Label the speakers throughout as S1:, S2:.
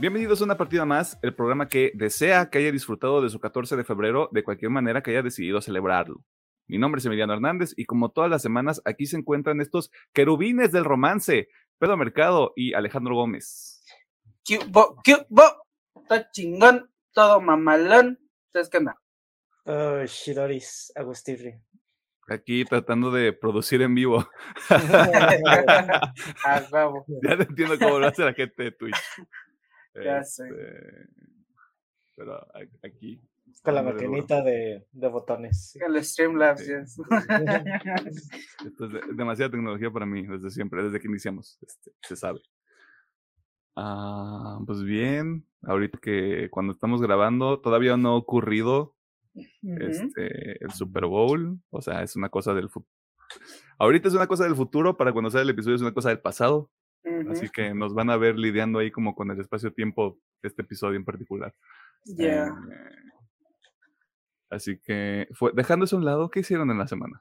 S1: Bienvenidos a una partida más, el programa que desea que haya disfrutado de su 14 de febrero de cualquier manera que haya decidido celebrarlo. Mi nombre es Emiliano Hernández y como todas las semanas aquí se encuentran estos querubines del romance, Pedro Mercado y Alejandro Gómez.
S2: ¿Qué bo, qué bo? Está chingón, todo mamalón. ¿Sabes qué onda?
S3: Oh, Shidoris Agustirri.
S1: Aquí tratando de producir en vivo. Ya no entiendo cómo lo hace la gente de Twitch.
S2: Ya sé.
S1: Este, Pero a- aquí.
S3: Con la maquinita de, de botones.
S2: El Streamlabs,
S1: Sí.
S2: yes.
S1: Esto es de- demasiada tecnología para mí desde siempre, desde que iniciamos, este, se sabe. Ah, pues bien, ahorita que cuando estamos grabando todavía no ha ocurrido
S2: Ujú.
S1: este, el Super Bowl, o sea, es una cosa del futuro. Ahorita es una cosa del futuro, para cuando sale el episodio es una cosa del pasado, Así que nos van a ver lidiando ahí como con el espacio-tiempo de este episodio en particular.
S2: Ya.
S1: Eh, así que, fue, dejando eso a un lado, ¿qué hicieron en la semana?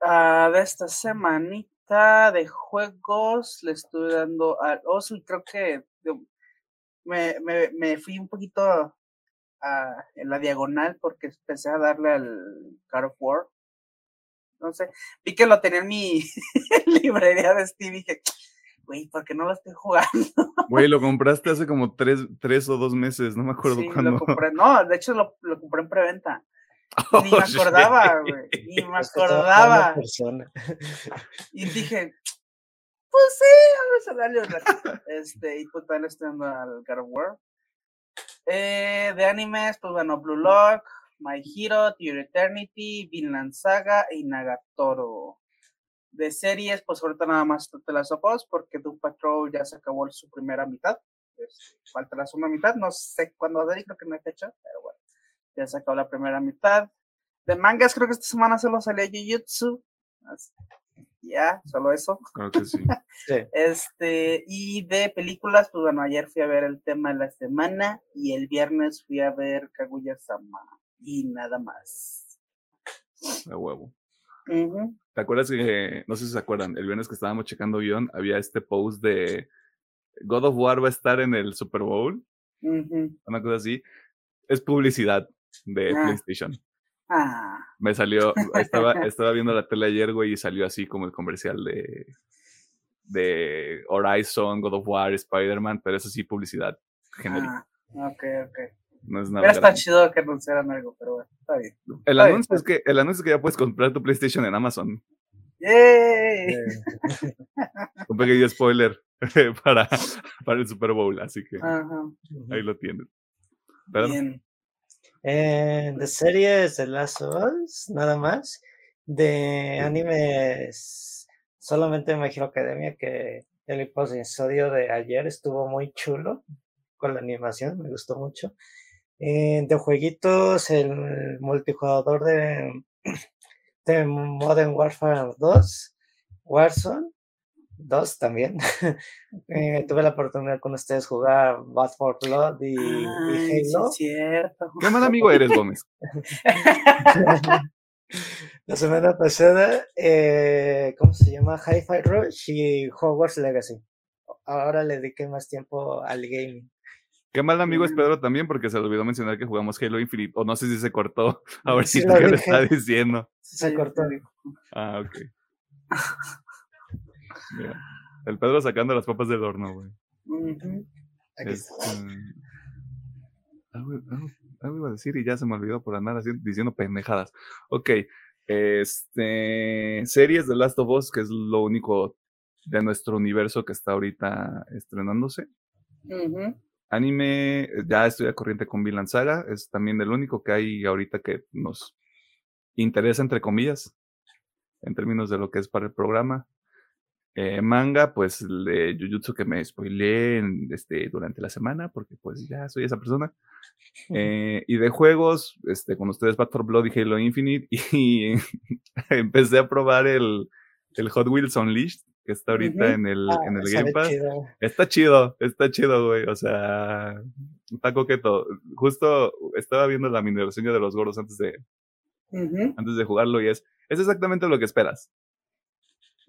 S2: Ah, de esta semanita de juegos le estuve dando al Oso y creo que me, me, me fui un poquito a- en la diagonal porque empecé a darle al God of War. No sé, vi que lo tenía en mi librería de Steam y dije, güey, ¿por qué no lo estoy jugando?
S1: Güey, lo compraste hace como tres, tres o dos meses, no me acuerdo
S2: Sí,
S1: cuándo.
S2: lo compré. No, de hecho lo, lo compré en preventa. Ni
S1: Oh,
S2: me acordaba, güey. Ni me acordaba. Y dije, pues sí, vamos a darle un ratito. Este, y pues también le estoy dando al God of War. Eh, de animes, pues bueno, Blue Lock, My Hero, Your Eternity, Vinland Saga y Nagatoro. De series, pues ahorita nada más te las opos porque Doom Patrol ya se acabó su primera mitad. Este, falta la segunda mitad, no sé cuándo va a salir, creo que no hay fecha, pero bueno, ya se acabó la primera mitad. De mangas, creo que esta semana solo salió Jujutsu. Ya, solo eso.
S1: Creo que sí.
S3: Sí.
S2: Este, y de películas, pues bueno, ayer fui a ver el tema de la semana y el viernes fui a ver Kaguya Sama y nada más.
S1: A huevo.
S2: Ujú.
S1: ¿Te acuerdas que, no sé si se acuerdan, el viernes que estábamos checando guion, había este post de God of War va a estar en el Super Bowl? Una cosa así. Es publicidad de
S2: Ah.
S1: PlayStation.
S2: Ah,
S1: Me salió, estaba, estaba viendo la tele ayer, güey, y salió así como el comercial de, de Horizon, God of War, Spider-Man, pero eso sí, publicidad genérica.
S2: ah, ok, ok.
S1: No es nada.
S2: Hubiera estado
S1: grande.
S2: chido que anunciaran algo, pero bueno, está bien.
S1: El
S2: está bien,
S1: anuncio, es que, el anuncio es que ya puedes comprar tu PlayStation en Amazon.
S2: ¡Yay!
S1: Un pequeño spoiler para, para el Super Bowl, así que
S2: Ajá,
S1: ahí lo tienen. Pero,
S2: bien.
S3: Eh, de series de Last of Us, nada más. De animes, solamente Me Hero Academia, que el episodio de ayer estuvo muy chulo con la animación, me gustó mucho. Eh, de jueguitos, el multijugador de, de Modern Warfare 2, Warzone 2 también. Eh, tuve la oportunidad con ustedes jugar Bad for Blood y, y
S2: Ay, sí
S3: Halo.
S2: es cierto.
S1: ¿Qué mal amigo eres, Gómez?
S3: La semana pasada, eh, ¿cómo se llama? Hi-Fi Rush y Hogwarts Legacy. Ahora le dediqué más tiempo al gaming.
S1: Qué mal amigo es
S2: Mm.
S1: Pedro también porque se le olvidó mencionar que jugamos Halo Infinite. O no sé si se cortó. A ver
S3: Sí
S1: si
S3: lo dije.
S1: está diciendo.
S3: Se cortó.
S2: sí.
S1: Ah, ok. Mira, el Pedro sacando las papas del horno, güey.
S2: Ujú.
S3: Aquí
S1: Este,
S3: está.
S1: algo, algo- algo iba a decir y ya se me olvidó por andar haciendo, diciendo pendejadas. Ok. Este. Series de Last of Us, que es lo único de nuestro universo que está ahorita estrenándose.
S2: Ujú.
S1: Anime, eh, ya estoy a corriente con Vinland Saga, es también el único que hay ahorita que nos interesa, entre comillas, en términos de lo que es para el programa. Eh, manga, pues el de Jujutsu que me spoileé en, este, durante la semana, porque pues ya soy esa persona. Eh, y de juegos, este, con ustedes Back for Blood y Halo Infinite, y empecé a probar el, el Hot Wheels Unleashed, que está ahorita en el,
S3: Ah,
S1: en el Game Pass.
S3: chido.
S1: Está chido, está chido, güey. O sea, está coqueto. Justo estaba viendo la mini reseña de los gordos antes de, antes de jugarlo y es, es exactamente lo que esperas.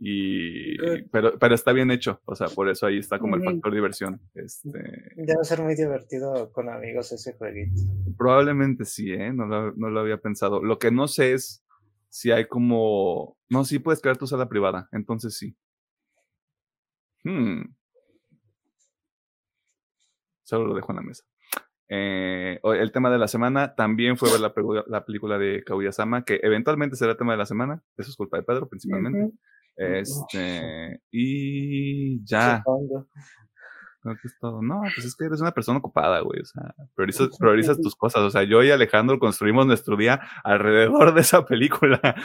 S1: Y,
S2: Good.
S1: pero, pero está bien hecho, o sea, por eso ahí está como el factor diversión. Este,
S3: Debe ser muy divertido con amigos ese jueguito.
S1: probablemente sí, ¿eh? No lo, no lo había pensado. Lo que no sé es si hay como... No, sí puedes crear tu sala privada, entonces sí. Hmm. Solo lo dejo en la mesa. Eh, el tema de la semana también fue ver la, película de Kaguya-sama, que eventualmente será tema de la semana. Eso es culpa de Pedro, principalmente.
S2: Ujú.
S1: Este, y ya, creo que es todo. No, pues es que eres una persona ocupada, güey. O sea, priorizas, priorizas tus cosas. O sea, yo y Alejandro construimos nuestro día alrededor de esa película.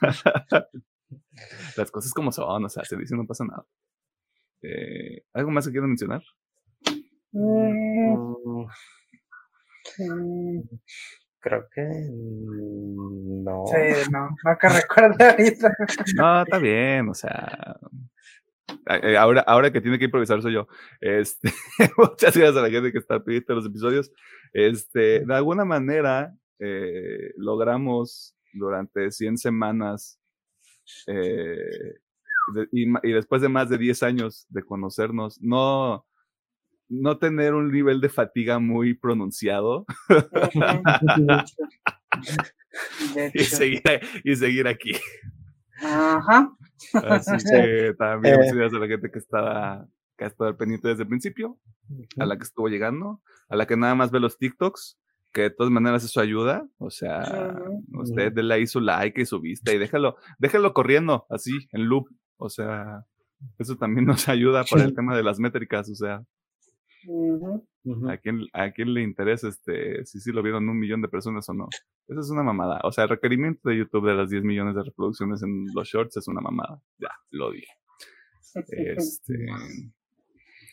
S1: Las cosas como son, o sea, se dice no pasa nada. Eh, ¿Algo más que quieran mencionar?
S2: Mm,
S3: Mm,
S2: mm,
S3: Creo que no.
S2: Sí, no, no que recuerde ahorita.
S1: No, está bien, o sea. eh, Ahora, ahora que tiene que improvisar soy yo. Este, muchas gracias a la gente que está pidiendo los episodios. Este, de alguna manera eh, logramos durante 100 semanas eh, de- y, después de más de 10 años de conocernos, no, no tener un nivel de fatiga muy pronunciado y seguir, y seguir aquí.
S2: Ajá.
S1: Así
S3: Sí.
S1: que también
S3: Eh.
S1: muchas gracias a la gente que estaba que ha estado pendiente desde el principio, a la que estuvo llegando, a la que nada más ve los TikToks, que de todas maneras eso ayuda, o sea, usted déle ahí su like y su vista y déjalo, déjalo corriendo así en loop, o sea, eso también nos ayuda para el tema de las métricas, o sea, a quién, a quién le interesa este, si sí lo vieron un millón de personas o no. Eso es una mamada. O sea, el requerimiento de YouTube de las 10 millones de reproducciones en los shorts es una mamada. Ya, lo dije. Este,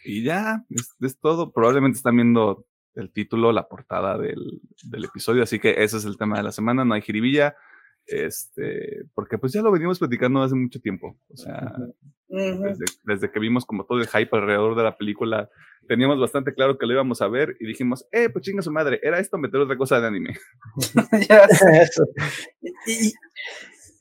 S1: y ya, es, es todo. Probablemente están viendo el título, la portada del, del episodio, así que ese es el tema de la semana. No hay jiribilla. Este, porque pues ya lo venimos platicando hace mucho tiempo. O sea, desde, desde que vimos como todo el hype alrededor de la película, teníamos bastante claro que lo íbamos a ver y dijimos, eh, pues chinga su madre, era esto meter otra cosa de anime.
S2: Ya sé.
S3: Eso.
S2: Y,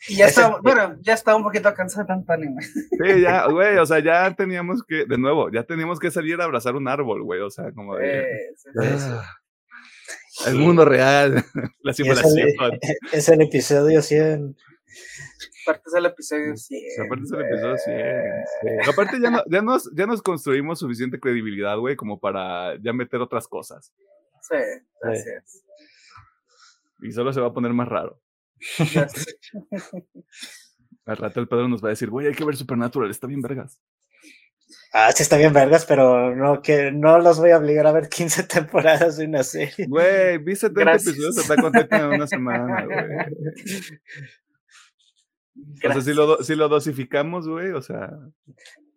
S2: y- ya estaba, bueno, ya estaba un poquito cansado de tanto anime.
S1: Sí, ya, güey, o sea, ya teníamos que, de nuevo, ya teníamos que salir a abrazar un árbol, güey, o sea, como de...
S2: Eh, sí, sí, sí.
S1: "Ah, el mundo real, la
S3: Y es, el,
S1: simulación.
S3: es el episodio 100.
S2: Aparte es el episodio 100.
S1: O sea, aparte es el episodio 100. sí. Aparte ya, no- ya, nos, ya nos construimos suficiente credibilidad, güey, como para ya meter otras cosas.
S2: Sí, así es.
S1: Y solo se va a poner más raro. Al rato el Pedro nos va a decir, güey, hay que ver Supernatural, está bien vergas.
S3: Ah, sí está bien vergas, pero no que no los voy a obligar a ver 15 temporadas de una serie.
S1: Güey, vi 70
S2: Gracias.
S1: episodios de en una semana, güey. O sea, si lo, si lo dosificamos, güey, o sea,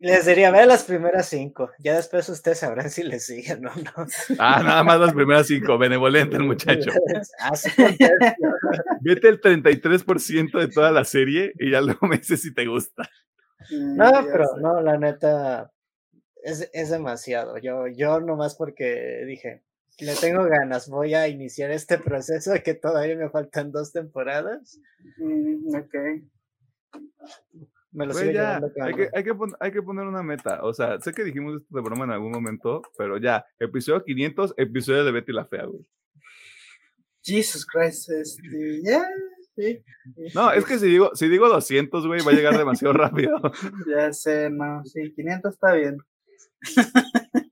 S3: Les diría, ve las primeras cinco. Ya después ustedes sabrán si les siguen o no.
S1: ah, nada más las primeras cinco, benevolente el muchacho.
S3: Ah.
S1: Vete el 33% de toda la serie y ya luego me dices si te gusta.
S3: No, pero no, la neta es, es demasiado. Yo, yo nomás porque dije, le tengo ganas, voy a iniciar este proceso de que todavía me faltan dos temporadas.
S2: Mm, ok.
S3: Me lo
S1: ya,
S3: llevando
S1: hay que, hay, que hay que poner una meta. O sea, sé que dijimos esto de broma en algún momento, pero ya, episodio 500, episodio de Betty la Fea, güey.
S2: Jesus Christ, este, ya, sí.
S1: No, es que si digo, si digo 200, güey, va a llegar demasiado rápido.
S2: Ya sé, no, sí, 500 está bien.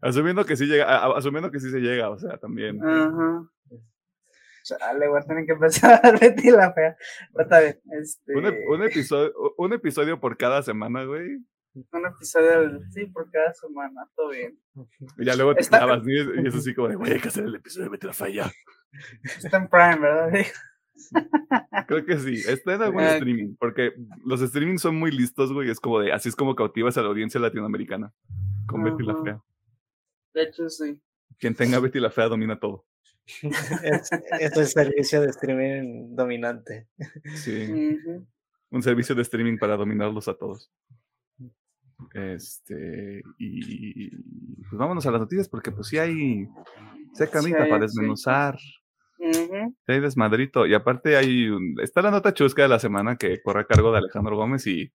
S1: Asumiendo que sí llega, asumiendo que sí se llega, o sea, también.
S2: Ajá. Chale, voy a tener que empezar a Betty la fea. Pero está bien. Este,
S1: Un, ep- un episodio, un episodio por cada semana, güey.
S2: un episodio, sí, por cada semana, todo bien.
S1: Y ya luego te
S2: Está-
S1: clavas, y es, y es así como de, güey, hay que hacer el episodio de Betty la Fea ya.
S2: Está en Prime, ¿verdad?
S1: Creo que sí, está en algún streaming, porque los streamings son muy listos, güey. Es como de, así es como cautivas a la audiencia latinoamericana. Con Betty la. Fea.
S2: De hecho, sí.
S1: Quien tenga Betty la Fea domina todo.
S3: Es, es el servicio de streaming dominante.
S1: Sí. Un servicio de streaming para dominarlos a todos. Este, y pues vámonos a las noticias porque pues sí hay, sí hay camita
S2: hay,
S1: para
S2: sí.
S1: desmenuzar. Hay desmadrito. Y aparte hay un... está la nota chusca de la semana que corre a cargo de Alejandro Gómez y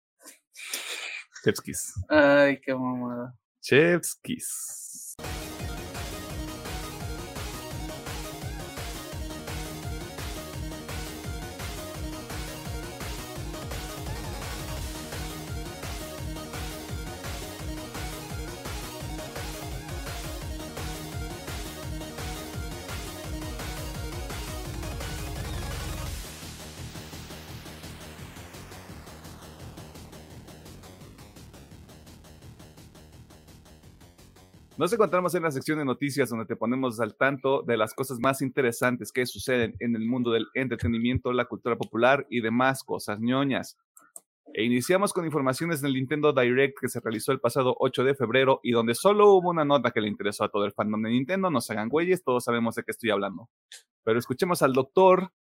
S1: Chevskis.
S2: Ay, qué mamada.
S1: Chevskis. Nos encontramos en la sección de noticias donde te ponemos al tanto de las cosas más interesantes que suceden en el mundo del entretenimiento, la cultura popular y demás cosas ñoñas. E iniciamos con informaciones del Nintendo Direct que se realizó el pasado 8 de febrero y donde solo hubo una nota que le interesó a todo el fandom de Nintendo. No se hagan güeyes, todos sabemos de qué estoy hablando. Pero escuchemos al doctor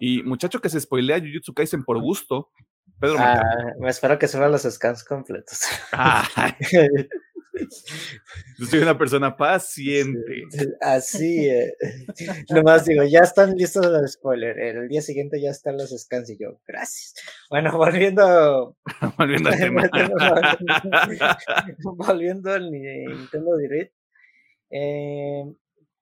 S1: y muchacho que se spoilea Jujutsu Kaisen por gusto. Pedro
S3: ah, me espero que suban los scans completos.
S1: Yo soy una persona paciente.
S3: Así es. Nomás digo, ya están listos los spoilers. El día siguiente ya están los scans y yo, gracias. Bueno, volviendo.
S1: volviendo al tema.
S3: volviendo al Nintendo Direct. Eh,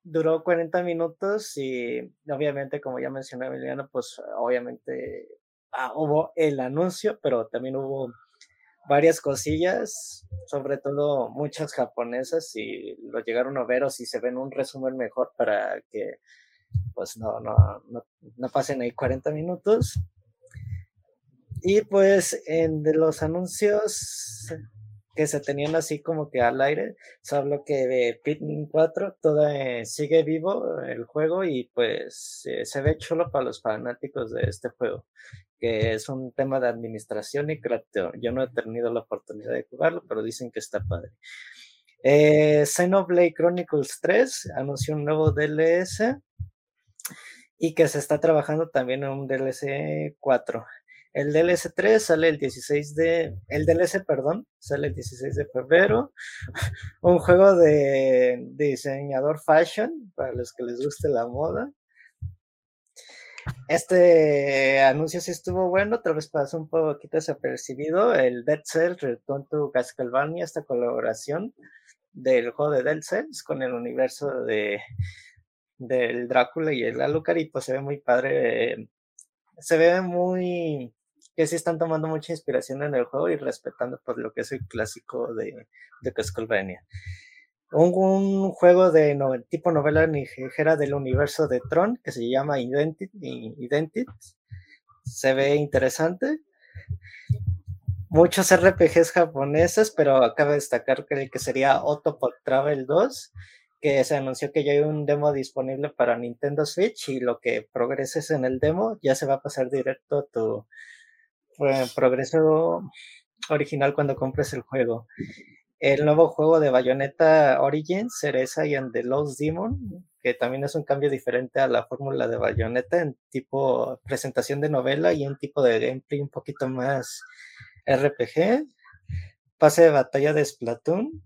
S3: duró 40 minutos y obviamente, como ya mencioné Emiliano, pues obviamente ah, hubo el anuncio, pero también hubo varias cosillas, sobre todo muchas japonesas, y lo llegaron a ver o si se ven un resumen mejor para que pues no, no, no, pasen ahí 40 minutos. Y pues en de los anuncios que se tenían así como que al aire, se habló que de Pikmin 4 todo sigue vivo el juego y pues se ve chulo para los fanáticos de este juego que es un tema de administración y creativo. Yo no he tenido la oportunidad de jugarlo, pero dicen que está padre. Eh, Xenoblade Chronicles 3 anunció un nuevo DLC y que se está trabajando también en un DLC 4. El DLC 3 sale el 16 de. El DLC, perdón, sale el 16 de febrero. Un juego de diseñador fashion, para los que les guste la moda. Este anuncio sí estuvo bueno, tal vez pasó un poquito desapercibido. El Dead Cells Return to Castlevania, esta colaboración del juego de Dead Cells con el universo de del Drácula y el Alucard, y pues se ve muy padre. Se ve muy que sí están tomando mucha inspiración en el juego y respetando pues, lo que es el clásico de, de Castlevania un, juego de tipo novela ligera del universo de Tron que se llama Identity, Se ve interesante. Muchos RPGs japoneses, pero acaba de destacar que el que sería Autopod Travel 2, que se anunció que ya hay un demo disponible para Nintendo Switch y lo que progreses en el demo ya se va a pasar directo a tu eh, progreso original cuando compres el juego el nuevo juego de Bayonetta Origins, Cereza y and the Lost Demon, que también es un cambio diferente a la fórmula de Bayonetta en tipo presentación de novela y un tipo de gameplay un poquito más RPG. Pase de batalla de Splatoon.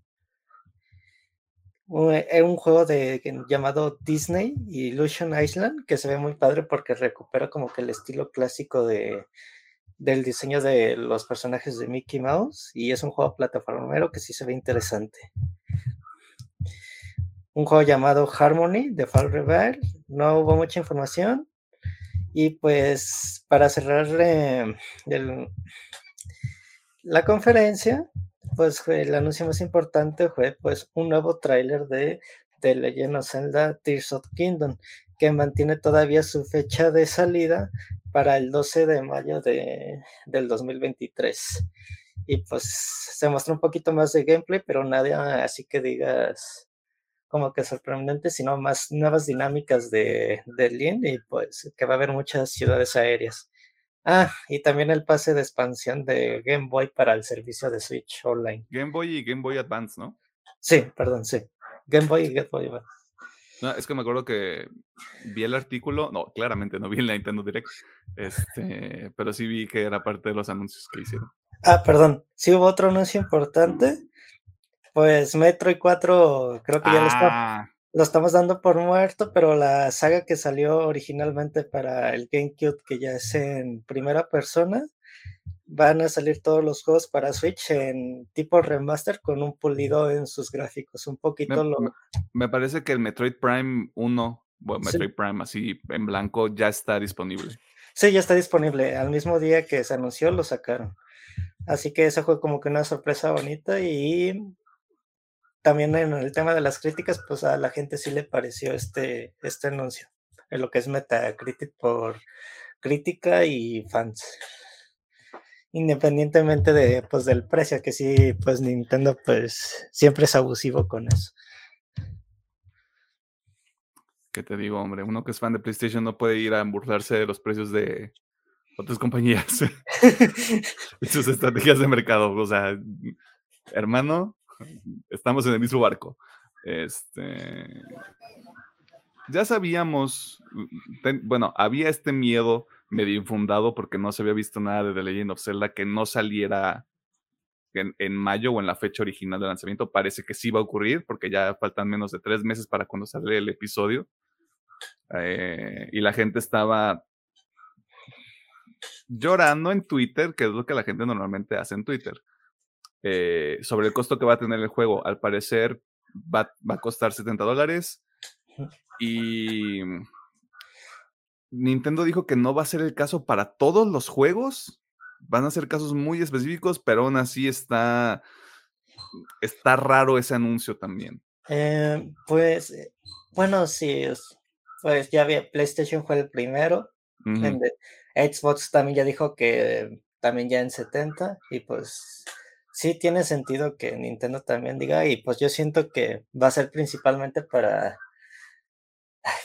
S3: Un, eh, un juego de, llamado Disney Illusion Island que se ve muy padre porque recupera como que el estilo clásico de, del diseño de los personajes de Mickey Mouse y es un juego plataformero que sí se ve interesante. Un juego llamado Harmony de Fall Rebel, no hubo mucha información y pues para cerrar la conferencia, pues el anuncio más importante fue pues un nuevo tráiler de The Legend of Zelda Tears of Kingdom que mantiene todavía su fecha de salida para el 12 de mayo de, del 2023. Y pues se muestra un poquito más de gameplay, pero nada así que digas como que sorprendente, sino más nuevas dinámicas de, de Lin y pues que va a haber muchas ciudades aéreas. Ah, y también el pase de expansión de Game Boy para el servicio de Switch Online.
S1: Game Boy y Game Boy Advance, ¿no?
S3: Sí, perdón, sí. Game Boy y Game Boy Advance.
S1: No, es que me acuerdo que vi el artículo, no, claramente no vi en la Nintendo Direct, este, pero sí vi que era parte de los anuncios que hicieron.
S3: Ah, perdón, sí hubo otro anuncio importante. Pues Metroid 4 creo que ya lo está.
S1: Ah,
S3: lo estamos dando por muerto, pero la saga que salió originalmente para el GameCube, que ya es en primera persona, van a salir todos los juegos para Switch en tipo remaster con un pulido en sus gráficos. Un poquito
S1: me,
S3: lo.
S1: Me, parece que el Metroid Prime 1, bueno, Metroid Prime así en blanco, ya está disponible.
S3: Sí, ya está disponible. Al mismo día que se anunció, lo sacaron. Así que eso fue como que una sorpresa bonita y también en el tema de las críticas, pues a la gente sí le pareció este, este anuncio, en lo que es Metacritic por crítica y fans. Independientemente de, pues, del precio, que sí, pues Nintendo pues siempre es abusivo con eso.
S1: ¿Qué te digo, hombre? Uno que es fan de PlayStation no puede ir a burlarse de los precios de otras compañías y sus estrategias de mercado. O sea, hermano, estamos en el mismo barco. Este, ya sabíamos, bueno, había este miedo medio infundado porque no se había visto nada de The Legend of Zelda que no saliera en, mayo o en la fecha original de lanzamiento. Parece que sí va a ocurrir porque ya faltan menos de tres meses para cuando sale el episodio. Eh, y la gente estaba llorando en Twitter, que es lo que la gente normalmente hace en Twitter. Eh, sobre el costo que va a tener el juego. Al parecer va, a costar 70 dólares y Nintendo dijo que no va a ser el caso para todos los juegos. Van a ser casos muy específicos, pero aún así está, está raro ese anuncio también.
S3: Eh, pues, eh, bueno, sí, pues ya había, PlayStation fue el primero. Xbox también ya dijo que también ya en 70 y pues sí tiene sentido que Nintendo también diga, y pues yo siento que va a ser principalmente para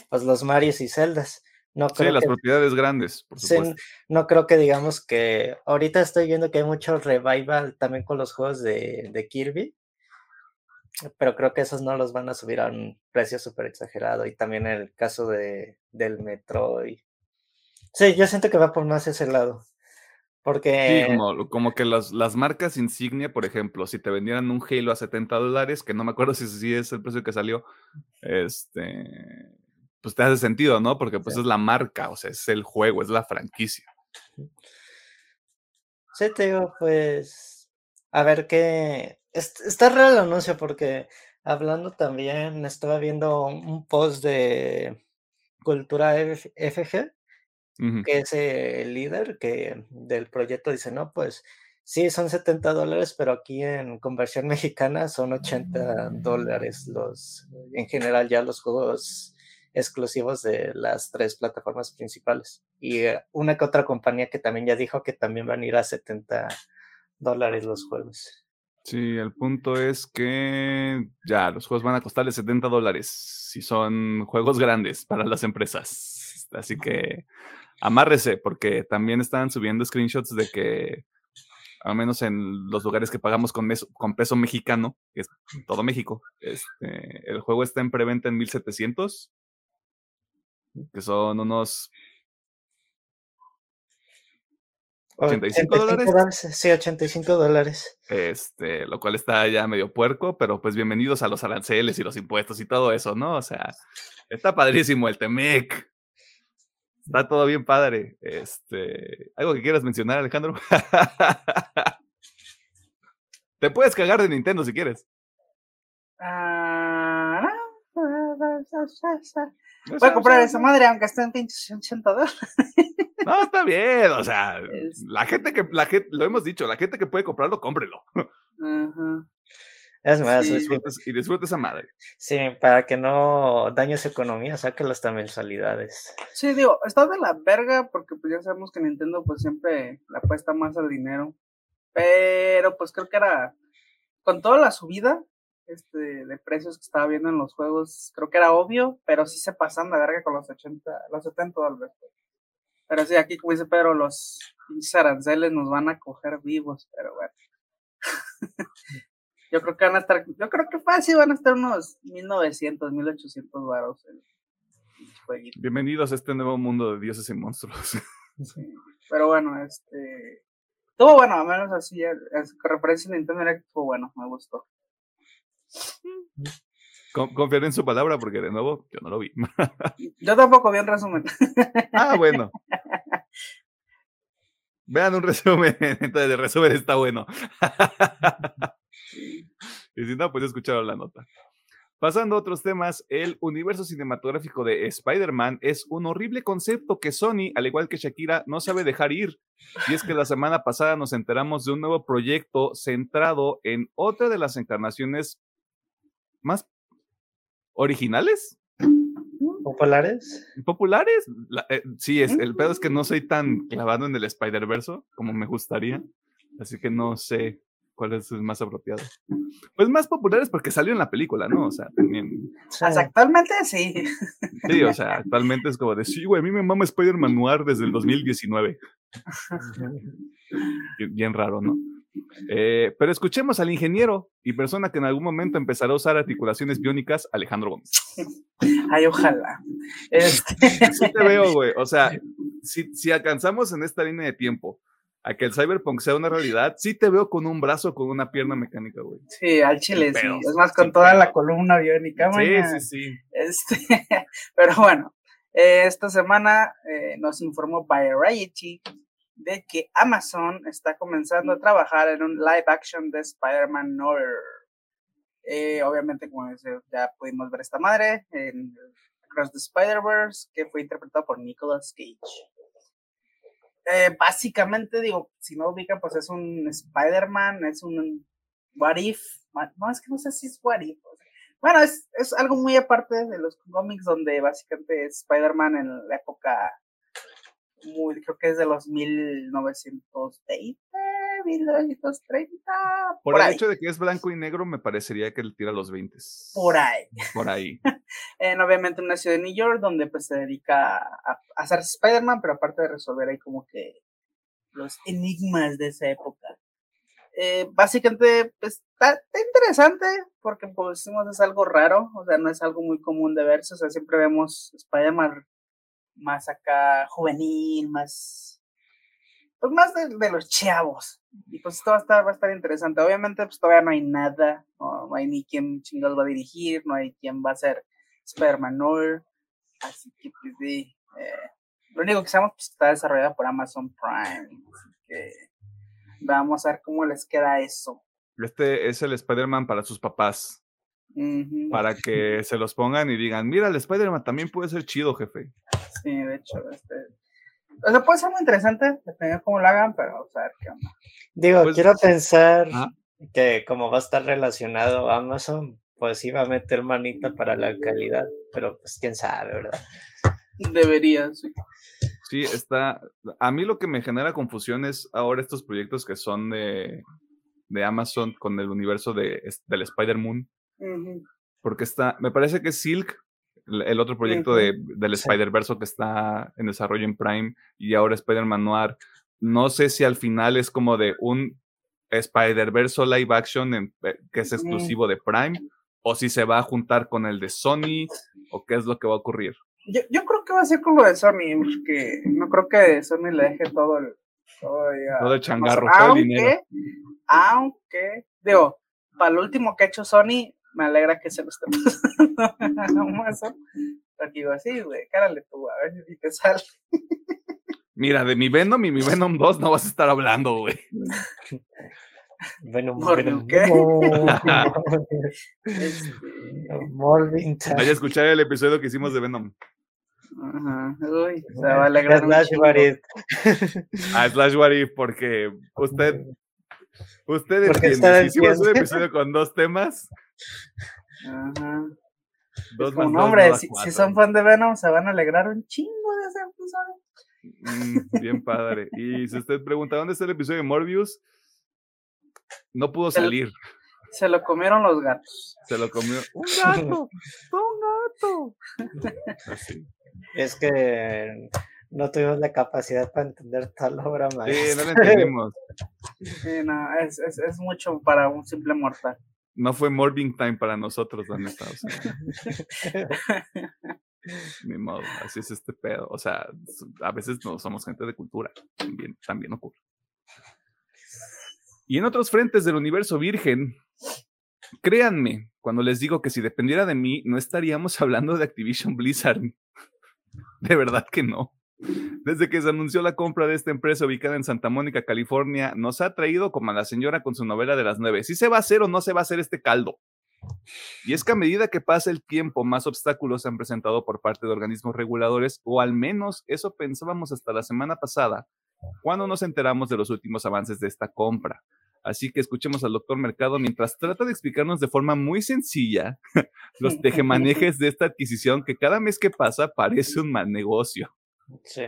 S3: pues los Marios y Zeldas.
S1: No creo sí, las propiedades grandes, por supuesto.
S3: no creo que digamos que ahorita estoy viendo que hay mucho revival también con los juegos de, de Kirby, pero creo que esos no los van a subir a un precio súper exagerado. Y también el caso de, del Metroid. Sí, yo siento que va por más ese lado. Porque...
S1: Sí, como, que las, las, marcas insignia, por ejemplo, si te vendieran un Halo a 70 dólares, que no me acuerdo si, si es el precio que salió, este, pues te hace sentido, ¿no? Porque pues es la marca, o sea, es el juego, es la franquicia.
S3: Sí, te digo, pues, a ver qué... Está raro el anuncio porque hablando también, estaba viendo un post de Cultura FG que es el líder que del proyecto dice, no, pues sí, son 70 dólares, pero aquí en conversión mexicana son 80 dólares los, en general ya los juegos exclusivos de las tres plataformas principales. Y eh, una que otra compañía que también ya dijo que también van a ir a 70 dólares los juegos.
S1: Sí, el punto es que ya los juegos van a costarle 70 dólares si son juegos grandes para las empresas. Así que amárrese, porque también están subiendo screenshots de que, al menos en los lugares que pagamos con, con peso mexicano, que es todo México, este, el juego está en preventa en 1700, que son unos
S3: 85 dólares. Sí, 85 dólares.
S1: Este, lo cual está ya medio puerco, pero pues bienvenidos a los aranceles y los impuestos y todo eso, ¿no? O sea, está padrísimo el Temec. Está todo bien padre. Este, ¿Algo que quieras mencionar, Alejandro? Te puedes cagar de Nintendo si quieres.
S2: Ah, Voy a comprar esa madre aunque esté en pinches 80 dólares.
S1: No, está bien, o sea, la gente que, la gente, lo hemos dicho, la gente que puede comprarlo, cómprelo. Ajá.
S3: Es más,
S1: y disfrute esa madre.
S3: Sí, para que no dañe su economía, saque las mensualidades.
S2: Sí, digo, está de la verga porque pues ya sabemos que Nintendo pues siempre le apuesta más al dinero. Pero pues creo que era, con toda la subida este, de precios que estaba viendo en los juegos, creo que era obvio, pero sí se pasan la verga con los 80, los 70 dólares. Pero sí, aquí como dice Pedro, los aranceles nos van a coger vivos, pero bueno. Yo creo que van a estar, yo creo que fácil van a estar unos 1900, 1800 varos el,
S1: Bienvenidos a este nuevo mundo de dioses y monstruos.
S2: Sí, pero bueno, este. Todo bueno, al menos así, que referencia a Nintendo Direct fue bueno, me gustó.
S1: Confiar en su palabra porque de nuevo yo no lo vi.
S2: yo tampoco vi un resumen.
S1: ah, bueno. Vean un resumen, entonces el resumen está bueno. y si no, pues escucharon la nota. Pasando a otros temas, el universo cinematográfico de Spider-Man es un horrible concepto que Sony, al igual que Shakira, no sabe dejar ir. Y es que la semana pasada nos enteramos de un nuevo proyecto centrado en otra de las encarnaciones más originales.
S3: ¿Populares?
S1: ¿Populares? Eh, sí, es, el pedo es que no soy tan clavado en el Spider-Verse como me gustaría. Así que no sé cuál es el más apropiado. Pues más populares porque salió en la película, ¿no? O sea, también.
S2: actualmente sí.
S1: Sí, o sea, actualmente es como de, sí, güey, a mí me mama Spider-Man Noir desde el 2019. Bien raro, ¿no? Eh, pero escuchemos al ingeniero y persona que en algún momento empezará a usar articulaciones biónicas, Alejandro Gómez.
S2: Ay, ojalá.
S1: Este sí te veo, güey. O sea, si, si alcanzamos en esta línea de tiempo a que el cyberpunk sea una realidad, sí te veo con un brazo, con una pierna mecánica, güey.
S2: Sí, al chile, sí. Es más, con toda la columna biónica,
S1: Sí, sí, sí.
S2: Este, pero bueno, eh, esta semana eh, nos informó Variety de que Amazon está comenzando a trabajar en un live action de Spider-Man Noir. Eh, obviamente, como ya pudimos ver esta madre en Across the Spider-Verse, que fue interpretado por Nicolas Cage. Eh, básicamente, digo, si no ubican, pues es un Spider-Man, es un What If. No, es que no sé si es What If. Bueno, es, es algo muy aparte de los cómics donde básicamente Spider-Man en la época muy, creo que es de los 1920, 1930.
S1: Por, el hecho de que es blanco y negro, me parecería que le tira los 20.
S2: Por ahí.
S1: Por ahí.
S2: en, obviamente una ciudad de New York donde pues se dedica a, hacer Spider-Man, pero aparte de resolver ahí como que los enigmas de esa época. Eh, básicamente pues, está, interesante porque pues decimos es algo raro, o sea, no es algo muy común de verse, o sea, siempre vemos Spider-Man más acá juvenil, más, pues más de, los chavos. Y pues esto va a estar, va a estar interesante. Obviamente, pues todavía no hay nada, no, hay ni quién chingados va a dirigir, no hay quién va a ser Spider-Man Así que, pues sí, eh, lo único que sabemos pues, está desarrollado por Amazon Prime. Así que vamos a ver cómo les queda eso.
S1: Este es el Spider-Man para sus papás. Para que se los pongan y digan, mira, el Spider-Man también puede ser chido, jefe.
S2: Sí, de hecho, este. O sea, puede ser muy interesante, dependiendo de cómo lo hagan, pero vamos a ver qué onda.
S3: Digo, pues, quiero pensar que como va a estar relacionado a Amazon, pues iba a meter manita para la calidad, pero pues quién sabe, ¿verdad?
S2: Debería, sí.
S1: Sí, está. A mí lo que me genera confusión es ahora estos proyectos que son de, de Amazon con el universo de, del Spider-Moon. Porque está, me parece que Silk el otro proyecto de, del Spider-Verse que está en desarrollo en Prime y ahora Spider-Man Noir. No sé si al final es como de un Spider-Verse live action eh, que es exclusivo de Prime o si se va a juntar con el de Sony o qué es lo que va a ocurrir.
S2: Yo, yo creo que va a ser con lo de Sony, porque no creo que Sony le deje todo el,
S1: todo, el changarro,
S2: todo el dinero. Aunque, digo, para el último que ha hecho Sony, me alegra que se lo esté pasando a Amazon. Porque digo así, güey, cárale tú, a ver si te sale.
S1: Mira, de mi Venom y mi Venom 2 no vas a estar hablando, güey.
S3: Venom,
S2: ¿Por
S3: Venom.
S2: qué?
S3: Morbing
S1: Vaya a escuchar el episodio que hicimos de Venom.
S2: Ajá, uy, se va a alegrar
S3: Slash Warif.
S1: Ah, Slash Warif, porque usted, usted entiende, si hicimos un episodio con dos temas,
S2: Ajá. Dos más hombre, si, son fan de Venom, se van a alegrar un chingo de ese
S1: episodio. Mm, bien padre. Y si usted pregunta dónde está el episodio de Morbius, no pudo salir.
S2: Se lo comieron los gatos.
S1: Se lo comió un gato, un gato.
S3: Es que no tuvimos la capacidad para entender tal obra más.
S1: Sí, no lo entendimos.
S2: Sí, no, es, es, es mucho para un simple mortal
S1: no fue Morbing Time para nosotros, la neta. Ni modo, así es este pedo. O sea, a veces no somos gente de cultura. También, también ocurre. Y en otros frentes del universo virgen, créanme, cuando les digo que si dependiera de mí, no estaríamos hablando de Activision Blizzard. De verdad que no. Desde que se anunció la compra de esta empresa ubicada en Santa Mónica, California, nos ha traído como a la señora con su novela de las nueve. Si se va a hacer o no se va a hacer este caldo. Y es que a medida que pasa el tiempo, más obstáculos se han presentado por parte de organismos reguladores, o al menos eso pensábamos hasta la semana pasada, cuando nos enteramos de los últimos avances de esta compra. Así que escuchemos al doctor Mercado mientras trata de explicarnos de forma muy sencilla los tejemanejes de esta adquisición que cada mes que pasa parece un mal negocio.
S3: Sí.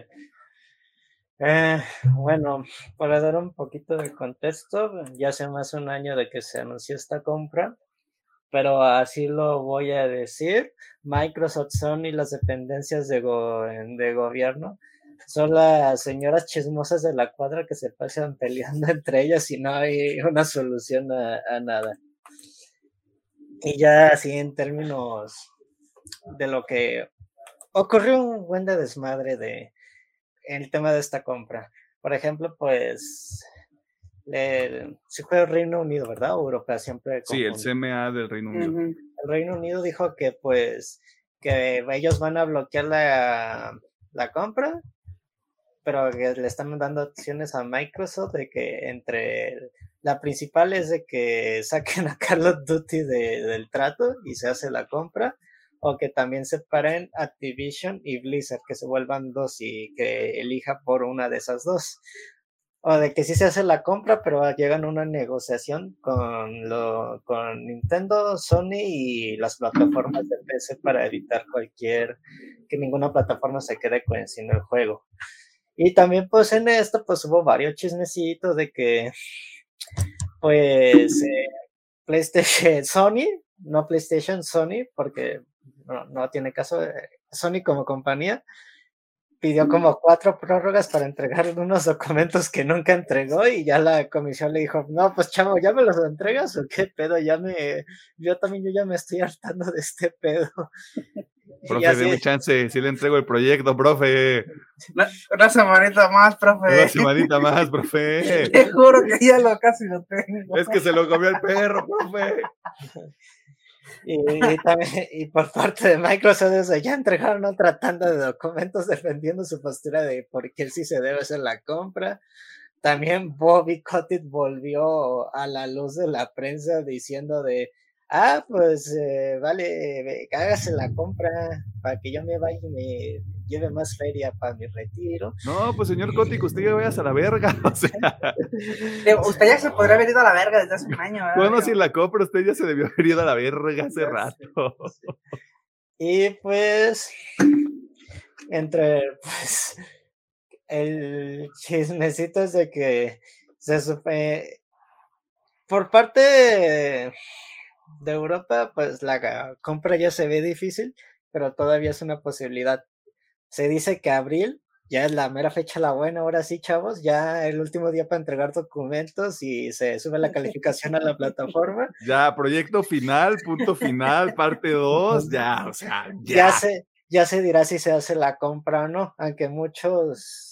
S3: Eh, bueno, para dar un poquito de contexto, ya hace más de un año de que se anunció esta compra, pero así lo voy a decir, Microsoft, Sony, las dependencias de, de gobierno son las señoras chismosas de la cuadra que se pasan peleando entre ellas y no hay una solución a, nada. Y ya así en términos de lo que ocurrió un buen de desmadre de el tema de esta compra. Por ejemplo, pues si fue el Reino Unido, ¿verdad? O Europa siempre.
S1: Sí, el CMA del Reino Unido.
S3: El Reino Unido dijo que pues que ellos van a bloquear la, la compra pero que le están dando opciones a Microsoft de que entre la principal es de que saquen a Call of Duty del trato y se hace la compra, o que también separen Activision y Blizzard, que se vuelvan dos y que elija por una de esas dos. O de que sí se hace la compra, pero llegan una negociación con, lo, con Nintendo, Sony y las plataformas de PC para evitar cualquier, que ninguna plataforma se quede con el juego. Y también pues en esto pues hubo varios chismecitos de que pues eh, PlayStation, Sony, no PlayStation, Sony, porque no, no tiene caso, eh, Sony como compañía, pidió como cuatro prórrogas para entregar unos documentos que nunca entregó y ya la comisión le dijo, no, pues chavo, ¿ya me los entregas o qué pedo? Ya me, yo también yo ya me estoy hartando de este pedo.
S1: Profe, déme chance, si le entrego el proyecto, profe.
S2: Una, semanita más, profe.
S1: Una semanita más, profe.
S2: Te juro que ya lo casi lo tengo.
S1: Es que se lo comió el perro, profe.
S3: Y, también, y por parte de Microsoft ya entregaron otra tanda de documentos defendiendo su postura de por qué sí se debe hacer la compra. También Bobby Kotick volvió a la luz de la prensa diciendo de ah, pues eh, vale, hágase la compra para que yo me vaya y me lleve más feria para mi retiro.
S1: No, pues señor Cótico, usted ya vayas a la verga. O sea.
S2: usted ya se podría haber ido a la verga desde hace un año.
S1: Bueno, si la compra, usted ya se debió haber ido a la verga hace rato.
S3: Y pues, entre, pues, el chismecito es de que se supe, por parte de Europa, pues la compra ya se ve difícil, pero todavía es una posibilidad. Se dice que abril ya es la mera fecha la buena, ahora sí, chavos, ya el último día para entregar documentos y se sube la calificación a la plataforma.
S1: Ya, proyecto final, punto final, parte 2, ya, o sea, ya.
S3: Ya se, ya se dirá si se hace la compra o no, aunque muchos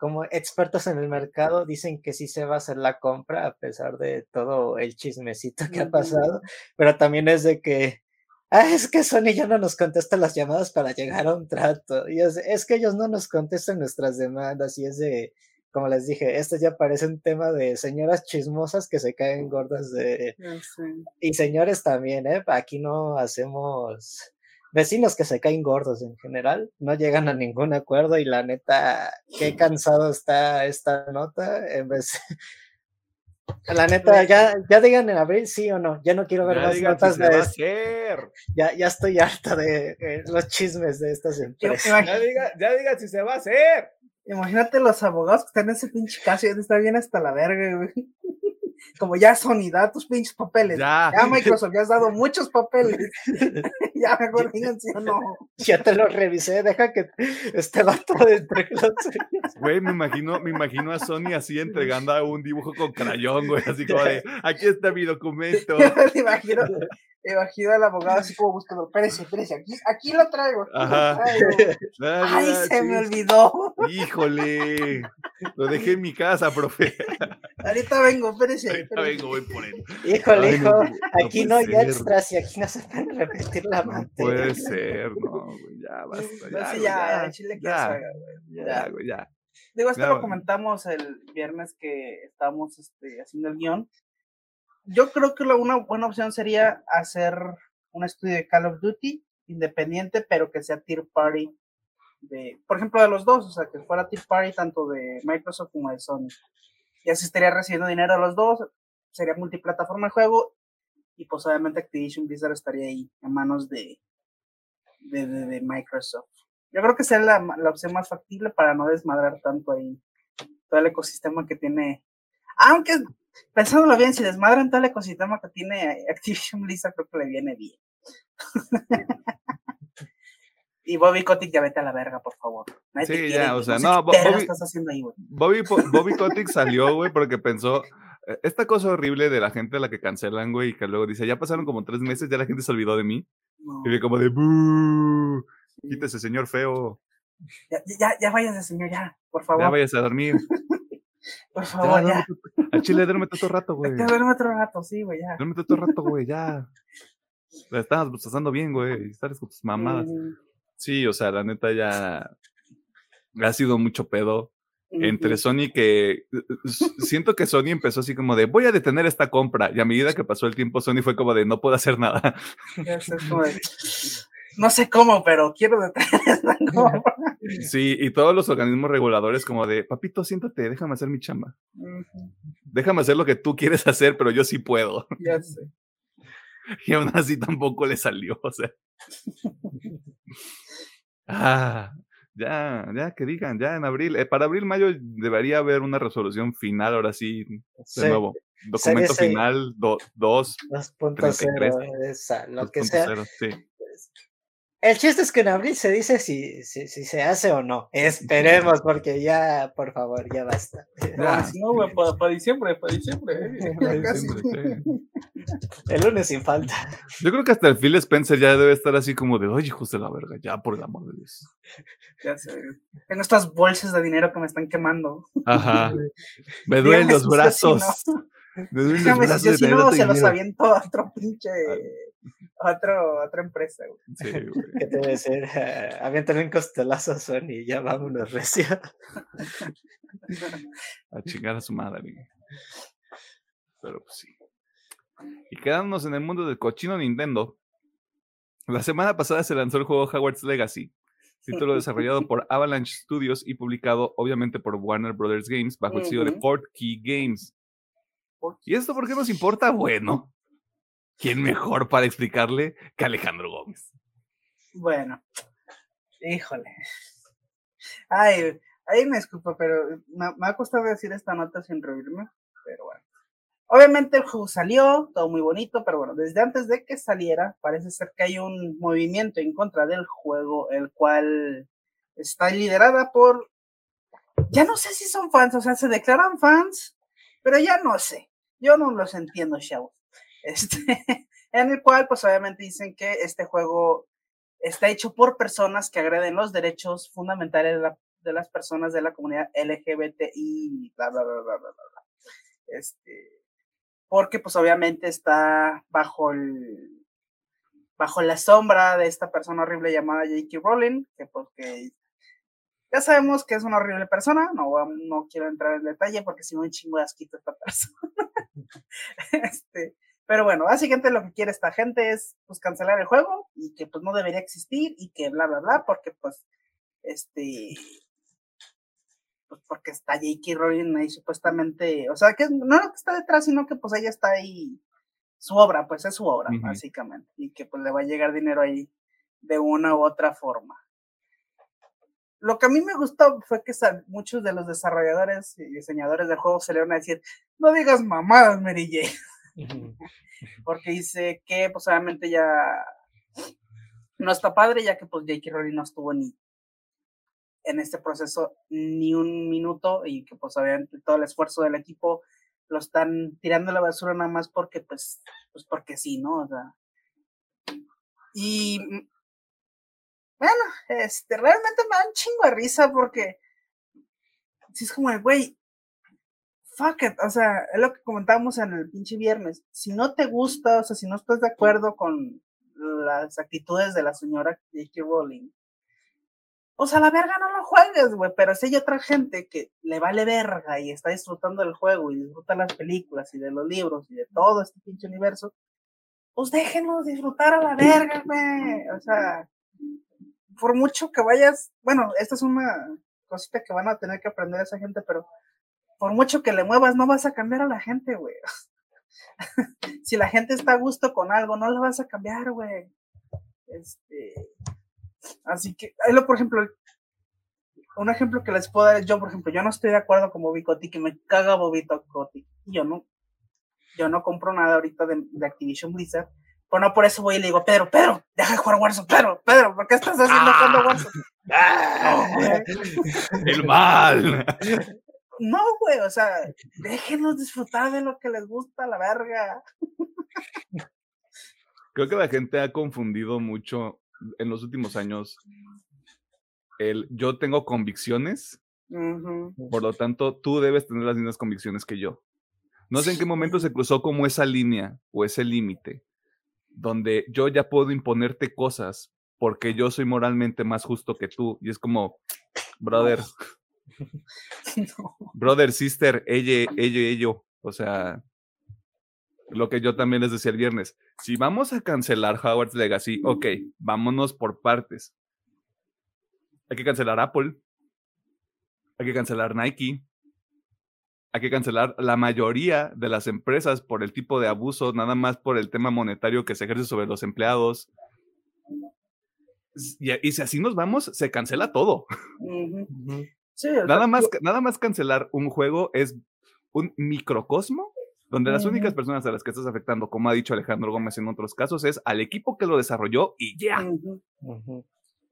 S3: como expertos en el mercado dicen que sí se va a hacer la compra a pesar de todo el chismecito que ha pasado, pero también es de que, ah, es que Sony ya no nos contesta las llamadas para llegar a un trato, y es, que ellos no nos contestan nuestras demandas, y es de, como les dije, esto ya parece un tema de señoras chismosas que se caen gordas de... Y señores también, ¿eh? Aquí no hacemos vecinos que se caen gordos en general, no llegan a ningún acuerdo y la neta, qué cansado está esta nota. En vez, la neta, ya, ya digan en abril sí o no, ya no quiero ver más notas de esto. Ya, ya estoy harta de eh, los chismes de estas empresas.
S1: Ya digan diga si se va a hacer.
S2: Imagínate los abogados que están en ese pinche caso, ya está bien hasta la verga, güey como ya Sony, da tus pinches papeles. Ya. Microsoft, ya has dado muchos papeles. ya mejor digan sí o no.
S3: Ya te lo revisé, deja que este vato de entre los
S1: Güey, me imagino, me imagino a Sony así entregando un dibujo con crayón, güey, así como de, aquí está mi documento.
S2: me imagino, imagino al abogado así como buscando, espérese, espérese, aquí, aquí lo traigo. Ajá. Ay, se me olvidó.
S1: Híjole, lo dejé en mi casa, profe.
S2: Ahorita vengo, espérese.
S1: Ahorita vengo, voy por él.
S3: Híjole,
S1: Ay,
S3: hijo,
S1: no,
S3: aquí
S1: puede
S3: no hay
S1: ser.
S3: extras y aquí no se pueden repetir la
S1: No
S3: materia.
S1: puede ser, no, güey, ya basta.
S2: Pues
S1: Ya,
S2: sí, ya,
S1: ya,
S2: el chile que
S1: ya,
S2: haga, güey.
S1: ya, güey, ya.
S2: Digo, esto
S1: Ya,
S2: lo comentamos el viernes que estábamos este, haciendo el guion. Yo creo que una buena opción sería hacer un estudio de Call of Duty independiente, pero que sea tier party de, por ejemplo, de los dos, o sea, que fuera tier party tanto de Microsoft como de Sony. Y así estaría recibiendo dinero a los dos, sería multiplataforma el juego y pues obviamente Activision Blizzard estaría ahí en manos de, de, de- Microsoft. Yo creo que sería la, la opción más factible para no desmadrar tanto ahí todo el ecosistema que tiene. Aunque pensándolo bien, si desmadran todo el ecosistema que tiene Activision Blizzard, creo que le viene bien. y Bobby Kotick, ya vete a la verga, por favor. Nadie
S1: Sí,
S2: quiere,
S1: ya, o sea, no, Bobby-
S2: estás haciendo ahí.
S1: Bobby, Bobby Kotick salió, güey, porque pensó, eh, esta cosa horrible de la gente a la que cancelan, güey, y que luego dice, ya pasaron como tres meses, ya la gente se olvidó de mí.
S2: No,
S1: Y ve como de, "Bú, quítese, señor feo,
S2: ya, ya, ya váyase, señor, ya, por favor.
S1: ya vayas a dormir.
S2: por
S1: Ya,
S2: favor, ya.
S1: duérmete- Al chile, duérmete todo rato, güey.
S2: Verme otro rato, sí, güey, ya.
S1: Duérmete todo rato, güey, ya. La estabas pasando bien, güey, estás con tus mamadas.
S2: Mm,
S1: Sí, o sea, la neta ya ha sido mucho pedo. entre. Sony que siento que Sony empezó así como de voy a detener esta compra y a medida que pasó el tiempo Sony fue como de no puedo hacer nada.
S2: No sé cómo, pero quiero detener esta.
S1: Sí, y todos los organismos reguladores como de papito, siéntate, déjame hacer mi chamba. Déjame hacer lo que tú quieres hacer, pero yo sí puedo.
S2: Ya sé.
S1: Y aún así tampoco le salió, o sea. Ah, ya, ya que digan, ya en abril, eh, para abril, mayo debería haber una resolución final, ahora sí, de
S3: Sí,
S1: nuevo. Documento final 2,
S3: 2.0, esa, lo que sea.
S1: sí.
S3: El chiste es que en abril se dice si, si, si se hace o no. Esperemos, porque ya, por favor, ya basta.
S2: Si no, güey, para, diciembre, para diciembre. eh, casi.
S1: Diciembre.
S3: El lunes sin falta.
S1: Yo creo que hasta el Phil Spencer ya debe estar así como de, oye, hijos de la verga, ya por el amor de Dios.
S2: Ya sé. Tengo estas bolsas de dinero que me están quemando.
S1: Ajá. Me duelen los
S2: o si
S1: brazos. Me duelen los
S2: Déjame si
S1: brazos
S2: yo si no se los aviento a otro pinche. A, otro, a otra empresa, güey.
S1: Sí, güey.
S3: ¿Qué te debe ser? Uh, aviéntale un costelazo a Sony y ya vámonos, recio.
S1: A chingar a su madre. güey. Pero pues sí. Y quedándonos en el mundo del cochino Nintendo, la semana pasada se lanzó el juego Hogwarts Legacy, título desarrollado por Avalanche Studios y publicado obviamente por Warner Brothers Games bajo el sello de
S2: Ujú.
S1: Portkey Games. ¿Y esto por qué nos importa? Bueno, ¿quién mejor para explicarle que Alejandro Gómez?
S2: Bueno, híjole. Ay, ay, me disculpo, pero me, me ha costado decir esta nota sin reírme, pero bueno. Obviamente el juego salió, todo muy bonito, pero bueno, desde antes de que saliera, parece ser que hay un movimiento en contra del juego, el cual está liderada por, ya no sé si son fans, o sea, se declaran fans, pero ya no sé, yo no los entiendo, chavos. Este, en el cual, pues obviamente dicen que este juego está hecho por personas que agreden los derechos fundamentales de, la- de las personas de la comunidad LGBTI, bla, bla, bla, bla, bla, bla. Este, porque pues obviamente está bajo el bajo la sombra de esta persona horrible llamada J.K. Rowling, que porque ya sabemos que es una horrible persona, no, no quiero entrar en detalle porque si no un chingo de asquito esta persona. este, pero bueno, básicamente lo que quiere esta gente es pues cancelar el juego y que pues no debería existir y que bla bla bla, porque pues este pues porque está J.K. Rowling ahí supuestamente, o sea que no lo que está detrás, sino que pues ella está ahí, su obra, pues es su obra, básicamente, y que pues le va a llegar dinero ahí de una u otra forma. Lo que a mí me gustó fue que muchos de los desarrolladores y diseñadores del juego salieron a decir, no digas mamadas, Mary Jane porque dice que pues obviamente ya no está padre ya que pues J.K. Rowling no estuvo ni en este proceso ni un minuto y que pues obviamente todo el esfuerzo del equipo lo están tirando a la basura nada más porque pues pues porque sí, ¿no? O sea, y bueno, este realmente me da un chingo de risa porque si es como, de, güey, fuck it, o sea, es lo que comentábamos en el pinche viernes. Si no te gusta, o sea, si no estás de acuerdo con las actitudes de la señora J.K. Rowling, o sea, la verga no lo juegues, güey, pero si hay otra gente que le vale verga y está disfrutando del juego y disfruta las películas y de los libros y de todo este pinche universo, pues déjenos disfrutar a la verga, güey. O sea, por mucho que vayas, bueno, esta es una cosita que van a tener que aprender esa gente, pero por mucho que le muevas, no vas a cambiar a la gente, güey. si la gente está a gusto con algo, no la vas a cambiar, güey. Este, así que, por ejemplo, un ejemplo que les puedo dar es yo, por ejemplo, yo no estoy de acuerdo con Bobby Kotick, que me caga Bobby Kotick. Yo no, yo no compro nada ahorita de, de Activision Blizzard. Pero no por eso voy y le digo, Pedro, Pedro, deja de jugar Warzone, Pedro, Pedro, ¿por qué estás haciendo ah, Warzone?
S1: Ah, el mal.
S2: No, güey, o sea, déjenos disfrutar de lo que les gusta, la verga.
S1: Creo que la gente ha confundido mucho en los últimos años el yo tengo convicciones, por lo tanto, tú debes tener las mismas convicciones que yo. No sé en qué momento se cruzó como esa línea o ese límite, donde yo ya puedo imponerte cosas porque yo soy moralmente más justo que tú. Y es como, brother, brother, sister, ella, ella, ello. O sea, lo que yo también les decía el viernes. Si vamos a cancelar Howard's Legacy, ok, vámonos por partes. Hay que cancelar Apple. Hay que cancelar Nike hay que cancelar la mayoría de las empresas por el tipo de abuso, nada más por el tema monetario que se ejerce sobre los empleados. Y, si así nos vamos, se cancela todo. nada, más, nada más cancelar un juego es un microcosmo donde las únicas personas a las que estás afectando, como ha dicho Alejandro Gómez en otros casos, es al equipo que lo desarrolló y ya.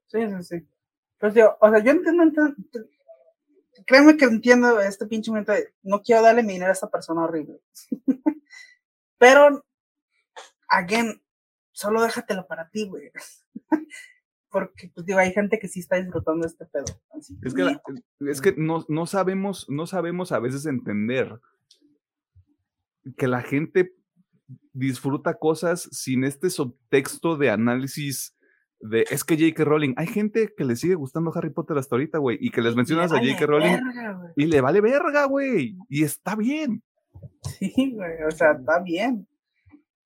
S2: Sí, sí, sí. Pues yo, o sea, yo entiendo, créeme que entiendo este pinche momento no quiero darle mi dinero a esta persona horrible. Pero, again, solo déjatelo para ti, güey. Porque, pues digo, hay gente que sí está disfrutando este pedo.
S1: es que, es que no, no, sabemos, no sabemos a veces entender que la gente disfruta cosas sin este subtexto de análisis de es que J.K. Rowling, hay gente que le sigue gustando Harry Potter hasta ahorita, güey, y que les mencionas a J.K. Rowling y le vale verga, güey, y está bien.
S2: Sí, güey, o sea, está bien.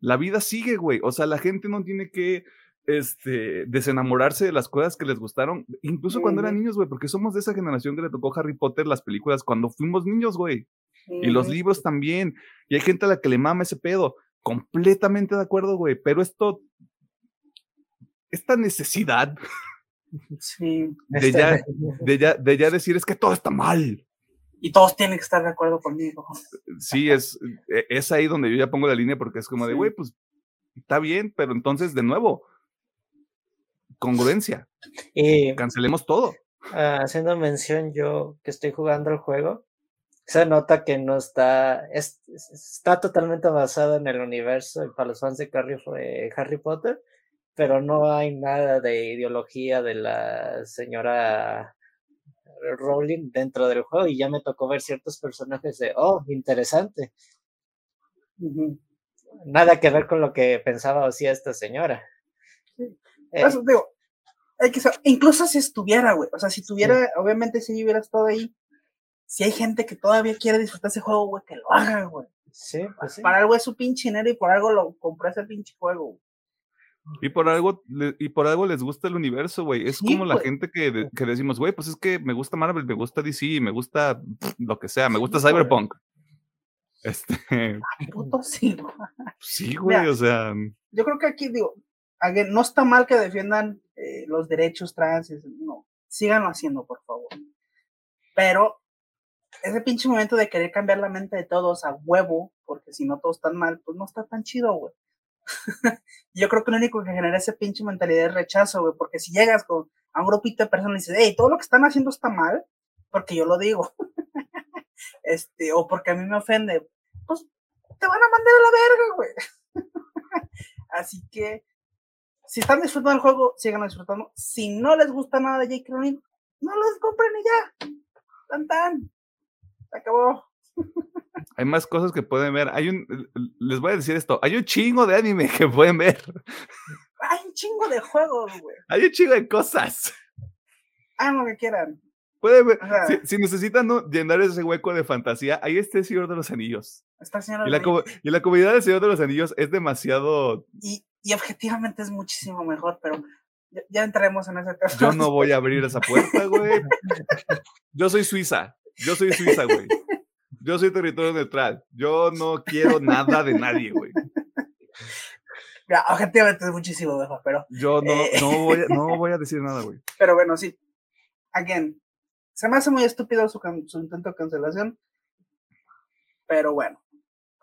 S1: La vida sigue, güey, o sea, la gente no tiene que este, desenamorarse de las cosas que les gustaron, incluso cuando eran niños, güey, porque somos de esa generación que le tocó Harry Potter las películas cuando fuimos niños, güey, y los libros también, y hay gente a la que le mama ese pedo, completamente de acuerdo, güey, pero esto esta necesidad de, ya, de, ya, de ya decir es que todo está mal.
S2: Y todos tienen que estar de acuerdo conmigo.
S1: Sí, es, e, es ahí donde yo ya pongo la línea porque es como de, güey, pues está bien, pero entonces de nuevo, congruencia. y Cancelemos todo.
S3: Ah, haciendo mención yo que estoy jugando el juego, se nota que no está, está totalmente basado en el universo y para los fans de Harry Potter, pero no hay nada de ideología de la señora Rowling dentro del juego y ya me tocó ver ciertos personajes de, oh, interesante. Nada que ver con lo que pensaba o hacía esta señora.
S2: Eh, digo, hay que incluso si estuviera, güey, o sea, si tuviera, obviamente si hubiera estado ahí, si hay gente que todavía quiere disfrutar ese juego, güey, que lo haga, güey.
S3: Sí, pues
S2: Para algo es su pinche dinero y por algo lo compré ese pinche juego.
S1: Y por algo, y por algo les gusta el universo, güey. Es como la gente que, que decimos, güey, pues es que me gusta Marvel, me gusta DC, me gusta lo que sea, me gusta Cyberpunk. Este.
S2: sí,
S1: sí, güey, o sea.
S2: Yo creo que aquí, digo, no está mal que defiendan eh, los derechos trans, no, síganlo haciendo, por favor. Pero ese pinche momento de querer cambiar la mente de todos a huevo, porque si no todos están mal, pues no está tan chido, güey. yo creo que lo único que genera esa pinche mentalidad es rechazo, güey, porque si llegas con, a un grupito de personas y dices, hey, todo lo que están haciendo está mal, porque yo lo digo, este, o porque a mí me ofende, pues te van a mandar a la verga, güey. Así que, si están disfrutando el juego, sigan disfrutando. Si no les gusta nada de Jake Rowling, no los compren y ya. Tan tan. Se acabó.
S1: Hay más cosas que pueden ver. Hay un, les voy a decir esto, hay un chingo de anime que pueden ver.
S2: Hay un chingo de juegos, güey.
S1: Hay un chingo de cosas.
S2: Hagan lo que quieran.
S1: Pueden ver. Si, si necesitan ¿no? llenar ese hueco de fantasía, ahí está el Señor de los Anillos.
S2: Está el Señor de los Anillos.
S1: y la comunidad del Señor de los Anillos es demasiado.
S2: y, y objetivamente es muchísimo mejor, pero ya, ya entraremos en ese tema.
S1: Yo no voy a abrir esa puerta, güey. Yo soy Suiza. Yo soy Suiza, güey. Yo soy territorio neutral. Yo no quiero nada de nadie, güey.
S2: Ya, objetivamente es muchísimo mejor, pero,
S1: Yo no,
S2: Eh.
S1: no, voy, a, no voy a decir nada, güey.
S2: pero bueno, sí. Again, se me hace muy estúpido su, su intento de cancelación, pero bueno.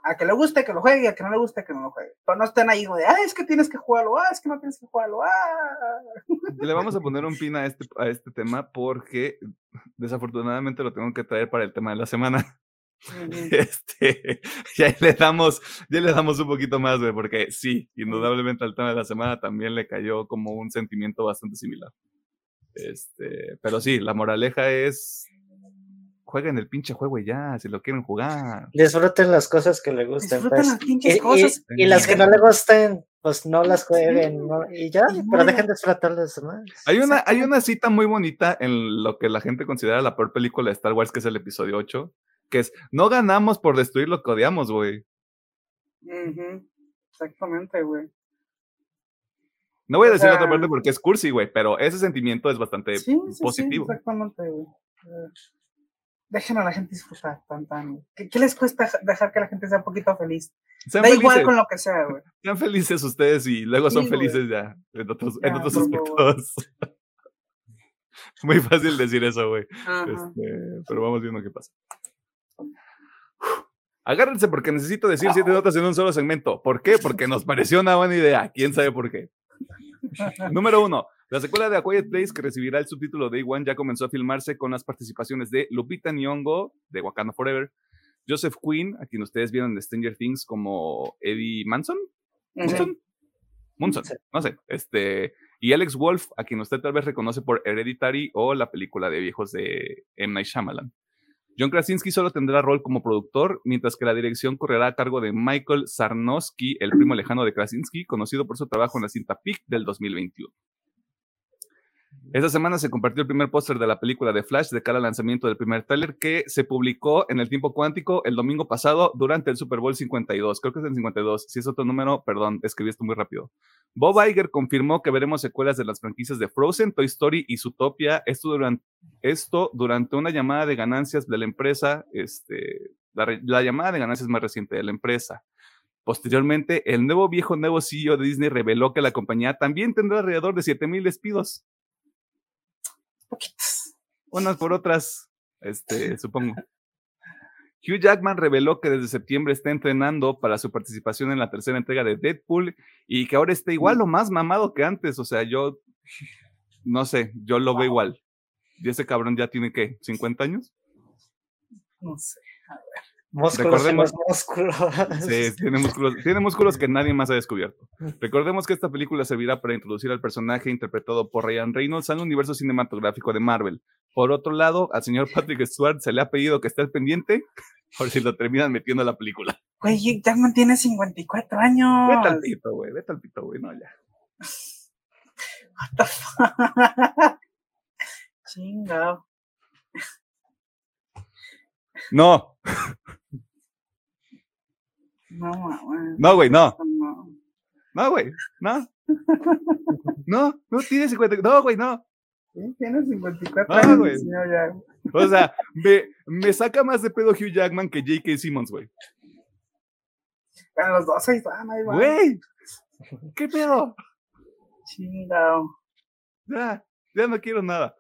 S2: A que le guste, que lo juegue, y a que no le guste, que no lo juegue. Pero no estén ahí de, ah, es que tienes que jugarlo, ah, es que no tienes que jugarlo, ah.
S1: Le vamos a poner un pin a este, a este tema porque desafortunadamente lo tengo que traer para el tema de la semana. Este, y ahí le damos, ya le damos un poquito más, güey, porque sí, indudablemente al tema de la semana también le cayó como un sentimiento bastante similar. Este, pero sí, la moraleja es jueguen el pinche juego y ya, si lo quieren jugar.
S3: Disfruten las cosas que le gusten.
S2: Disfruten
S3: pues.
S2: las pinches
S3: Y,
S2: cosas.
S3: y las que no le gusten, pues no las jueguen.
S2: Sí.
S3: ¿no? Y ya,
S2: Y
S3: pero dejen de disfrutar las demás.
S1: Hay una, hay una cita muy bonita en lo que la gente considera la peor película de Star Wars, que es el episodio 8, que es, no ganamos por destruir lo que odiamos, güey.
S2: Exactamente, güey.
S1: No voy a
S2: O
S1: decir otra parte porque es cursi, güey, pero ese sentimiento es bastante
S2: Sí, sí, sí,
S1: positivo.
S2: exactamente, güey. Dejen a la gente disfrutar, tan, tan. ¿Qué, qué les cuesta deja- dejar que la gente sea un poquito feliz?
S1: sean,
S2: Da igual con lo que sea, güey.
S1: sean felices ustedes y luego son
S2: güey.
S1: felices ya en otros, en aspectos. Muy fácil decir eso, güey. Este, pero vamos viendo qué pasa. Agárrense porque necesito decir siete notas en un solo segmento. ¿Por qué? Porque nos pareció una buena idea. ¿Quién sabe por qué? Número uno. La secuela de A Quiet Place, que recibirá el subtítulo Day One, ya comenzó a filmarse con las participaciones de Lupita Nyong'o, de Wakanda Forever, Joseph Quinn, a quien ustedes vieron de Stranger Things como Eddie Manson. Munson, Munson, no sé, este, y Alex Wolf, a quien usted tal vez reconoce por Hereditary o la película de viejos de M. Night Shyamalan. John Krasinski solo tendrá rol como productor, mientras que la dirección correrá a cargo de Michael Sarnowski, el primo lejano de Krasinski, conocido por su trabajo en la cinta Peak del 2021. Esta semana se compartió el primer póster de la película de Flash de cara al lanzamiento del primer tráiler que se publicó en el tiempo cuántico el domingo pasado durante el Super Bowl 52. Creo que es el 52. Si es otro número, perdón, escribí esto muy rápido. Bob Iger confirmó que veremos secuelas de las franquicias de Frozen, Toy Story y Zootopia. Esto durante, esto durante una llamada de ganancias de la empresa, este, la, la llamada de ganancias más reciente de la empresa. Posteriormente, el nuevo viejo nuevo CEO de Disney reveló que la compañía también tendrá alrededor de 7000 despidos,
S2: Poquitos.
S1: unas por otras, este, supongo. Hugh Jackman reveló que desde septiembre está entrenando para su participación en la tercera entrega de Deadpool y que ahora está igual o más mamado que antes. O sea, yo no sé, yo lo veo igual. Y ese cabrón ya tiene que 50 años.
S2: No sé.
S3: Músculos y
S1: Recordemos-
S3: más músculos.
S1: Sí, tiene músculos, tiene músculos que nadie más ha descubierto. Recordemos que esta película servirá para introducir al personaje interpretado por Ryan Reynolds al universo cinematográfico de Marvel. Por otro lado, al señor Patrick Stewart se le ha pedido que esté al pendiente por si lo terminan metiendo a la película.
S2: Güey, Hugh Jackman tiene 54 años.
S1: Vete al pito, güey, vete al pito, güey, no, ya.
S2: What the fuck? Chingado.
S1: No,
S2: No,
S1: no, güey, no,
S2: No.
S1: no, güey, no. No, no tiene 50, no, güey, no.
S2: Tiene 54
S1: Ah,
S2: años, señor Jackman.
S1: O sea, me, me saca más de pedo Hugh Jackman que J.K. Simmons, güey.
S2: Pero los dos ahí están, ahí van.
S1: Güey, ¿qué pedo?
S2: Chingado.
S1: Ya, ya no quiero nada.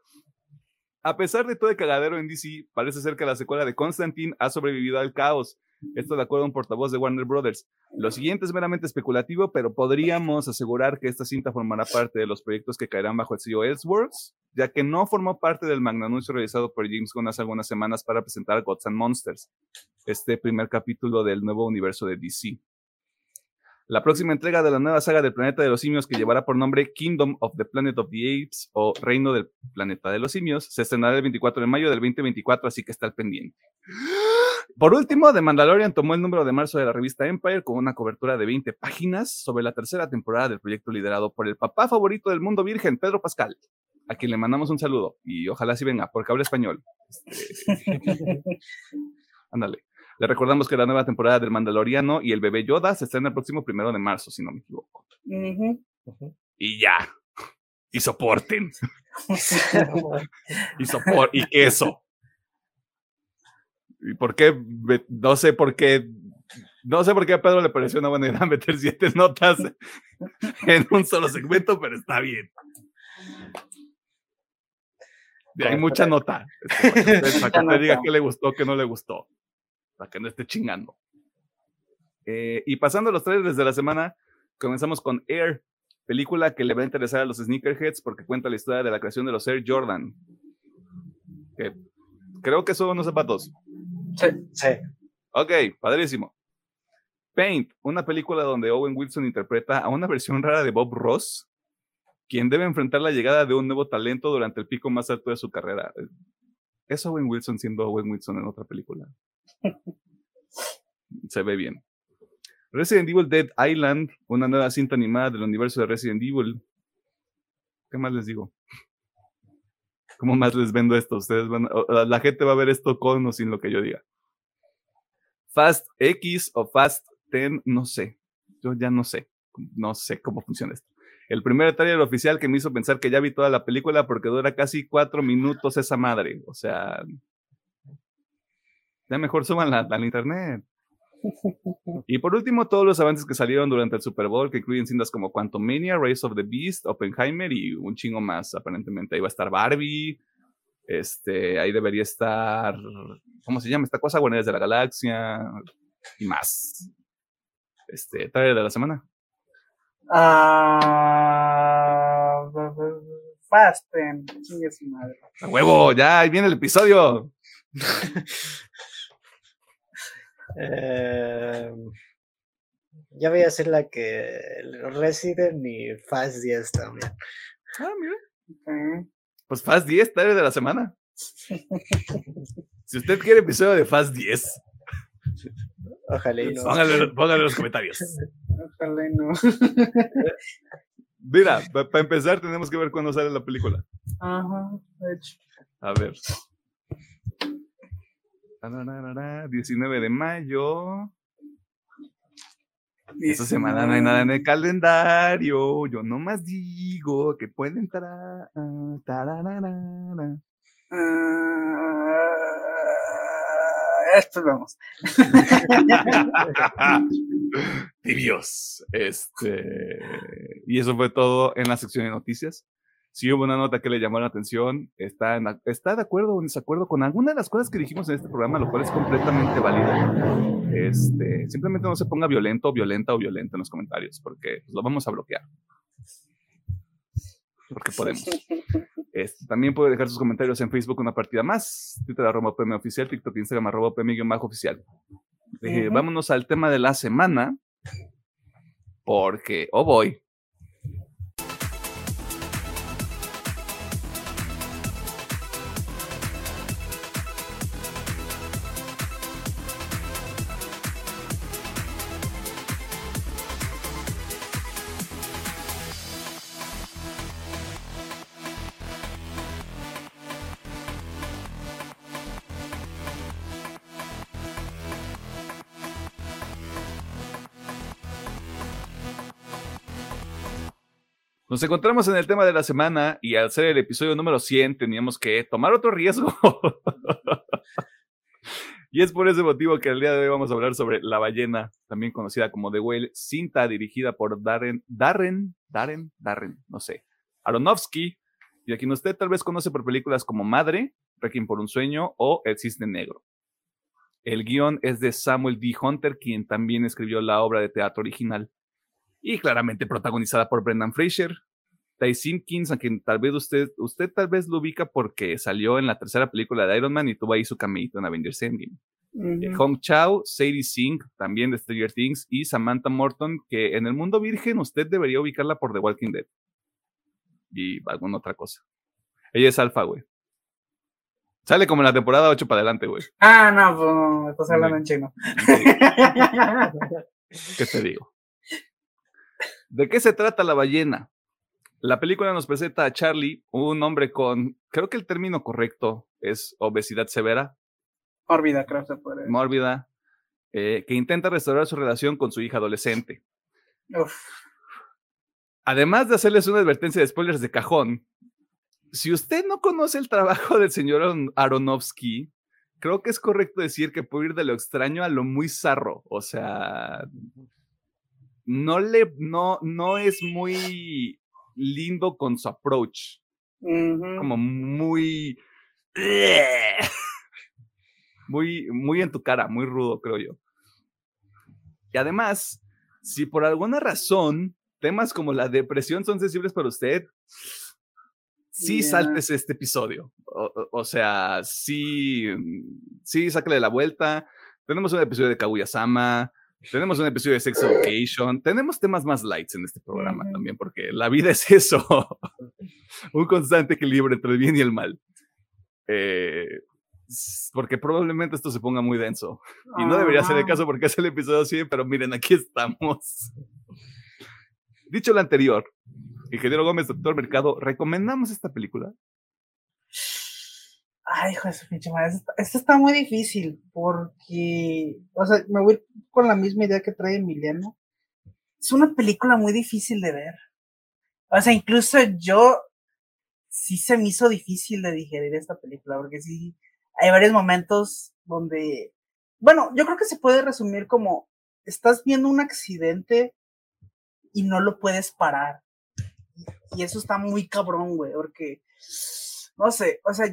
S1: A pesar de todo el cagadero en DC, parece ser que la secuela de Constantine ha sobrevivido al caos. Esto de acuerdo a un portavoz de Warner Brothers. Lo siguiente es meramente especulativo, pero podríamos asegurar que esta cinta formará parte de los proyectos que caerán bajo el sello Elseworlds, ya que no formó parte del magnanuncio realizado por James Gunn hace algunas semanas para presentar Gods and Monsters, este primer capítulo del nuevo universo de DC. La próxima entrega de la nueva saga del Planeta de los Simios, que llevará por nombre Kingdom of the Planet of the Apes o Reino del Planeta de los Simios, se estrenará el 24 de mayo del 2024, así que está al pendiente. Por último, The Mandalorian tomó el número de marzo de la revista Empire con una cobertura de 20 páginas sobre la tercera temporada del proyecto liderado por el papá favorito del mundo virgen, Pedro Pascal, a quien le mandamos un saludo y ojalá sí venga, porque habla español. Ándale. Le recordamos que la nueva temporada del Mandaloriano y el bebé Yoda se estrena el próximo primero de marzo, si no me equivoco. Y ya. Y soporten. y sopor y queso. ¿Y por qué? No sé por qué. No sé por qué a Pedro le pareció una buena idea meter siete notas en un solo segmento, pero está bien. hay mucha nota. Este, para que te diga qué le gustó, qué no le gustó. Para que no esté chingando. Eh, y pasando a los trailers de la semana, comenzamos con Air, película que le va a interesar a los sneakerheads porque cuenta la historia de la creación de los Air Jordan. creo que son unos zapatos.
S2: Sí. sí.
S1: Ok, padrísimo. Paint, una película donde Owen Wilson interpreta a una versión rara de Bob Ross, quien debe enfrentar la llegada de un nuevo talento durante el pico más alto de su carrera. Es Owen Wilson siendo Owen Wilson en otra película. Se ve bien. Resident Evil Dead Island, una nueva cinta animada del universo de Resident Evil. ¿Qué más les digo? ¿Cómo más les vendo esto? Ustedes van, la gente va a ver esto con o sin lo que yo diga. Fast X o Fast 10, no sé. Yo ya no sé. No sé cómo funciona esto. El primer trailer oficial que me hizo pensar que ya vi toda la película porque dura casi cuatro minutos esa madre. O sea, ya mejor súbanla al internet. Y por último, todos los avances que salieron durante el Super Bowl, que incluyen cintas como Quantum Mania, Race of the Beast, Oppenheimer y un chingo más, aparentemente. Ahí va a estar Barbie, este, ahí debería estar, ¿cómo se llama esta cosa? Guardianes de la Galaxia y más. Este, trailer de la semana.
S2: Ah, fasten, chingue su madre.
S1: ¡A huevo! Ya, ahí viene el episodio.
S3: Eh, ya voy a hacer la que Resident y Fast 10 también.
S1: Ah, mira. Pues Fast 10, tarde de la semana. si usted quiere episodio de Fast 10,
S3: ojalá y no.
S1: Póngalo, en los comentarios.
S2: Ojalá y no.
S1: Mira, para empezar tenemos que ver cuándo sale la película.
S2: Ajá, de hecho.
S1: A ver. 19 de mayo. Esta semana no hay nada en el calendario. Yo nomás digo que puede entrar.
S2: Ah, esto vamos.
S1: Tibios. Este. Y eso fue todo en la sección de noticias si hubo una nota que le llamó la atención, está, está de acuerdo o en desacuerdo con alguna de las cosas que dijimos en este programa, lo cual es completamente válido. Este, simplemente no se ponga violento, violenta o violenta en los comentarios, porque pues, lo vamos a bloquear. Porque podemos. Este, también puede dejar sus comentarios en Facebook una partida más, Twitter arroba PM oficial, TikTok, Instagram arroba PM oficial. Eh, vámonos al tema de la semana, porque, oh voy, Nos encontramos en el tema de la semana y al ser el episodio número 100 teníamos que tomar otro riesgo. y es por ese motivo que el día de hoy vamos a hablar sobre La ballena, también conocida como The Whale, cinta dirigida por Darren, Darren, Darren, Darren, no sé, Aronofsky, y a quien usted tal vez conoce por películas como Madre, Requiem por un sueño o El cisne negro. El guion es de Samuel D. Hunter, quien también escribió la obra de teatro original y claramente protagonizada por Brendan Fraser. Ty Simpkins, a quien tal vez usted, usted tal vez lo ubica porque salió en la tercera película de Iron Man y tuvo ahí su cameíto en Avengers Endgame. Eh, Hong Chao, Sadie Singh, también de Stranger Things, y Samantha Morton, que en el mundo virgen usted debería ubicarla por The Walking Dead. Y alguna otra cosa. Ella es alfa, güey. Sale como en la temporada 8 para adelante, güey.
S2: Ah, no, pues no, estás hablando en chino.
S1: ¿Qué te digo? ¿De qué se trata la ballena? La película nos presenta a Charlie, un hombre con, creo que el término correcto es obesidad severa.
S2: Mórbida, creo que se puede.
S1: Mórbida, eh, que intenta restaurar su relación con su hija adolescente.
S2: Uf.
S1: Además de hacerles una advertencia de spoilers de cajón, si usted no conoce el trabajo del señor Aron- Aronofsky, creo que es correcto decir que puede ir de lo extraño a lo muy zarro. O sea, no le, no, no es muy lindo con su approach. Como muy, muy, muy en tu cara, muy rudo, creo yo. Y además, si por alguna razón temas como la depresión son sensibles para usted, sí saltes este episodio. O, o- sea, sí, sí, sácale la vuelta. Tenemos un episodio de Kaguya-sama, tenemos un episodio de Sex Education, tenemos temas más lights en este programa también, porque la vida es eso, un constante equilibrio entre el bien y el mal. Eh, porque probablemente esto se ponga muy denso. Y no debería ser el caso porque es el episodio 100, pero miren, aquí estamos. Dicho lo anterior, Ingeniero Gómez, Doctor Mercado, ¿recomendamos esta película?
S2: Ay, hijo de su pinche madre. Esto, está muy difícil porque, o sea, me voy con la misma idea que trae Emiliano. Es una película muy difícil de ver. O sea, incluso yo sí se me hizo difícil de digerir esta película porque sí hay varios momentos donde, bueno, yo creo que se puede resumir como estás viendo un accidente y no lo puedes parar. Y eso está muy cabrón, güey, porque, no sé, o sea,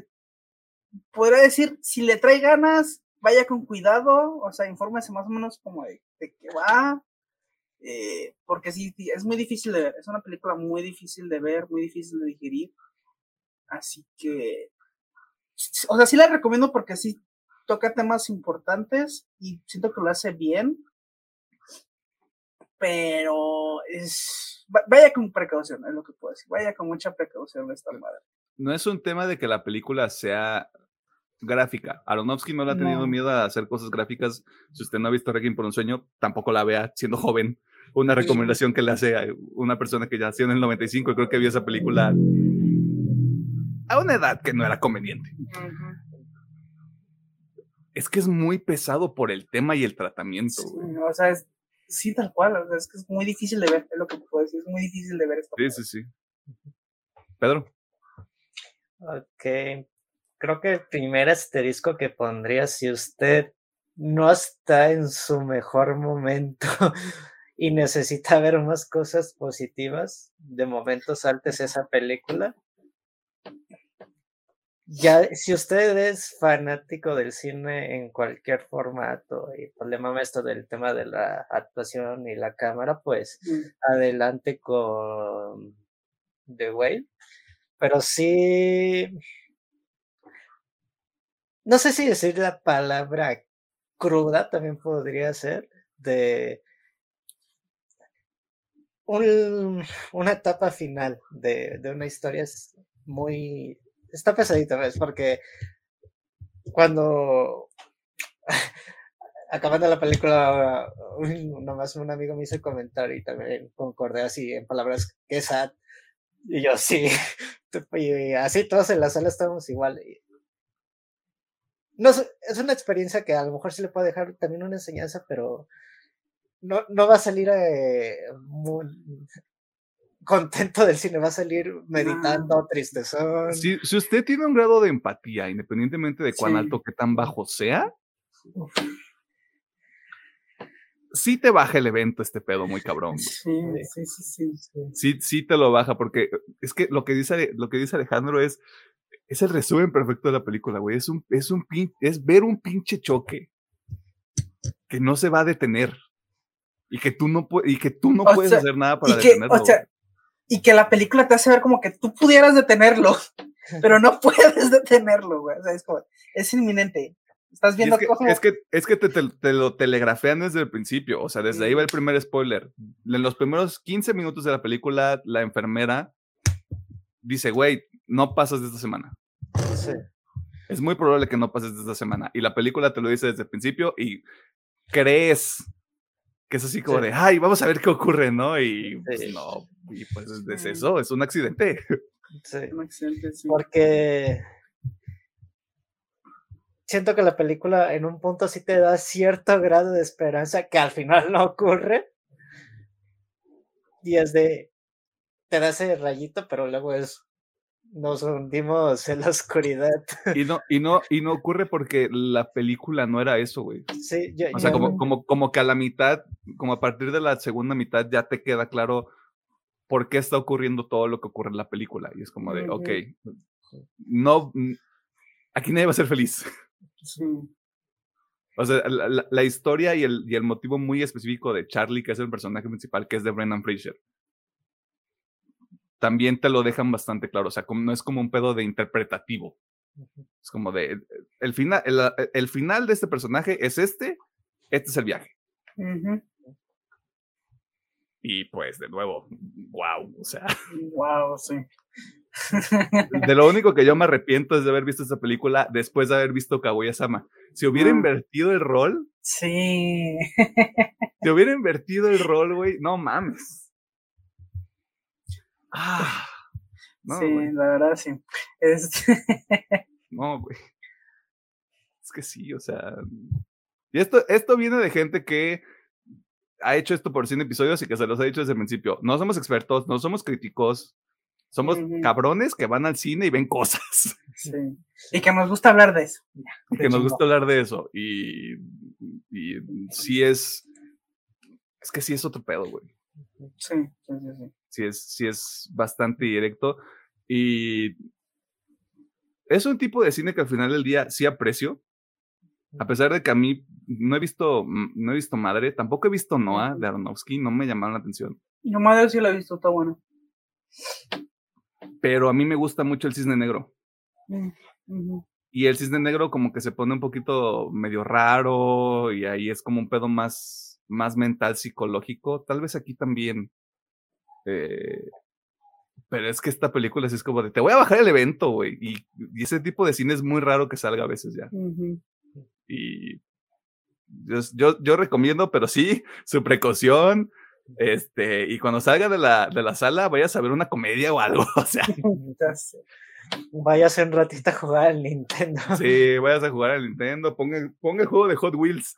S2: podría decir, si le trae ganas, vaya con cuidado, o sea, infórmese más o menos como de, de qué va, eh, porque sí, es muy difícil de ver, es una película muy difícil de ver, muy difícil de digerir, así que, o sea, sí la recomiendo porque sí toca temas importantes y siento que lo hace bien, pero es, va- vaya con precaución, es lo que puedo decir, vaya con mucha precaución esta madre.
S1: No es un tema de que la película sea gráfica. Aronofsky no le ha tenido
S2: No.
S1: miedo a hacer cosas gráficas. Si usted no ha visto Requiem por un sueño, tampoco la vea siendo joven. Una recomendación que le hace a una persona que ya nació en el 95 y creo que vio esa película a una edad que no era conveniente. Es que es muy pesado por el tema y el tratamiento.
S2: Sí, o sea, es, sí, tal cual, o sea, es que es muy difícil de ver, es lo que puedo decir, es muy difícil de ver esto.
S1: Sí, sí, sí. Pedro.
S3: Ok. Creo que el primer asterisco que pondría si usted no está en su mejor momento y necesita ver más cosas positivas, de momento saltes esa película. Ya, si usted es fanático del cine en cualquier formato y pues le mama esto del tema de la actuación y la cámara, pues
S2: Mm,
S3: adelante con The Whale. Pero sí. No sé si decir la palabra cruda también podría ser. De. un- una etapa final de, de una historia es muy. Está pesadita, ¿ves? Porque cuando. Acabando la película, nomás un amigo me hizo el comentario y también concordé así en palabras que sad. Y yo sí, y así todos en la sala estamos igual. No es una experiencia que a lo mejor sí le puede dejar también una enseñanza, pero no, no va a salir eh, muy contento del cine, va a salir meditando, tristezón.
S1: Si, si usted tiene un grado de empatía, independientemente de cuán
S2: Sí.
S1: alto que tan bajo sea, sí te baja el evento este pedo muy cabrón. güey.
S2: Sí, sí, sí, sí.
S1: Sí, sí te lo baja, porque es que lo que dice, lo que dice Alejandro es, es el resumen perfecto de la película, güey. Es un, es un pin- es ver un pinche choque que no se va a detener. Y que tú no, y que tú no
S2: O
S1: puedes
S2: sea,
S1: hacer nada para
S2: Y que,
S1: detenerlo.
S2: o sea, y que la película te hace ver como que tú pudieras detenerlo, pero no puedes detenerlo, güey. O sea, es como, es inminente. Estás
S1: Y
S2: viendo
S1: es que,
S2: cómo.
S1: es que, es que te, te- te lo telegrafean desde el principio, o sea, desde ahí va el primer spoiler. En los primeros 15 minutos de la película, la enfermera dice, güey, no pasas de esta semana.
S3: Sí.
S1: Es muy probable que no pases de esta semana. Y la película te lo dice desde el principio y crees que es así como de, ay, vamos a ver qué ocurre, ¿no? Y pues, no, y pues es, eso, es un accidente.
S3: Sí. Un accidente, sí. Porque siento que la película en un punto sí te da cierto grado de esperanza que al final no ocurre. Y es de, te da ese rayito, pero luego es, nos hundimos en la oscuridad.
S1: Y no, y no, y no ocurre porque la película no era eso, güey.
S3: Sí, yo,
S1: O sea, como, como, como que a la mitad, como a partir de la segunda mitad ya te queda claro por qué está ocurriendo todo lo que ocurre en la película. Y es como de, ok, no, aquí nadie va a ser feliz. Sí. O sea, la, historia y el, y el, motivo muy específico de Charlie, que es el personaje principal, que es de Brendan Fraser, también te lo dejan bastante claro. O sea, como, no es como un pedo de interpretativo. Es como de, el final, el, final de este personaje es este, este es el viaje. Y pues, de nuevo, wow, o sea.
S2: Wow, sí.
S1: De lo único que yo me arrepiento es de haber visto esta película después de haber visto Kaguya-sama. Si hubiera mm. invertido el rol.
S2: Sí.
S1: Si hubiera invertido el rol, güey, no mames.
S2: Ah, sí, la verdad sí. Este
S1: no, güey. Es que sí, o sea. Y esto, esto viene de gente que ha hecho esto por 100 episodios y que se los ha dicho desde el principio. No somos expertos, no somos críticos, somos cabrones que van al cine y ven cosas.
S2: Sí. Y que nos gusta hablar de eso.
S1: que nos gusta hablar de eso. Y, y sí es. Es que sí es otro pedo, güey.
S2: Sí, sí, sí.
S1: Sí es, sí es bastante directo. Y es un tipo de cine que al final del día sí aprecio. A pesar de que a mí no he visto, no he visto Madre, tampoco he visto Noah de Aronofsky, no me llamaron la atención.
S2: No, Madre sí la he visto, está bueno
S1: pero a mí me gusta mucho el cisne negro. Mm, y el cisne negro como que se pone un poquito medio raro y ahí es como un pedo más, más mental, psicológico. Tal vez aquí también. Eh, pero es que esta película es como de, te voy a bajar el evento, güey. Y, ese tipo de cine es muy raro que salga a veces ya. Y yo, yo, yo, recomiendo, pero sí, su precaución, este, y cuando salga de la, de la sala, vayas a ver una comedia o algo. O sea.
S3: Vayas un ratito a jugar al Nintendo.
S1: Sí, vayas a jugar al Nintendo, ponga, ponga el juego de Hot Wheels.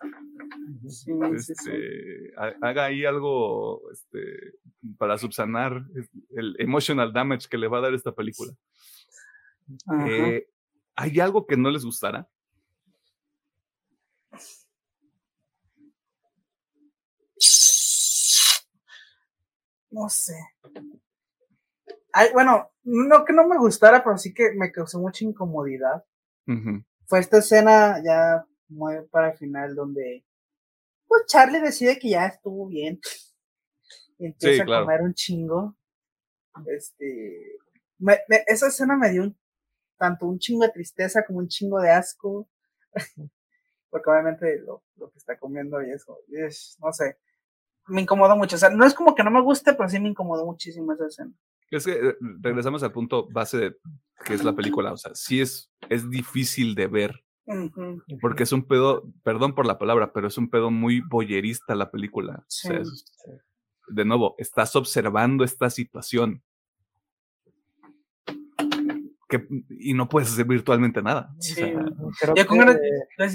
S1: este, Haga ahí algo este, para subsanar el emotional damage que le va a dar esta película. Eh, ¿Hay algo que no les gustará?
S2: no sé. Ay, bueno, no que no me gustara, pero sí que me causó mucha incomodidad. Fue esta escena ya muy para el final donde pues Charlie decide que ya estuvo bien. Y empieza a comer un chingo. Este, esa escena me dio tanto un chingo de tristeza como un chingo de asco. Porque obviamente lo, lo que está comiendo y eso, es, no sé me incomodó mucho. O sea, no es como que no me guste, pero sí me incomodó muchísimo esa escena.
S1: Es que eh, regresamos al punto base de que es la película. O sea, sí es, es difícil de ver. Porque es un pedo, perdón por la palabra, pero es un pedo muy boyerista la película. de nuevo, estás observando esta situación. Que, y no puedes hacer virtualmente nada.
S2: Sí, ya con que...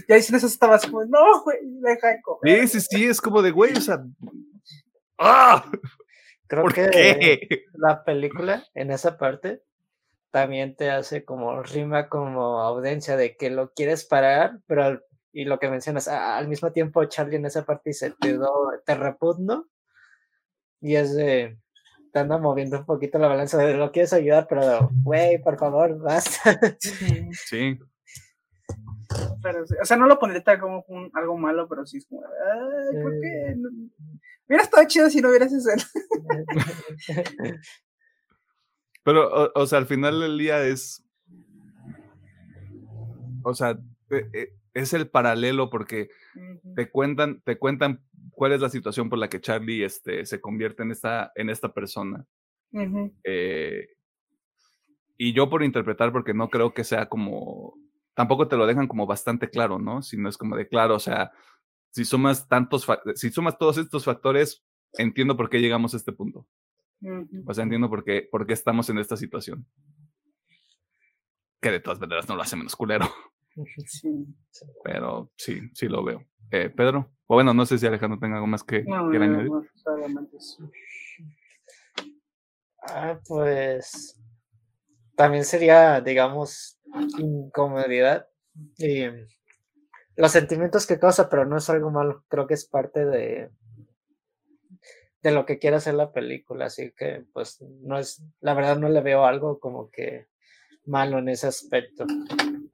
S2: ya dicen eso estabas como, no, güey, deja de comer.
S1: Sí, sí, sí, es como de, güey, o sea, ¡ah!
S3: Creo que la película, en esa parte, también te hace como rima como audiencia de que lo quieres parar, pero y lo que mencionas, al mismo tiempo Charlie en esa parte dice, te, do, te repugno, y es de, te anda moviendo un poquito la balanza de lo quieres ayudar, pero, güey, por favor, basta.
S1: Sí.
S2: Pero, o sea, no lo pondría como un, algo malo, pero sí es como, ay, ¿por qué? Eh. Hubiera estado chido si no hubieras escena.
S1: pero, o, sea, al final del día es, o sea, e, e, es el paralelo porque te cuentan, te cuentan cuál es la situación por la que Charlie este, se convierte en esta, en esta persona. Eh, y yo por interpretar, porque no creo que sea como tampoco te lo dejan como bastante claro, ¿no? Si no es como de claro, o sea, si sumas tantos, si sumas todos estos factores, entiendo por qué llegamos a este punto. O sea, entiendo por qué, por qué estamos en esta situación. Que de todas maneras no lo hace menos culero. Pero sí, sí lo veo. Eh, Pedro, o bueno, no sé si Alejandro tenga algo más que
S2: No,
S1: quiera
S2: no,
S1: añadir.
S2: no, solamente eso.
S3: Ah, pues también sería, digamos, incomodidad y los sentimientos que causa, pero no es algo malo. Creo que es parte de de lo que quiere hacer la película, así que pues no es, la verdad no le veo algo como que malo en ese aspecto.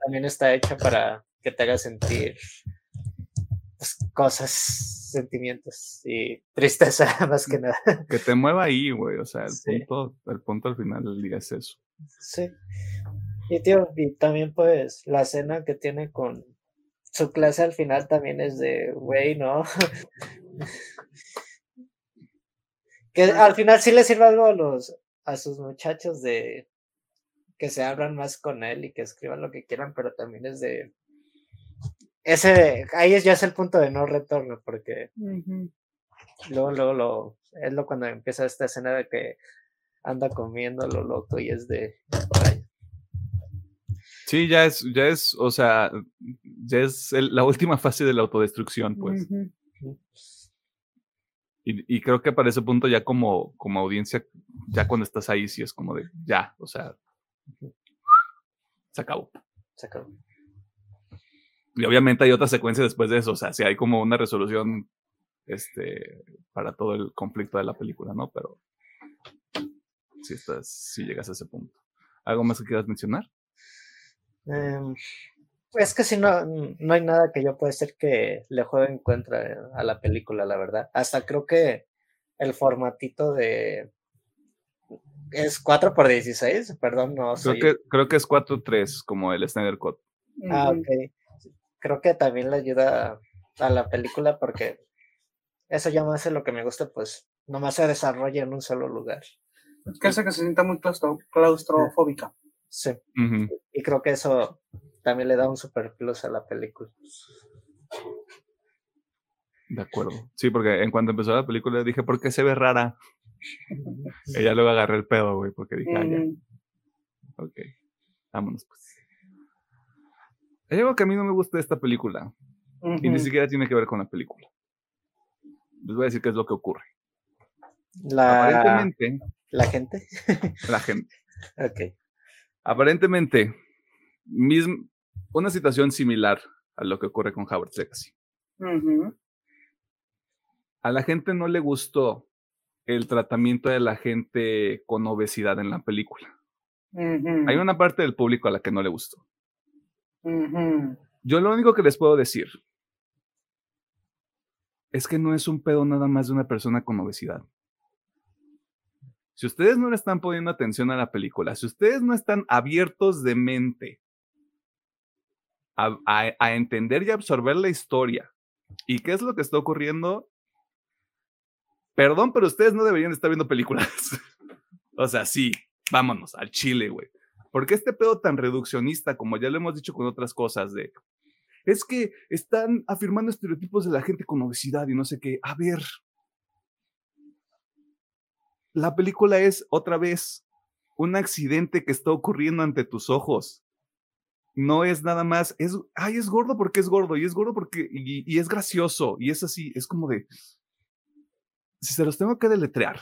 S3: También está hecha para que te haga sentir pues, cosas, sentimientos y tristeza más que nada.
S1: Que te mueva ahí, güey. O sea, el,
S3: Sí.
S1: punto, el punto al final del día es eso.
S3: Sí. Y tío, y también pues la escena que tiene con su clase al final también es de, güey, ¿no? que al final sí le sirve algo a los, a sus muchachos de que se abran más con él y que escriban lo que quieran, pero también es de ese, ahí es, ya es el punto de no retorno, porque luego, luego lo, es lo cuando empieza esta escena de que anda comiendo lo loco y es de,
S1: Sí, ya es, ya es, o sea, ya es el- la última fase de la autodestrucción, pues. Y, y creo que para ese punto ya como, como audiencia, ya cuando estás ahí, sí es como de, ya, o sea, se acabó.
S3: se acabó.
S1: Y obviamente hay otra secuencia después de eso, o sea, sí hay como una resolución este, para todo el conflicto de la película, ¿no? Pero sí, estás, sí llegas a ese punto. ¿Algo más que quieras mencionar?
S3: Em, es que si no, no hay nada que yo pueda decir que le juegue en contra a la película, la verdad. Hasta creo que el formatito de... Es 4 por 16 perdón, no
S1: Creo
S3: soy...
S1: que, creo que es 4-3, como el Snyder Cut.
S3: Ah, ok. Creo que también le ayuda a la película porque eso ya me hace lo que me gusta, pues nomás se desarrolla en un solo lugar.
S2: Es que hace que se sienta muy claustro- claustrofóbica.
S3: Sí. Y creo que eso también le da un super plus a la película.
S1: De acuerdo. Sí, porque en cuanto empezó la película dije, ¿por qué se ve rara? Ya luego agarré el pedo, güey, porque dije, ah, ya,
S2: Mm,
S1: ok. Vámonos, pues. Hay algo que a mí no me gusta de esta película, y ni siquiera tiene que ver con la película. Les voy a decir qué es lo que ocurre.
S3: La,
S1: Aparentemente,
S3: la gente.
S1: la gente.
S3: ok.
S1: Aparentemente, una situación similar a lo que ocurre con Howard's Legacy. A la gente no le gustó el tratamiento de la gente con obesidad en la película. Hay una parte del público a la que no le gustó. Yo lo único que les puedo decir es que no es un pedo nada más de una persona con obesidad. Si ustedes no le están poniendo atención a la película, si ustedes no están abiertos de mente a, entender y absorber la historia y qué es lo que está ocurriendo, perdón, pero ustedes no deberían estar viendo películas. o sea, sí, vámonos al chile, güey. Porque este pedo tan reduccionista, como ya lo hemos dicho con otras cosas, de es que están afirmando estereotipos de la gente con obesidad y no sé qué. A ver, la película es otra vez un accidente que está ocurriendo ante tus ojos. No es nada más, es, ay, es gordo porque es gordo y es gordo porque, y, es gracioso y es así, es como de, si se los tengo que deletrear,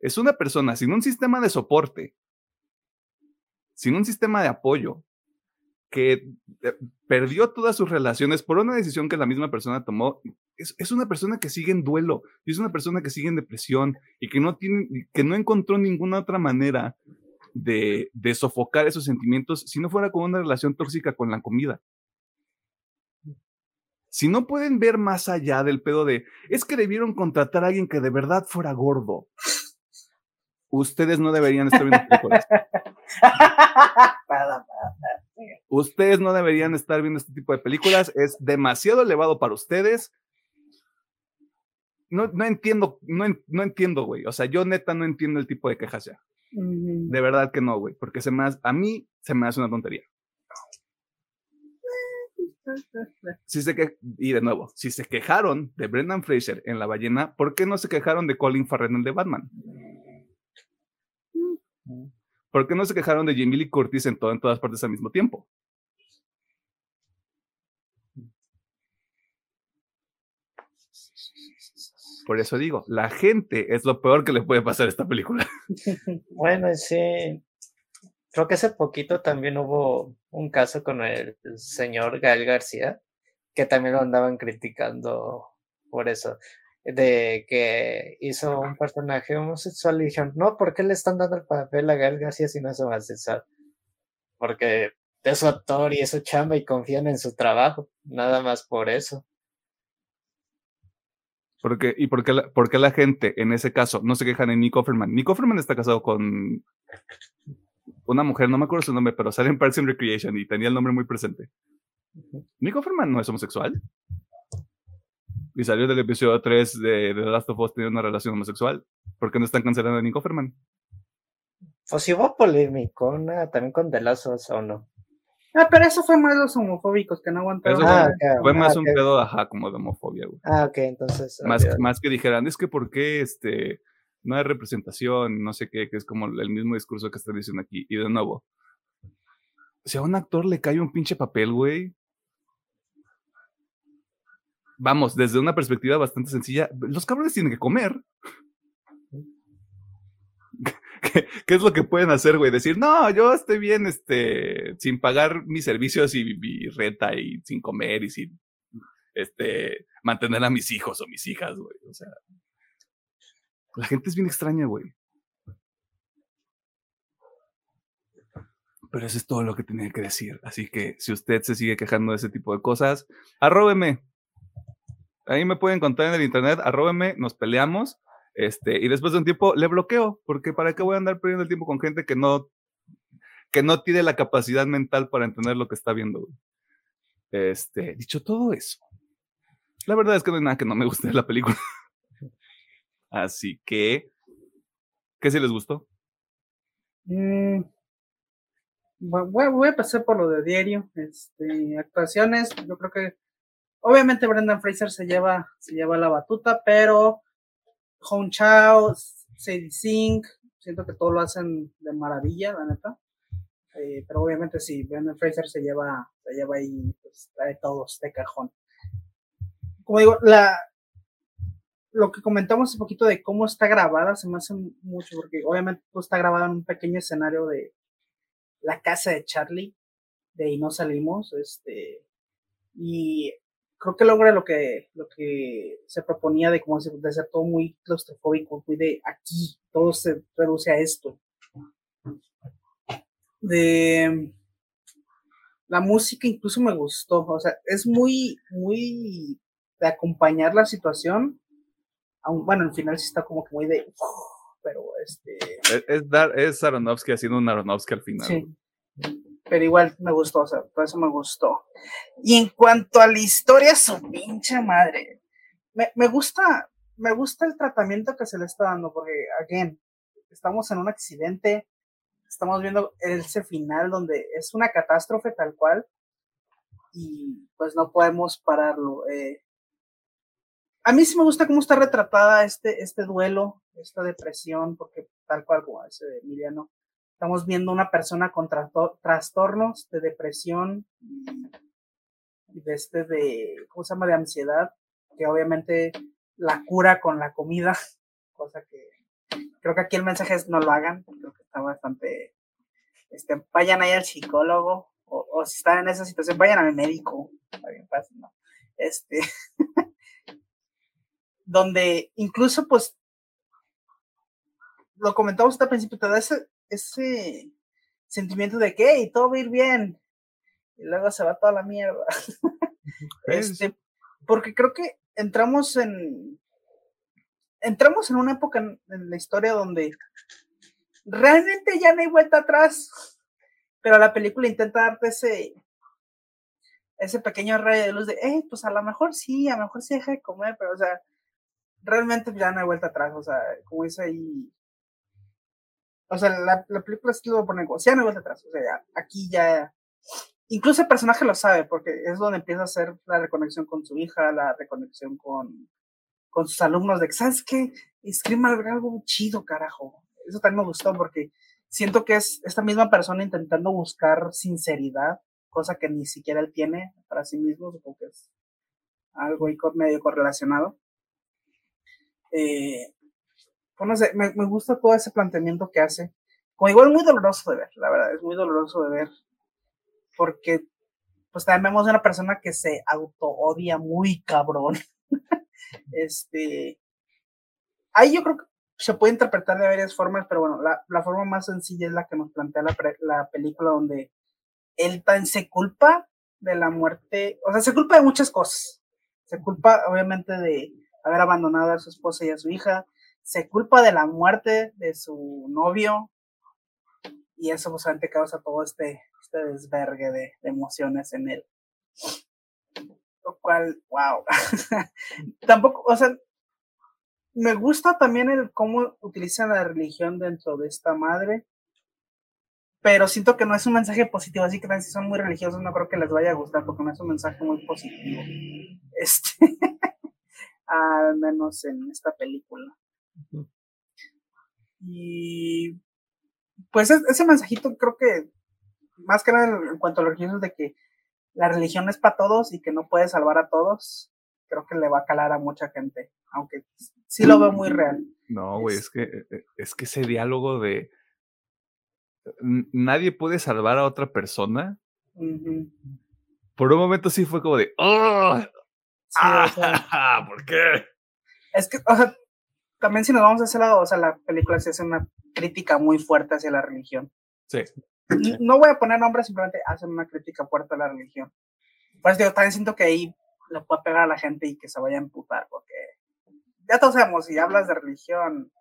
S1: es una persona sin un sistema de soporte, sin un sistema de apoyo, que eh, perdió todas sus relaciones por una decisión que la misma persona tomó. Es, es una persona que sigue en duelo y es una persona que sigue en depresión y que no, tiene, que no encontró ninguna otra manera de, de sofocar esos sentimientos si no fuera con una relación tóxica con la comida. Si no pueden ver más allá del pedo de, es que debieron contratar a alguien que de verdad fuera gordo. Ustedes no deberían estar viendo películas. Ustedes no deberían estar viendo este tipo de películas. Es demasiado elevado para ustedes. No, no entiendo, no, no entiendo, güey. O sea, yo neta no entiendo el tipo de quejas ya. De verdad que no, güey. Porque se me hace- a mí se me hace una tontería. si se que, y de nuevo, si se quejaron de Brendan Fraser en La Ballena, ¿por qué no se quejaron de Colin Farrell en The Batman? ¿Por qué no se quejaron de Jamie Lee Curtis en, todo, en todas partes al mismo tiempo? Por eso digo, la gente es lo peor que le puede pasar a esta película.
S3: Bueno, sí. Creo que hace poquito también hubo un caso con el señor Gael García, que también lo andaban criticando por eso, de que hizo un personaje homosexual y dijeron, no, ¿por qué le están dando el papel a Gael García si no es homosexual? Porque es su actor y es su chamba y confían en su trabajo, nada más por eso.
S1: Porque, ¿Y por qué, la, por qué la gente en ese caso no se quejan de Nick Offerman? Nick Offerman está casado con una mujer, no me acuerdo su nombre, pero sale en Parks and Recreation y tenía el nombre muy presente. Nick Offerman no es homosexual. Y salió del episodio 3 de, The Last of Us teniendo una relación homosexual. ¿Por qué no están cancelando a Nick Offerman?
S3: Pues si hubo polémico, también con The Last of Us o no.
S2: Ah, pero eso fue más los homofóbicos que no aguantaron.
S1: Ah, fue, más un pedo, ajá, como de homofobia, güey.
S3: Ah, ok, entonces.
S1: Más, más que dijeran, es que por qué este, no hay representación, no sé qué, que es como el mismo discurso que están diciendo aquí. Y de nuevo, si a un actor le cae un pinche papel, güey. Vamos, desde una perspectiva bastante sencilla, los cabrones tienen que comer. ¿Qué, es lo que pueden hacer, güey? Decir, no, yo estoy bien, este, sin pagar mis servicios y mi renta y sin comer y sin, este, mantener a mis hijos o mis hijas, güey. O sea, la gente es bien extraña, güey. Pero eso es todo lo que tenía que decir. Así que si usted se sigue quejando de ese tipo de cosas, arróbeme. Ahí me pueden encontrar en el internet, arróbeme, nos peleamos este, y después de un tiempo le bloqueo, porque ¿para qué voy a andar perdiendo el tiempo con gente que no, que no tiene la capacidad mental para entender lo que está viendo? Este, dicho todo eso, la verdad es que no hay nada que no me guste de la película. Así que, ¿qué si les gustó?
S2: Mm, voy, a pasar por lo de diario. Este, actuaciones, yo creo que obviamente Brendan Fraser se lleva, se lleva la batuta, pero Hong Chao, Sadie Sink, siento que todo lo hacen de maravilla, la neta. Eh, pero obviamente si Brendan Fraser se lleva, se lleva ahí, pues trae todos de cajón. Como digo, la, lo que comentamos un poquito de cómo está grabada se me hace mucho, porque obviamente pues, está grabada en un pequeño escenario de la casa de Charlie, de ahí no salimos, este, y creo que logra lo que, lo que se proponía de, como de ser todo muy claustrofóbico, muy de aquí, todo se reduce a esto. De la música incluso me gustó, o sea, es muy, muy de acompañar la situación. Aun, bueno, al final sí está como que muy de, pero este.
S1: Es, dar, es Aronofsky haciendo un Aronofsky al final. Sí
S2: pero igual me gustó, o sea, por eso me gustó. Y en cuanto a la historia, su pinche madre, me, me gusta, me gusta el tratamiento que se le está dando, porque, again, estamos en un accidente, estamos viendo ese final donde es una catástrofe tal cual, y pues no podemos pararlo. Eh. A mí sí me gusta cómo está retratada este, este duelo, esta depresión, porque tal cual como de Emiliano, Estamos viendo una persona con trastornos de depresión y de este de, ¿cómo se llama? De ansiedad, que obviamente la cura con la comida, cosa que creo que aquí el mensaje es no lo hagan, creo que está bastante, este, vayan ahí al psicólogo, o, si están en esa situación, vayan al médico, está bien fácil, ¿no? Este, donde incluso pues, lo comentamos al principio, te da ese sentimiento de que y todo va a ir bien y luego se va toda la mierda. este, porque creo que entramos en entramos en una época en, la historia donde realmente ya no hay vuelta atrás, pero la película intenta darte ese ese pequeño rayo de luz de, hey, pues a lo mejor sí, a lo mejor sí deja de comer, pero o sea, realmente ya no hay vuelta atrás, o sea, como dice ahí o sea, la, la película sí lo pone como, ya no. O sea, aquí ya, incluso el personaje lo sabe, porque es donde empieza a hacer la reconexión con su hija, la reconexión con, con sus alumnos, de que, ¿sabes qué? Escribe algo chido, carajo. Eso también me gustó porque siento que es esta misma persona intentando buscar sinceridad, cosa que ni siquiera él tiene para sí mismo, supongo que es algo ahí medio correlacionado. Eh, no sé, me, me, gusta todo ese planteamiento que hace. Como igual muy doloroso de ver, la verdad, es muy doloroso de ver. Porque, pues también vemos una persona que se auto-odia muy cabrón. este. Ahí yo creo que se puede interpretar de varias formas, pero bueno, la, la forma más sencilla es la que nos plantea la, la película, donde él tan se culpa de la muerte, o sea, se culpa de muchas cosas. Se culpa, obviamente, de haber abandonado a su esposa y a su hija. Se culpa de la muerte de su novio. Y eso, pues, causa todo este, este desvergue de, de emociones en él. Lo cual, wow. Tampoco, o sea, me gusta también el cómo utilizan la religión dentro de esta madre, pero siento que no es un mensaje positivo, así que si son muy religiosos no creo que les vaya a gustar porque no es un mensaje muy positivo. Este, al menos en esta película. Y pues ese mensajito creo que más que nada en cuanto a los religiosos de que la religión es para todos y que no puede salvar a todos, creo que le va a calar a mucha gente, aunque sí lo veo muy real.
S1: No, güey, es que, eh, eh, es que ese diálogo de nadie puede salvar a otra persona. Por un momento sí fue como de, ¡Oh! ah, ¿Por qué?
S2: Es que, o sea, también si nos vamos a ese lado, o sea, la película se hace una crítica muy fuerte hacia la religión.
S1: Sí.
S2: No voy a poner nombres, simplemente hacen una crítica fuerte a la religión. Pues digo, también siento que ahí le puede pegar a la gente y que se vaya a emputar, porque ya todos sabemos, si hablas de religión,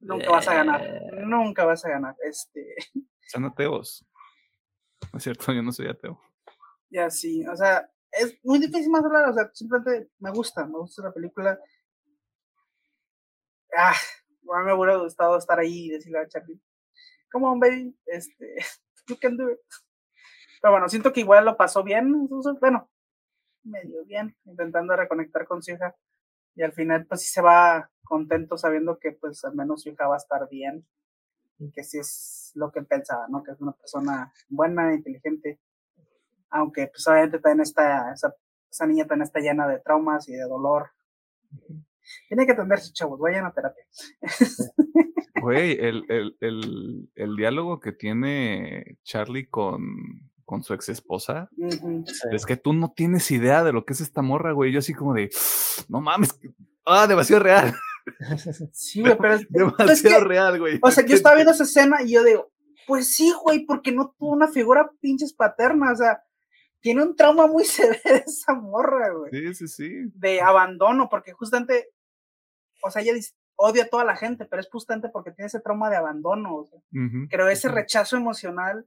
S2: nunca vas a ganar, eh. nunca vas a ganar. Este.
S1: Son ateos. No es cierto, yo no soy ateo.
S2: Ya sí, o sea, es muy difícil más hablar, o sea, simplemente me gusta, me gusta la película. Ah, me hubiera gustado estar ahí y decirle a Charlie, come on, baby, este, you can do it. Pero bueno, siento que igual lo pasó bien, bueno, medio bien, intentando reconectar con su hija. Y al final, pues sí se va contento sabiendo que, pues, al menos su hija va a estar bien. Y que sí es lo que pensaba, ¿no? Que es una persona buena, inteligente. Aunque, pues, obviamente también está, esa, esa niña también está llena de traumas y de dolor. Tiene que atenderse, chavos, vayan a terapia.
S1: Güey, el, el, el, el diálogo que tiene Charlie con, con su ex esposa. Es que tú no tienes idea de lo que es esta morra, güey. Yo así como de, no mames, ah, demasiado real.
S2: Sí, güey, pero es,
S1: demasiado real, güey.
S2: O sea, yo estaba viendo esa escena y yo digo, pues sí, güey, porque no tuvo una figura pinches paterna, o sea, tiene un trauma muy severo esa morra, güey.
S1: Sí, sí, sí.
S2: De abandono, porque justamente, o sea, ella dice, odia a toda la gente, pero es justamente porque tiene ese trauma de abandono, o sea, creo ese rechazo emocional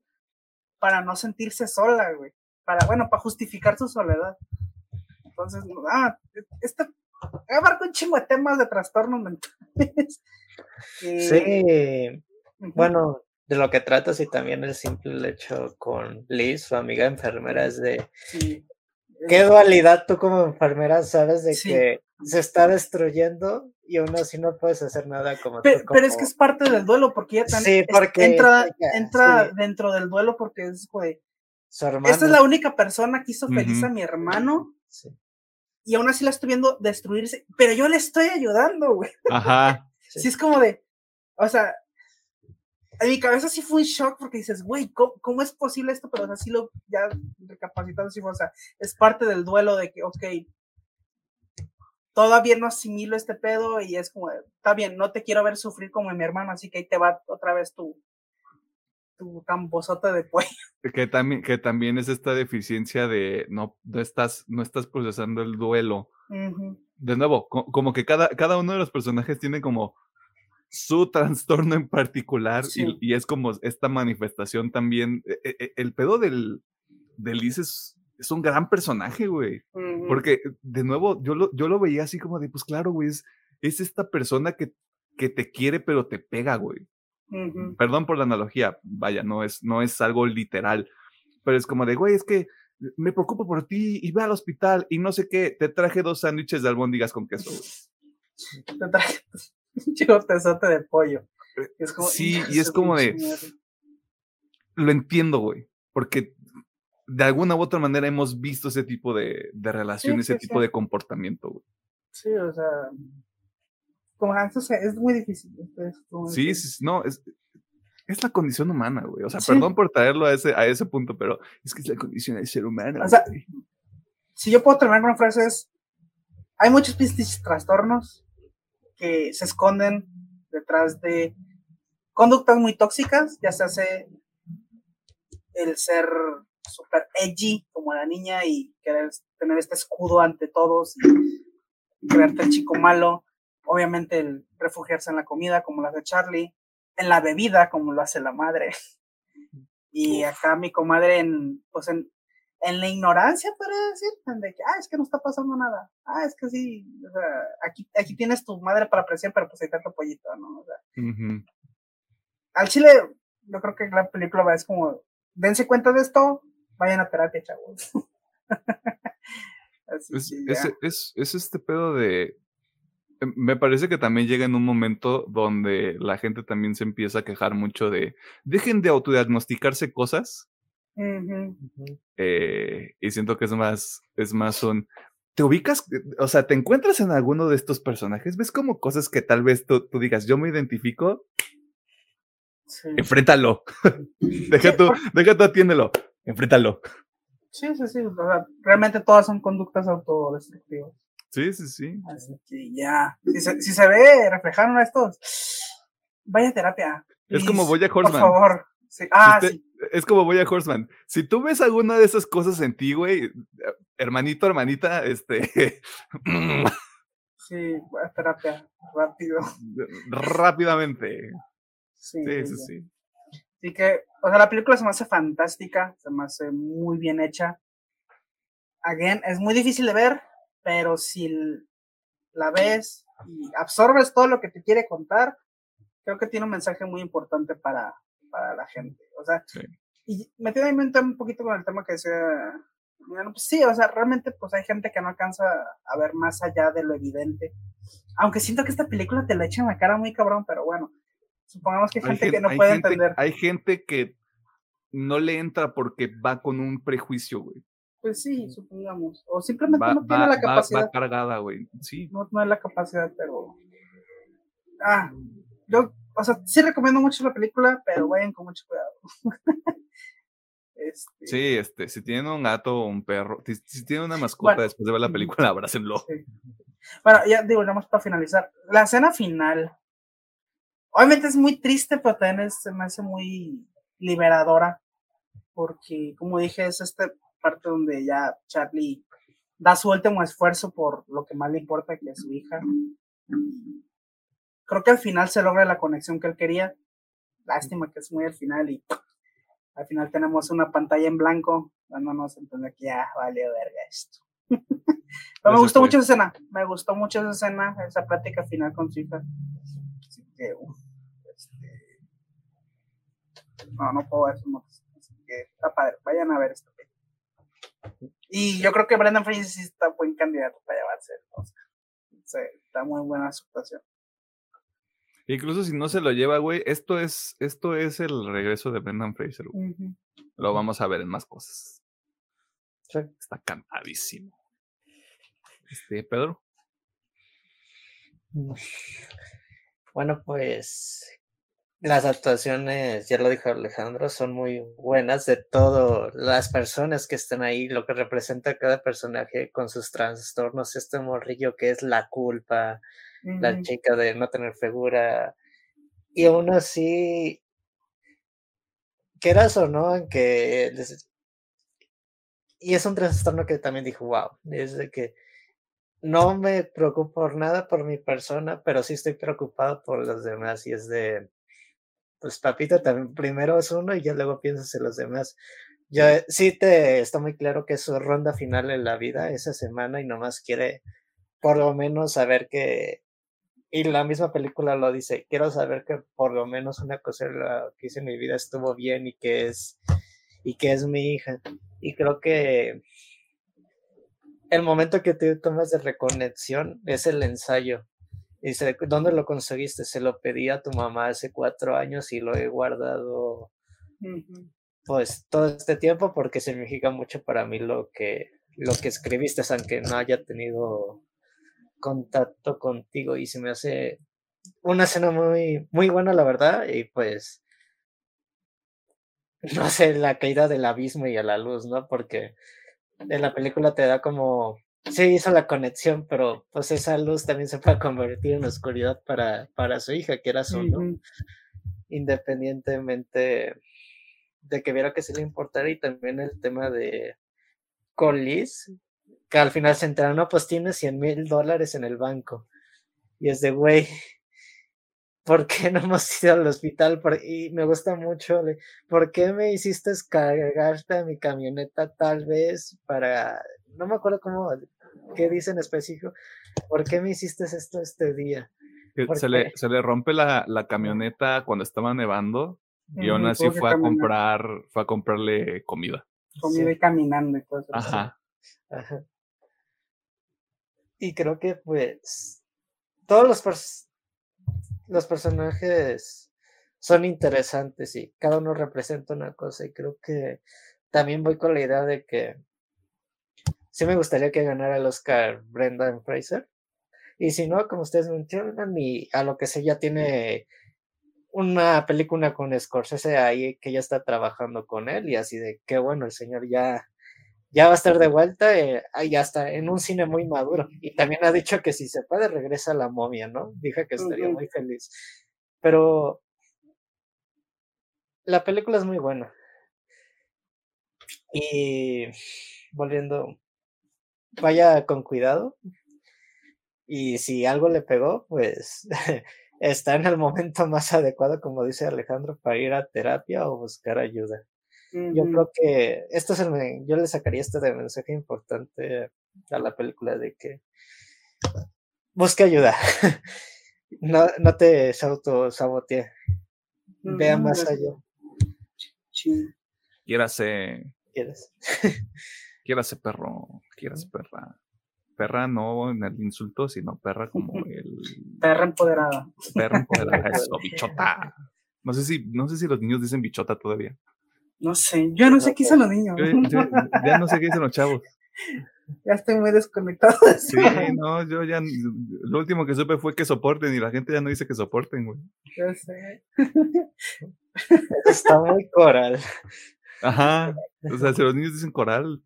S2: para no sentirse sola, güey. Para, bueno, para justificar su soledad. Entonces, ah, este abarca un chingo de temas de trastornos mentales.
S3: sí. Bueno, de lo que trata, y también el simple hecho con Liz, su amiga enfermera, es de sí. qué dualidad tú como enfermera sabes de que se está destruyendo y aún así no puedes hacer nada como
S2: pero, pero es que es parte del duelo porque ella también entra, entra dentro del duelo porque es güey esta es la única persona que hizo feliz a mi hermano y aún así la estoy viendo destruirse pero yo le estoy ayudando güey.
S1: Ajá.
S2: Sí. es como de o sea en mi cabeza sí fue un shock porque dices, güey, ¿cómo, es posible esto? Pero así lo ya recapacitando, sí, o sea, es parte del duelo de que, ok, todavía no asimilo este pedo y es como, está bien, no te quiero ver sufrir como mi hermano, así que ahí te va otra vez tu, tu camposota de cuello.
S1: Que también, que también es esta deficiencia de no, no, estás, no estás procesando el duelo. De nuevo, como que cada, cada uno de los personajes tiene como su trastorno en particular y, es como esta manifestación también. E, e, e, el pedo del, del Liz es, es un gran personaje, güey. Porque, de nuevo, yo lo, yo lo veía así como de, pues claro, güey, es, esta persona que, que te quiere, pero te pega, güey. Perdón por la analogía, vaya, no es, no es algo literal, pero es como de, güey, es que me preocupo por ti y ve al hospital y no sé qué, te traje dos sándwiches de albóndigas con queso, güey.
S2: Te traje un chico tesote de pollo. Es como,
S1: Sí,
S2: "Hijo
S1: y es como de-
S2: pinche madre".
S1: Lo entiendo, güey, porque de alguna u otra manera hemos visto ese tipo de, de relación,
S2: Sí,
S1: ese
S2: sí,
S1: tipo
S2: sí.
S1: de comportamiento, güey.
S2: Sí, o sea. Como antes es muy difícil. es muy
S1: Sí, sí, no, es, es la condición humana, güey. O sea, perdón por traerlo a ese, a ese punto, pero es que es la condición del ser humano.
S2: O sea,
S1: güey.
S2: si yo puedo terminar con una frase es, hay muchos trastornos que se esconden detrás de conductas muy tóxicas, ya se hace el ser super edgy como la niña y querer tener este escudo ante todos y creerte el chico malo, obviamente el refugiarse en la comida como lo hace Charlie, en la bebida como lo hace la madre. Y acá mi comadre en, pues en, en la ignorancia, podría decir, de que, ah, es que no está pasando nada, ah, es que sí, o sea, aquí, aquí tienes tu madre para presión, pero pues ahí está tu pollito, ¿no? O sea,
S1: Ujú.
S2: al chile, yo creo que la película va, es como, dense cuenta de esto, vayan a terapia, chavos. Así
S1: Es,
S2: que
S1: es, es, es este pedo de. em, Me parece que también llega en un momento donde la gente también se empieza a quejar mucho de. Dejen de autodiagnosticarse cosas. Eh, y siento que es más. Es más un. ¿Te ubicas? O sea, ¿te encuentras en alguno de estos personajes? ¿Ves como cosas que tal vez tú, tú digas, yo me identifico?
S2: Sí.
S1: Enfréntalo. deja tú, deja tú, atiéndelo. Enfréntalo.
S2: sí, sí, sí, o sea, realmente todas son conductas autodestructivas.
S1: Sí, sí, sí.
S2: Así que ya, si se, si se ve reflejado en estos, vaya a terapia.
S1: Es como Bojack
S2: Por
S1: Horseman.
S2: favor. Sí. Ah,
S1: usted-
S2: sí.
S1: Es como voy a Horseman. Si tú ves alguna de esas cosas en ti, güey, hermanito, hermanita, este,
S2: Sí, voy a terapia, rápido.
S1: rápidamente.
S2: Sí,
S1: sí.
S2: sí. Así que, o sea, la película se me hace fantástica, se me hace muy bien hecha. Again, es muy difícil de ver, pero si la ves y absorbes todo lo que te quiere contar, creo que tiene un mensaje muy importante para, para la gente. O sea,
S1: Sí.
S2: y metiéndome un poquito con el tema que decía, bueno, pues sí, o sea, realmente pues hay gente que no alcanza a ver más allá de lo evidente. Aunque siento que esta película te la echa en la cara muy cabrón, pero bueno, supongamos que hay gente
S1: gen-
S2: que no puede
S1: gente-
S2: entender.
S1: Hay gente que no le entra porque va con un prejuicio, güey.
S2: Pues sí, supongamos. O simplemente
S1: Va,
S2: no tiene
S1: va-
S2: la capacidad.
S1: va cargada, güey. Sí.
S2: No, no hay la capacidad, pero. Ah, yo, o sea, sí recomiendo mucho la película, pero vayan con mucho cuidado. este,
S1: Sí, este, si tienen un gato o un perro, si, si tienen una mascota
S2: Bueno.
S1: después de ver la película, abrácenlo.
S2: sí. Bueno, ya digo, nada más para finalizar. La escena final. Obviamente es muy triste, pero también es- se me hace muy liberadora. Porque, como dije, es esta parte donde ya Charlie da su último esfuerzo por lo que más le importa, que es su hija. Creo que al final se logra la conexión que él quería. Lástima que es muy al final y al final tenemos una pantalla en blanco dándonos a entender que ya vale verga esto. Pero me gustó
S1: fue.
S2: mucho esa escena, me gustó mucho esa escena, esa plática final con su hija. Que, este, no, no puedo ver más. Así que está padre, vayan a ver esta película. Y yo creo que Brendan Fraser sí está buen candidato para llevarse el Oscar. Sí, está muy buena su actuación.
S1: Incluso si no se lo lleva, güey, esto es, esto es el regreso de Brendan Fraser. güey. Lo vamos a ver en más cosas.
S3: Sí.
S1: Está cantadísimo. Este, Pedro.
S3: Bueno, pues las actuaciones, ya lo dijo Alejandro, son muy buenas de todas las personas que están ahí, lo que representa cada personaje con sus trastornos, este morrillo que es la culpa, la chica de no tener figura, y aún así, quieras o no, en que y es un trastorno que también dijo, wow, es de que no me preocupo por nada por mi persona, pero sí estoy preocupado por los demás y es de, pues papito, también primero es uno y ya luego piensas en los demás. Ya eh, sí te está muy claro que es su ronda final en la vida esa semana y nomás quiere por lo menos saber que, y la misma película lo dice, quiero saber que por lo menos una cosa que hice en mi vida estuvo bien y que es, y que es mi hija. Y creo que el momento que te tomas de reconexión es el ensayo. Dice, ¿dónde lo conseguiste? Se lo pedí a tu mamá hace cuatro años y lo he guardado pues todo este tiempo porque significa mucho para mí lo que, lo que escribiste, aunque no haya tenido contacto contigo y se me hace una escena muy, muy buena, la verdad, y pues, no sé, la caída del abismo y a la luz, ¿no? Porque en la película te da como, sí hizo la conexión, pero pues esa luz también se puede convertir en oscuridad para, para su hija, que era su, ¿no? Independientemente de que viera que sí le importara y también el tema de Collis, que al final se enteraron, no, pues tiene 100 mil dólares en el banco. Y es de, güey, ¿por qué no hemos ido al hospital? y me gusta mucho, ¿por qué me hiciste cargarte a mi camioneta tal vez para, no me acuerdo cómo, qué dice en específico, ¿por qué me hiciste esto este día?
S1: Se le, se le, rompe la, la, camioneta cuando estaba nevando y aún así fue a comprar, fue a comprarle comida.
S2: Comida y caminando y cosas.
S1: Ajá.
S3: Ajá. Y creo que pues todos los, los personajes son interesantes y cada uno representa una cosa y creo que también voy con la idea de que sí me gustaría que ganara el Oscar Brendan Fraser. Y si no, como ustedes mencionan, y a lo que sé, ya tiene una película con Scorsese ahí que ya está trabajando con él y así de qué bueno, el señor ya, ya va a estar de vuelta eh, ya está en un cine muy maduro. Y también ha dicho que si se puede regresa a la momia, ¿no? Dije que estaría muy feliz. Pero la película es muy buena. Y volviendo, vaya con cuidado. Y si algo le pegó, pues está en el momento más adecuado, como dice Alejandro, para ir a terapia o buscar ayuda. Yo creo que esto es el, yo le sacaría este de mensaje importante a la película de que busque ayuda. no, no te autosabotee. Vea más allá.
S1: Quiérase.
S3: Quieras.
S1: Quiérase perro. Quieras perra perra no en el insulto, sino perra como el...
S2: Perra empoderada.
S1: Perra empoderada, eso, bichota. No sé si, no sé si los niños dicen bichota todavía.
S2: No sé, yo no sé qué dicen los niños.
S1: ya no sé qué dicen los chavos.
S2: Ya estoy muy desconectado.
S1: Sí, no, yo ya, lo último que supe fue que soporten y la gente ya no dice que soporten, güey.
S2: Yo sé.
S3: Está muy coral.
S1: Ajá, o sea, si los niños dicen coral,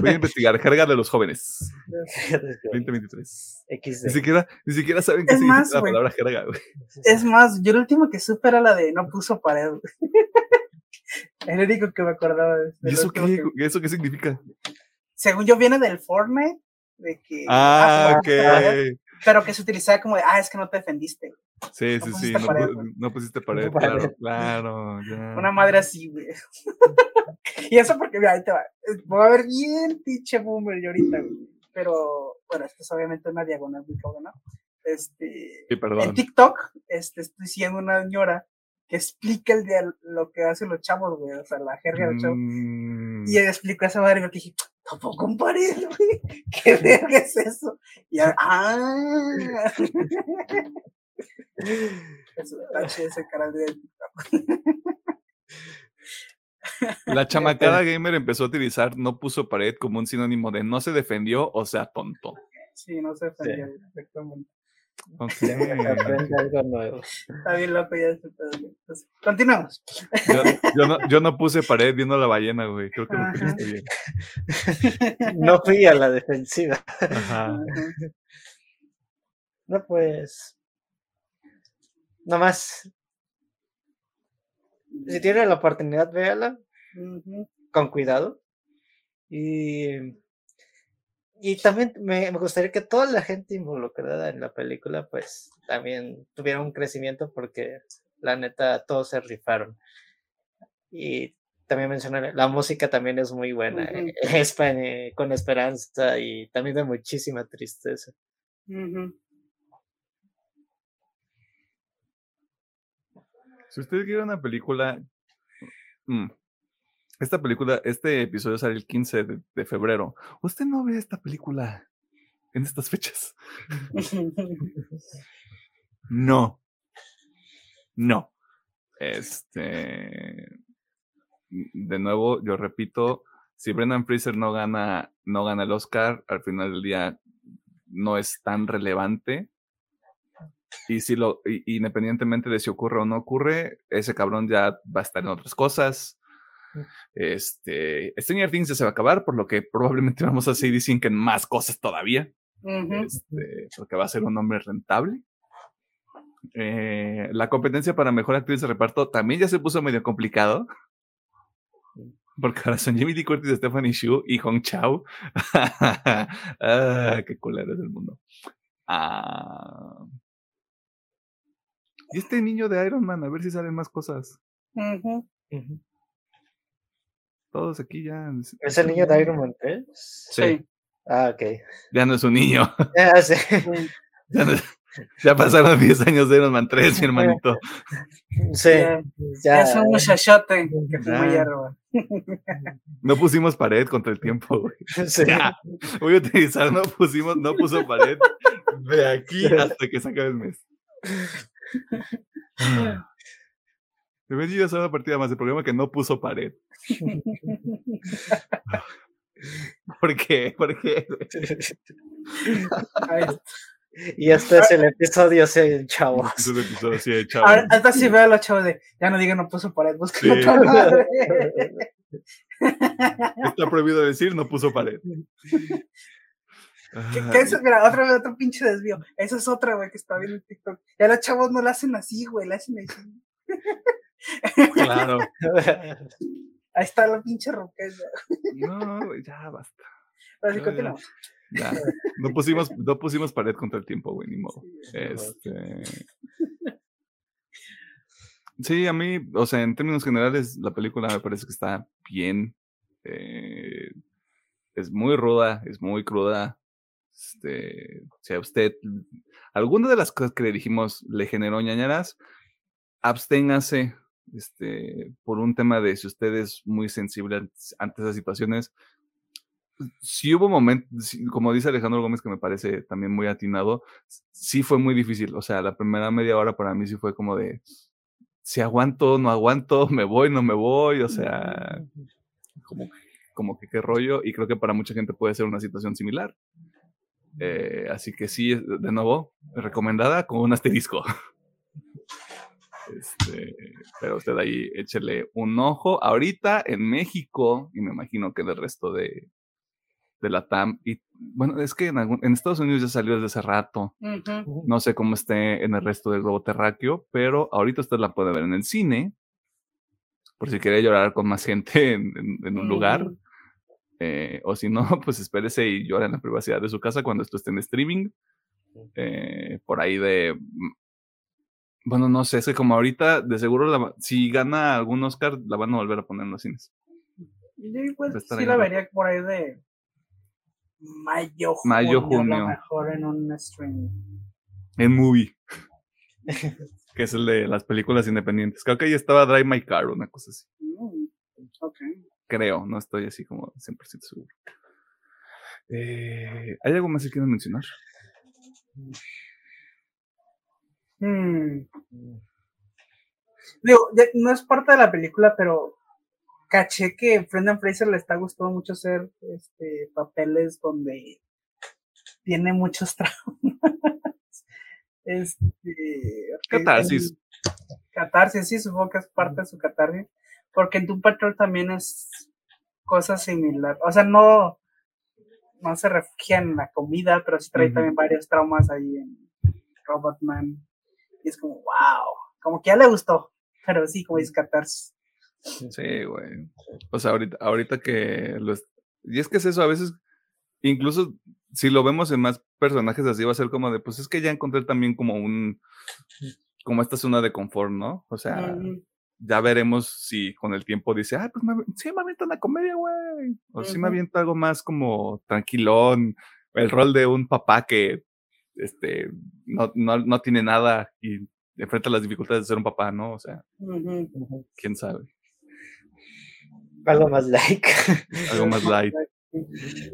S1: Voy a investigar, jerga de los jóvenes. 2023. Ni siquiera, ni siquiera saben qué significa la palabra jerga, güey.
S2: Es más, yo el último que supe era la de no puso pared. el único que me acordaba de
S1: ¿Y eso qué, eso qué significa?
S2: Según yo viene del Fortnite, de que...
S1: Ah, ok.
S2: Pero que se utilizaba como de, ah, es que no te defendiste.
S1: Sí, sí, sí, no, pusiste pared, claro, claro.
S2: Una madre así, güey. y eso porque, mira, ahí te va. Voy a ver bien pinche boomer yo ahorita, güey. Pero, bueno, esto es obviamente una diagonal muy cabrona. Este,
S1: sí, perdón.
S2: En TikTok, este, estoy siguiendo una señora que explica el día lo que hacen los chavos, güey, o sea, la jerga de los chavos. Mm. Y ella explicó esa madre y me dije, tampoco un pared, güey, ¿qué verga es eso? Y ahora, ah. eso, ese canal de
S1: La chamacada gamer empezó a utilizar no puso pared como un sinónimo de no se defendió o sea tonto.
S2: Sí, no se defendió, exactamente.
S3: Okay. Aprende algo nuevo.
S2: Está bien loco ya este continuamos.
S1: Yo, yo, no, yo, no, puse pared viendo a la ballena, güey. Creo que lo pusiste bien.
S3: No fui a la defensiva. Ajá. No, pues. Nomás. Si tiene la oportunidad, véala. Con cuidado. Y y también me, gustaría que toda la gente involucrada en la película, pues también tuviera un crecimiento porque la neta todos se rifaron. Y también mencionar, la música también es muy buena, es eh, con esperanza y también de muchísima tristeza.
S1: Si usted quiere una película Mm. Esta película, este episodio sale el 15 de, de febrero. ¿Usted no ve esta película en estas fechas? No. No. Este. De nuevo, yo repito, si Brendan Fraser no gana, no gana el Oscar, al final del día no es tan relevante. Y si lo, y- independientemente de si ocurre o no ocurre, ese cabrón ya va a estar en otras cosas. Este, Stranger Things ya se va a acabar, por lo que probablemente vamos a seguir diciendo que más cosas todavía
S2: Ujú.
S1: este, porque va a ser un hombre rentable. Eh, la competencia para mejor actriz de reparto también ya se puso medio complicado. Porque ahora son Jimmy Lee Curtis, Stephanie Shu y Hong Chao. ah, qué culero es el mundo. Ah. Y este niño de Iron Man, a ver si salen más cosas.
S2: Ujú.
S3: Ujú.
S1: Todos aquí ya.
S3: ¿Es el niño de Iron Man 3?
S2: Sí.
S3: Ah, ok.
S1: Ya no es un niño.
S3: Ah, sí.
S1: Ya, no- ya pasaron 10 años de Iron Man 3, mi hermanito.
S3: Sí,
S2: Ya-
S3: ya.
S2: Es un muchachote que
S1: Ah.
S2: hierba.
S1: No pusimos pared contra el tiempo, güey.
S3: Sí.
S1: Ya, voy a utilizar, no pusimos, no puso pared de aquí hasta que se acabe el mes. Ir a hacer una partida más del programa que no puso pared. ¿Por qué? ¿Por qué?
S3: Y este es el episodio 6, chavos.
S1: Es un episodio así de chavo.
S2: Ahora, hasta si veo a los chavos de, ya no digan no puso pared, busquen
S1: Sí.
S2: otra madre.
S1: Está prohibido decir no puso pared.
S2: ¿Qué, qué es? Mira, otra vez otro pinche desvío. Esa es otra, güey, que está viendo en TikTok. Ya los chavos no la hacen así, güey, la hacen así.
S1: Claro.
S2: Ahí está la pinche roqueza.
S1: No, güey, ya basta.
S2: Pero sí,
S1: Ya,
S2: continuamos.
S1: Ya. No pusimos, no pusimos pared contra el tiempo, güey, ni modo. Este. Sí, a mí, o sea, en términos generales, la película me parece que está bien. eh, es muy ruda, es muy cruda. Este, si a usted, alguna de las cosas que le dijimos le generó ñañaras, absténgase este, por un tema de si usted es muy sensible ante esas situaciones. Sí hubo momentos, como dice Alejandro Gómez, que me parece también muy atinado, sí fue muy difícil. O sea, la primera media hora para mí sí fue como de, si aguanto, no aguanto, me voy, no me voy, o sea, como, como que qué rollo, y creo que para mucha gente puede ser una situación similar. Eh, así que sí, de nuevo, recomendada con un asterisco. Este, pero usted ahí échele un ojo. Ahorita en México, y me imagino que en el resto de, de la TAM, y bueno, es que en, algún- en Estados Unidos ya salió desde hace rato. No sé cómo esté en el resto del globo terráqueo, pero ahorita usted la puede ver en el cine. Por si quiere llorar con más gente en, en- en un lugar. Eh, o si no, pues espérese y llora en la privacidad de su casa cuando esto esté en streaming. eh, por ahí de. Bueno, no sé, es que como ahorita, de seguro, la si gana algún Oscar, la van a volver a poner en los cines.
S2: Yo igual
S1: estar
S2: sí la vería por ahí de mayo, junio.
S1: Mayo,
S2: A
S1: junio.
S2: lo mejor en un stream.
S1: En movie. que es el de las películas independientes. Creo que ahí estaba Drive My Car, una cosa así.
S2: Mm, ok.
S1: Creo, no estoy así como 100% seguro. Eh, ¿Hay algo más que quieran mencionar?
S2: Mm. Digo, ya no es parte de la película, pero caché que Brendan Fraser le está gustando mucho hacer este papeles donde tiene muchos traumas. Este,
S1: Catarsis.
S2: en- Catarsis, sí, supongo que es parte de su catarsis. Porque en Doom Patrol también es cosa similar. O sea, no, no se refugia en la comida, pero sí trae también varios traumas ahí en Robotman. Es como, wow, como que ya le gustó. Pero sí, como dice catarsis.
S1: Sí, güey. O sea, ahorita, ahorita que lo es- Y es que es eso, a veces, incluso si lo vemos en más personajes así, va a ser como de, pues es que ya encontré también como un, como esta zona de confort, ¿no? O sea, ya veremos si con el tiempo dice, ah, pues me, sí me avienta una comedia, güey. O sí me avienta algo más como tranquilón, el rol de un papá que, este, no, no, no tiene nada y enfrenta las dificultades de ser un papá, ¿no? O sea, quién sabe.
S3: Algo más like.
S1: Algo más light.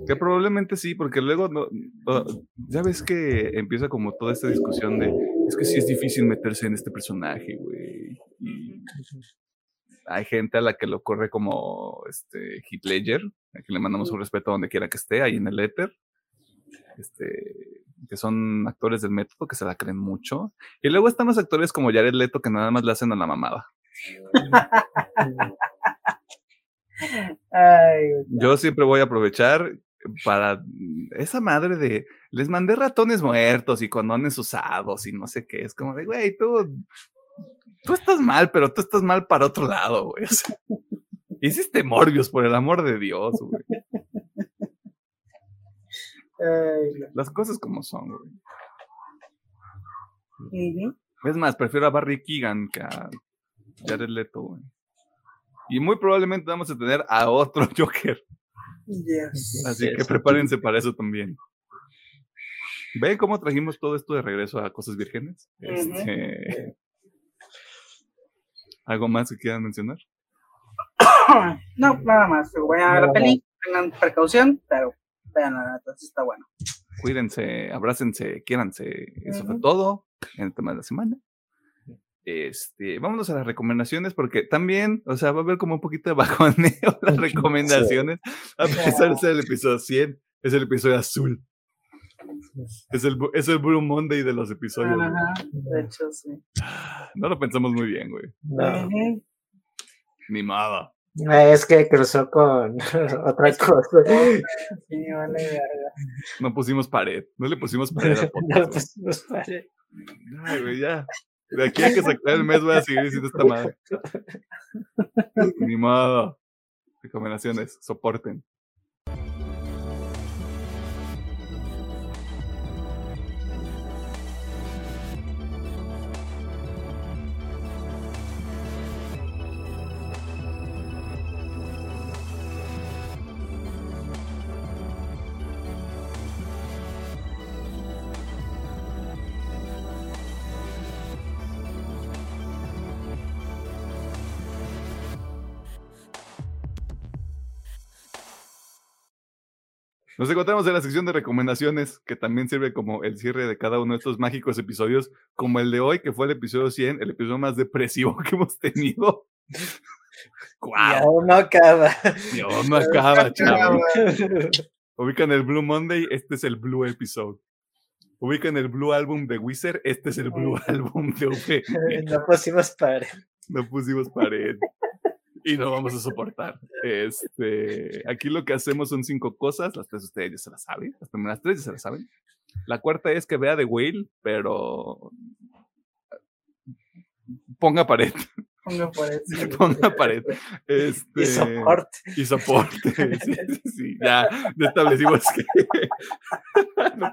S1: Que probablemente sí, porque luego no, no- ya ves que empieza como toda esta discusión de es que sí es difícil meterse en este personaje, güey. Y hay gente a la que lo corre como este Heath Ledger, a quien le mandamos un respeto donde quiera que esté, ahí en el éter. Este, que son actores del método que se la creen mucho. Y luego están los actores como Jared Leto que nada más le hacen a la mamada.
S2: Ay.
S1: Yo siempre voy a aprovechar para esa madre de les mandé ratones muertos y condones usados y no sé qué. Es como de, güey, tú, tú estás mal, pero tú estás mal para otro lado, güey. O sea, hiciste Morbius, por el amor de Dios, güey.
S2: Ay.
S1: Las cosas como son, güey. Es más, prefiero a Barry Keegan que a Jared Leto, güey. Y muy probablemente vamos a tener a otro Joker.
S2: Yes.
S1: Así que prepárense para eso también. ¿Ven cómo trajimos todo esto de regreso a cosas vírgenes? Este, ¿Algo más que quieran mencionar?
S2: No, nada más. Vayan a ver la peli, tengan precaución, pero vean la neta, sí está bueno.
S1: Cuídense, abrácense, quiéranse. Eso fue
S2: Ujú.
S1: todo en el tema de la semana. Este, vámonos a las recomendaciones porque también, o sea, va a haber como un poquito de bajoneo las recomendaciones, a pesar de ser el episodio 100, es el episodio azul, es el, es el Blue Monday de los episodios.
S2: Ajá, de hecho, sí.
S1: No lo pensamos muy bien, güey.
S3: No.
S1: Ni nada.
S3: Es que cruzó con otra cosa.
S2: Sí, vale, verga.
S1: No pusimos pared, no le pusimos pared al
S3: No,
S1: podcast.
S3: pues, pues, pare.
S1: güey. Ay, güey, ya. De aquí a que se acabe el mes voy a seguir diciendo esta madre. Ni modo. Recomendaciones, soporten. Nos encontramos en la sección de recomendaciones, que también sirve como el cierre de cada uno de estos mágicos episodios, como el de hoy, que fue el episodio 100, el episodio más depresivo que hemos tenido.
S3: Aún no acaba.
S1: No acaba, chavo. Ubican el Blue Monday, este es el Blue Episode. Ubican el Blue Album de Wizard, este es el Blue Album de V.
S3: No pusimos pared.
S1: No pusimos pared. Y no vamos a soportar. Este, aquí lo que hacemos son cinco cosas. Las tres ustedes ya se las saben. Las primeras tres ya se las saben. La cuarta es que vea The Whale, pero ponga pared.
S2: Ponga por eso.
S1: Ponga pared. Este,
S3: Y soporte.
S1: y soporte. Sí, sí, sí. Ya, ya establecimos que.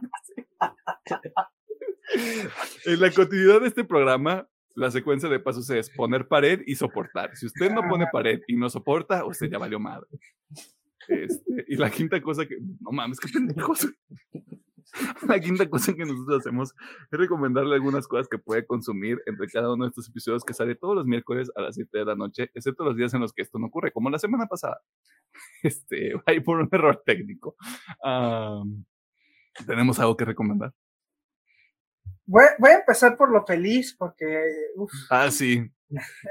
S1: En la continuidad de este programa, la secuencia de pasos es poner pared y soportar. Si usted no pone pared y no soporta, usted ya valió madre. Este, y la quinta cosa que. No mames, qué pendejos. La quinta cosa que nosotros hacemos es recomendarle algunas cosas que puede consumir entre cada uno de estos episodios que sale todos los miércoles a las 7 de la noche, excepto los días en los que esto no ocurre, como la semana pasada. Este, ahí por un error técnico. Am, ¿Tenemos algo que recomendar?
S2: Voy, voy a empezar por lo feliz, porque uf,
S1: Ah, sí.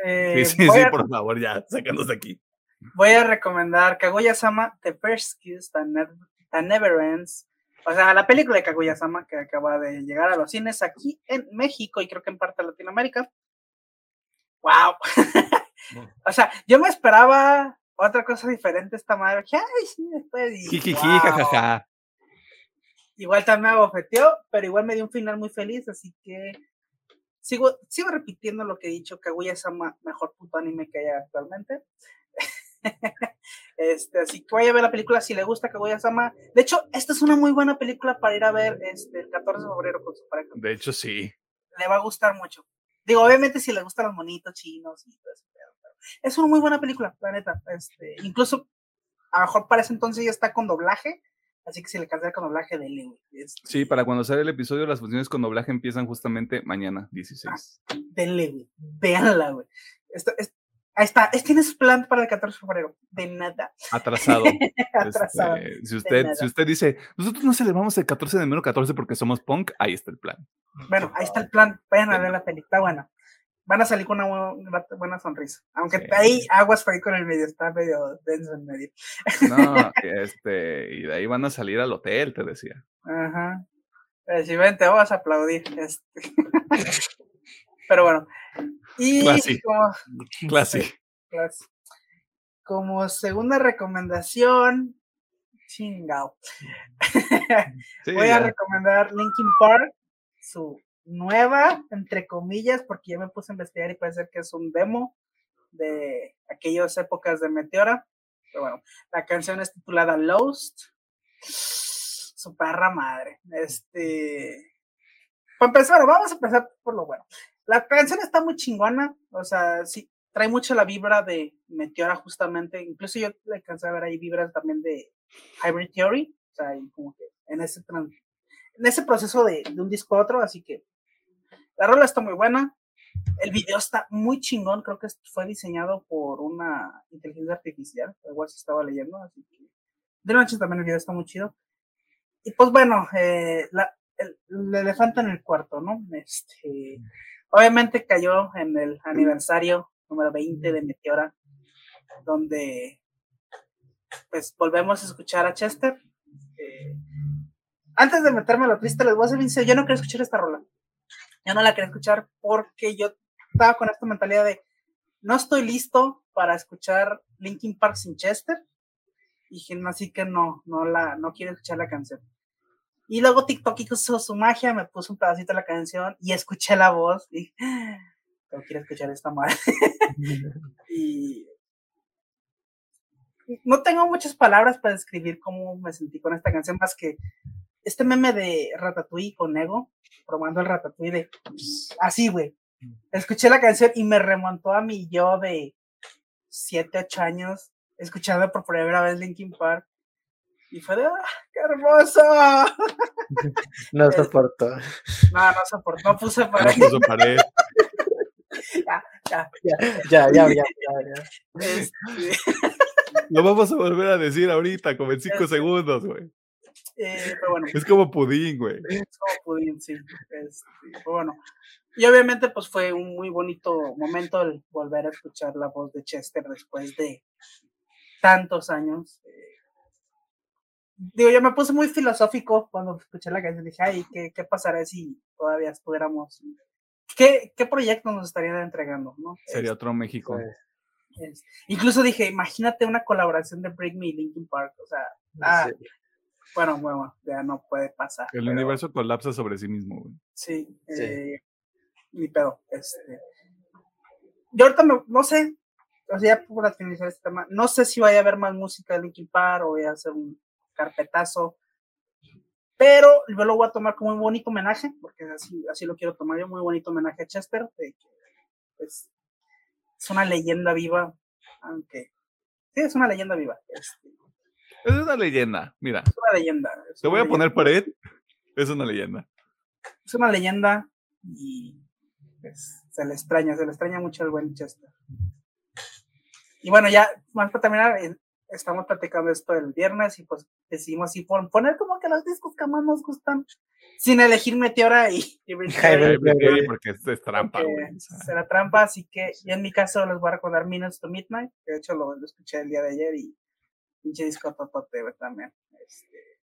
S2: eh,
S1: Sí, sí,
S2: voy,
S1: sí,
S2: a,
S1: por favor, ya, sácanos de aquí.
S2: voy a recomendar Kaguya-sama The First Kiss That Never, That Never Ends. O sea, la película de Kaguya-sama que acaba de llegar a los cines aquí en México y creo que en parte de Latinoamérica. ¡Wow! o sea, yo me esperaba otra cosa diferente esta madre. Ay, sí, después. y wow. Igual también me abofeteó, pero igual me dio un final muy feliz, así que sigo, sigo repitiendo lo que he dicho, Kaguya-sama, mejor puto anime que hay actualmente. este, así que vaya a ver la película si le gusta Kaguya-sama. De hecho, esta es una muy buena película para ir a ver este, el 14 de febrero con su pareja.
S1: De hecho, sí.
S2: Le va a gustar mucho. Digo, obviamente si le gustan los monitos chinos y todo eso, pero, pero es una muy buena película, la neta. Este, incluso, a lo mejor para ese entonces ya está con doblaje, así que si le cansé con doblaje, güey. Este,
S1: Sí, para cuando sale el episodio, las funciones con doblaje empiezan justamente mañana, 16.
S2: denle, güey. Véanla, güey. Es- Ahí está, es tienes plan para el 14 de febrero. De nada.
S1: Atrasado.
S2: Atrasado.
S1: Este, si, usted, si usted dice, nosotros no celebramos el 14 de enero 14 porque somos punk, ahí está el plan.
S2: Bueno, ahí está el plan. Vayan a ver la película. Está buena. Van a salir con una bu- buena sonrisa. Aunque
S1: Sí.
S2: ahí aguas por ahí con el medio. Está medio denso en medio.
S1: No, este, y de ahí van a salir al hotel, te decía.
S2: Ajá. Eh, si ven, te vas a aplaudir. Este. Pero bueno. Y
S1: Classy.
S2: como,
S1: Classy.
S2: como segunda recomendación, chingao.
S1: Sí,
S2: Voy a
S1: ya.
S2: recomendar Linkin Park, su nueva, entre comillas, porque ya me puse a investigar y puede ser que es un demo de aquellas épocas de Meteora. Pero bueno, la canción es titulada Lost. Su perra madre. Este. Para empezar, vamos a empezar por lo bueno. La canción está muy chingona, o sea, sí, trae mucho la vibra de Meteora justamente. Incluso yo le alcancé a ver ahí vibras también de Hybrid Theory, o sea, y como que en ese, en ese proceso de, de un disco a otro, así que la rola está muy buena. El video está muy chingón, creo que fue diseñado por una inteligencia artificial, igual se estaba leyendo, así que de noche también el video está muy chido. Y pues bueno, eh, el, el elefante en el cuarto, ¿no? Este, obviamente cayó en el aniversario número 20 de Meteora, donde pues volvemos a escuchar a Chester. Eh, antes de meterme a lo triste, les voy a yo no quería escuchar esta rola. Yo no la quería escuchar porque yo estaba con esta mentalidad de no estoy listo para escuchar Linkin Park sin Chester. Y dije, no, así que no, no la, no quiero escuchar la canción. Y luego TikTok hizo su magia, me puso un pedacito de la canción y escuché la voz y pero quiero escuchar esta madre. y no tengo muchas palabras para describir cómo me sentí con esta canción, más que este meme de Ratatouille con Ego, probando el Ratatouille de así, güey. Escuché la canción y me remontó a mi yo de 7, 8 años, escuchando por primera vez Linkin Park. Y fue de, ¡ah, qué hermoso!
S3: No soporto.
S2: No, no soporto, no puse
S1: No
S2: para
S1: puso pared.
S2: ya, ya.
S3: Ya, ya, ya, ya, ya, ya.
S2: Este,
S1: Lo vamos a volver a decir ahorita, como en cinco
S2: Este.
S1: segundos, güey.
S2: Eh, pero bueno,
S1: Es como pudín, güey.
S2: es como pudín, sí. Este, pero bueno. Y obviamente, pues fue un muy bonito momento el volver a escuchar la voz de Chester después de tantos años. eh. Digo, yo me puse muy filosófico cuando escuché la canción. Dije, ay, ¿qué, qué pasaría si todavía estuviéramos? ¿Qué, qué proyectos nos estarían entregando? ¿no?
S1: Sería otro México.
S3: Pues,
S2: Es- incluso dije, imagínate una colaboración de Break Me y Linkin Park. O sea, ah,
S3: sí.
S2: Bueno, bueno, ya no puede pasar.
S1: El
S2: pero-
S1: universo colapsa sobre sí mismo, güey.
S2: Sí,
S3: Sí.
S2: eh, ni pedo. Este. Yo ahorita no, no sé, o sea, ya para finalizar este tema, no sé si vaya a haber más música de Linkin Park o voy a hacer un carpetazo, pero yo lo voy a tomar como un bonito homenaje, porque así, así lo quiero tomar yo, muy bonito homenaje a Chester, de que pues, es una leyenda viva, aunque sí, es una leyenda viva, este,
S1: Es una leyenda. Mira,
S2: es una leyenda. es
S1: te voy
S2: una
S1: a poner
S2: leyenda.
S1: pared. Es una leyenda.
S2: es una leyenda y pues, se le extraña, se le extraña mucho al buen Chester. Y bueno, ya más para terminar, eh, estamos platicando esto el viernes y pues decidimos así pon- poner como que los discos que más nos gustan, sin elegir Meteora y, y
S1: porque es, es trampa, güey.
S2: será trampa, así que yo en mi caso les voy a recordar Minutes to Midnight, que de hecho lo, lo escuché el día de ayer y pinche disco güey, también. Este,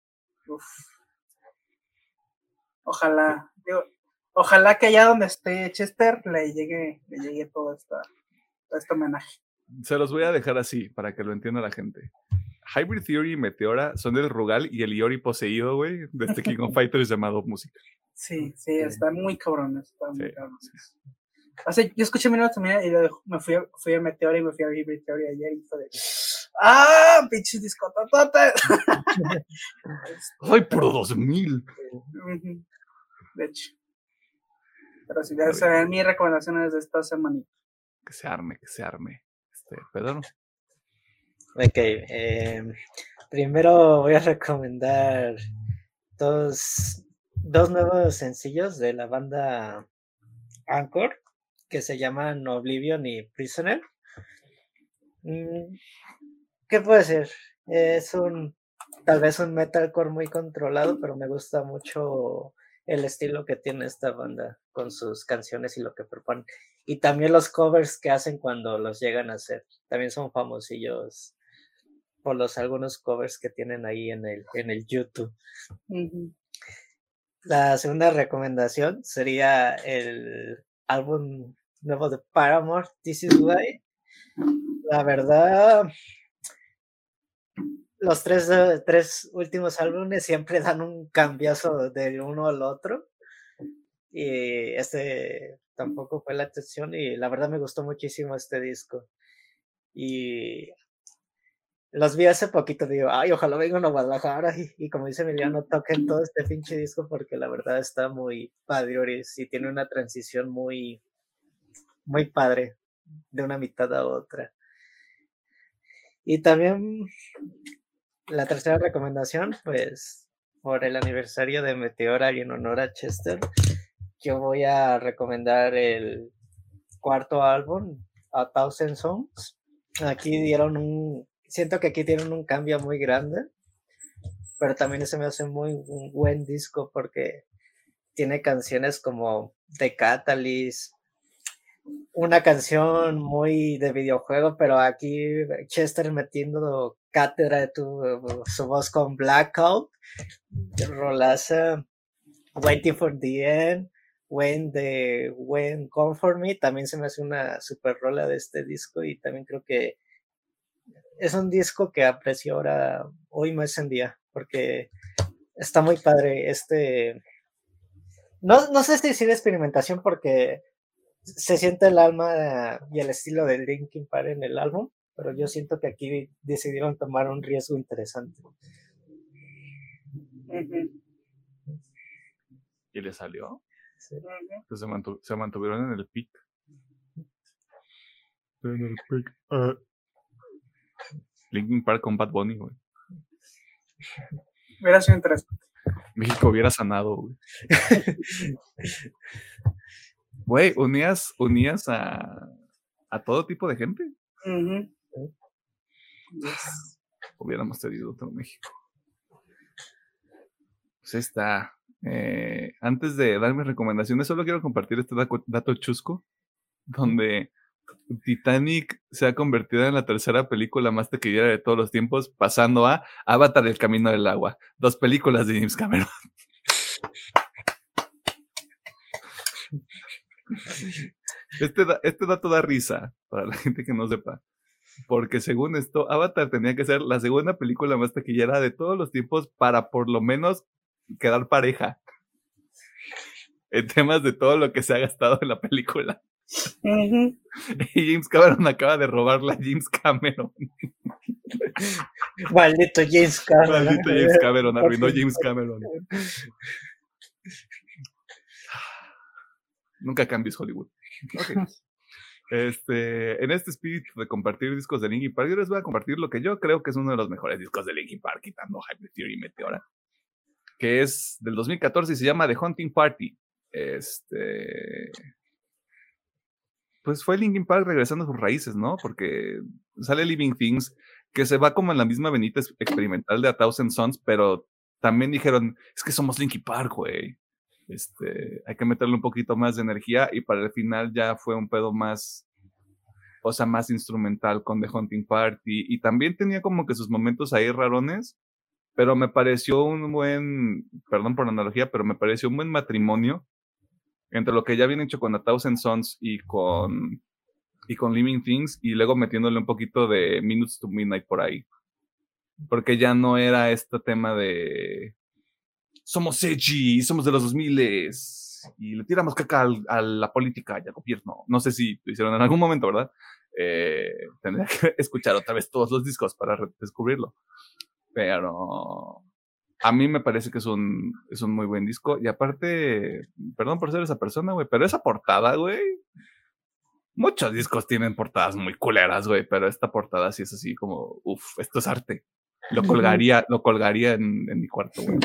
S2: uf. Ojalá, digo, ojalá que allá donde esté Chester le llegue, le llegue todo esta, todo este homenaje.
S1: Se los voy a dejar así para que lo entienda la gente. Hybrid Theory y Meteora son el Rugal y el Iori poseído, güey, de este King of Fighters llamado música.
S2: Sí, sí, están muy cabrones, están muy
S1: Sí,
S2: cabrones. O sea, yo escuché to Midnight y me fui, a- fui a Meteora y me fui a Hybrid Theory ayer y fue de ¡Ah! ¡Pinches disco totote!
S1: ¡Ay, por 2000!
S2: Ujú, De hecho. Pero si ya saben mis recomendaciones de esta semana.
S1: Que se arme, que se arme. Este, Pedro.
S3: Ok, em, primero voy a recomendar dos, dos nuevos sencillos de la banda Anchor que se llaman Oblivion y Prisoner. Mm, ¿Qué puede ser? Es un, tal vez un metalcore muy controlado, pero me gusta mucho el estilo que tiene esta banda con sus canciones y lo que proponen. Y también los covers que hacen cuando los llegan a hacer. También son famosillos por los algunos covers que tienen ahí en el, en el YouTube. La segunda recomendación sería el álbum nuevo de Paramore, This Is Why. La verdad, los tres, tres últimos álbumes siempre dan un cambiazo del uno al otro. Y este tampoco fue la excepción y la verdad me gustó muchísimo este disco. Y los vi hace poquito, digo, ay, ojalá vengan a Guadalajara y, y como dice Emiliano, toquen todo este pinche disco porque la verdad está muy padre y tiene una transición muy, muy padre de una mitad a otra. Y también la tercera recomendación, pues por el aniversario de Meteora y en honor a Chester, yo voy a recomendar el cuarto álbum, A Thousand Songs. Aquí dieron un, siento que aquí tienen un cambio muy grande, pero también se me hace muy un buen disco porque tiene canciones como The Catalyst, una canción muy de videojuego, pero aquí Chester metiendo cátedra de tu, su voz con Blackout, Rolaza, Waiting for the End, When the When Come for Me, también se me hace una super rola de este disco y también creo que es un disco que aprecio ahora, hoy más en día, porque está muy padre este... No, no sé si decir experimentación porque se siente el alma y el estilo de Linkin Park en el álbum, pero yo siento que aquí decidieron tomar un riesgo interesante.
S1: ¿Y le salió? Sí. Pues se, mantuvieron en el pic. En el pic. Uh. Linkin Park con Bad Bunny, güey.
S2: Hubiera sido interesante.
S1: México hubiera sanado, güey. Güey, unías, unías a, a todo tipo de gente. Hubiéramos tenido otro México. Pues está. Eh, antes de dar mis recomendaciones, solo quiero compartir este dato chusco, donde Titanic se ha convertido en la tercera película más taquillera de todos los tiempos, pasando a Avatar, el Camino del Agua. Dos películas de James Cameron. Este, este dato da risa para la gente que no sepa. Porque según esto, Avatar tenía que ser la segunda película más taquillera de todos los tiempos para por lo menos quedar pareja. En temas de todo lo que se ha gastado en la película. Y James Cameron acaba de robarla a James Cameron.
S3: Maldito James Cameron.
S1: Maldito James Cameron, arruinó James Cameron. Nunca cambies Hollywood. Este, en este espíritu de compartir discos de Linkin Park, yo les voy a compartir lo que yo creo que es uno de los mejores discos de Linkin Park, quitando Hyper Theory y Meteora, que es del 2014 y se llama The Hunting Party. Este, pues fue Linkin Park regresando a sus raíces, ¿no? Porque sale Living Things, que se va como en la misma venita experimental de A Thousand Sons, pero también dijeron, es que somos Linkin Park, güey. Este, hay que meterle un poquito más de energía y para el final ya fue un pedo más, o sea, más instrumental con The Hunting Party y también tenía como que sus momentos ahí rarones, pero me pareció un buen, perdón por la analogía, pero me pareció un buen matrimonio entre lo que ya habían hecho con A Thousand Sons y con, y con Living Things y luego metiéndole un poquito de Minutes to Midnight por ahí. Porque ya no era este tema de somos edgy, somos de los 2000 y le tiramos caca a la política y al gobierno. No sé si lo hicieron en algún momento, ¿verdad? Eh, tendría que escuchar otra vez todos los discos para descubrirlo. Pero a mí me parece que es un, es un muy buen disco. Y aparte, perdón por ser esa persona, güey, pero esa portada, güey. Muchos discos tienen portadas muy culeras, güey, pero esta portada sí es así como, uff, esto es arte. Lo colgaría, lo colgaría en, mi cuarto, güey.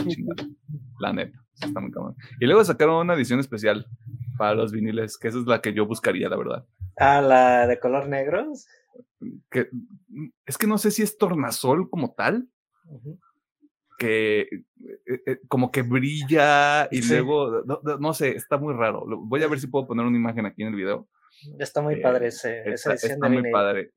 S1: La neta. Está muy cabrón. Y luego sacaron una edición especial para los viniles, que esa es la que yo buscaría, la verdad.
S3: Ah, la de color negro.
S1: que es que no sé si es tornasol como tal, que eh, eh, como que brilla y luego, no, sé, está muy raro. Voy a ver si puedo poner una imagen aquí en el video.
S3: Está muy padre ese,
S1: esa edición está muy padre.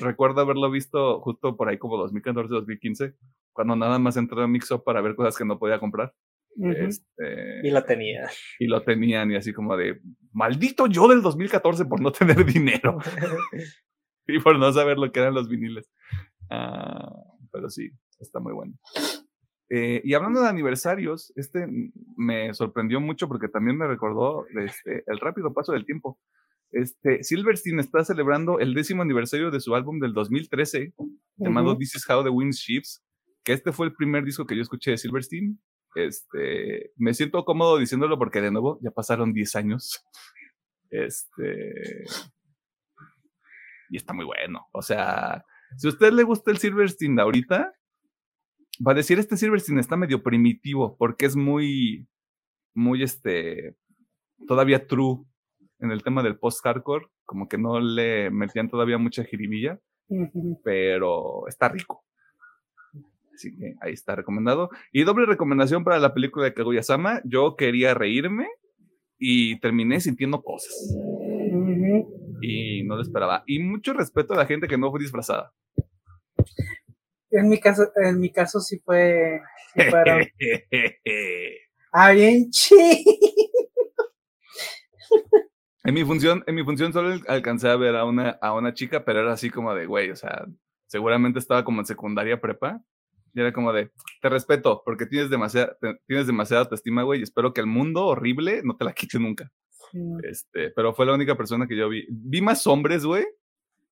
S1: recuerdo haberlo visto justo por ahí como 2014-2015, cuando nada más entré a Mixup para ver cosas que no podía comprar. Este,
S3: y lo tenía.
S1: Y lo tenían, y así como de maldito yo del 2014 por no tener dinero y por no saber lo que eran los viniles. Ah, pero sí, está muy bueno. Eh, y hablando de aniversarios, este me sorprendió mucho porque también me recordó este, el rápido paso del tiempo. Este, Silverstein está celebrando el décimo aniversario de su álbum del 2013, llamado This is How the Wind Shifts, que este fue el primer disco que yo escuché de Silverstein. Este, me siento cómodo diciéndolo porque de nuevo ya pasaron 10 años. Este, y está muy bueno. O sea, si a usted le gusta el Silverstein de ahorita, va a decir este Silverstein está medio primitivo porque es muy, muy este, todavía true en el tema del post-hardcore, como que no le metían todavía mucha jiribilla, pero está rico. Así que ahí está recomendado. Y doble recomendación para la película de Kaguya-sama. Yo quería reírme y terminé sintiendo cosas. Y no lo esperaba. Y mucho respeto a la gente que no fue disfrazada.
S2: En mi caso, en mi caso sí fue. ah, bien chido.
S1: En mi función, en mi función solo alcancé a ver a una, a una chica, pero era así como de, güey, o sea, seguramente estaba como en secundaria prepa. Y era como de, te respeto, porque tienes demasiada, tienes demasiada autoestima, güey, y espero que el mundo horrible no te la quite nunca. Este, pero fue la única persona que yo vi. Vi más hombres, güey,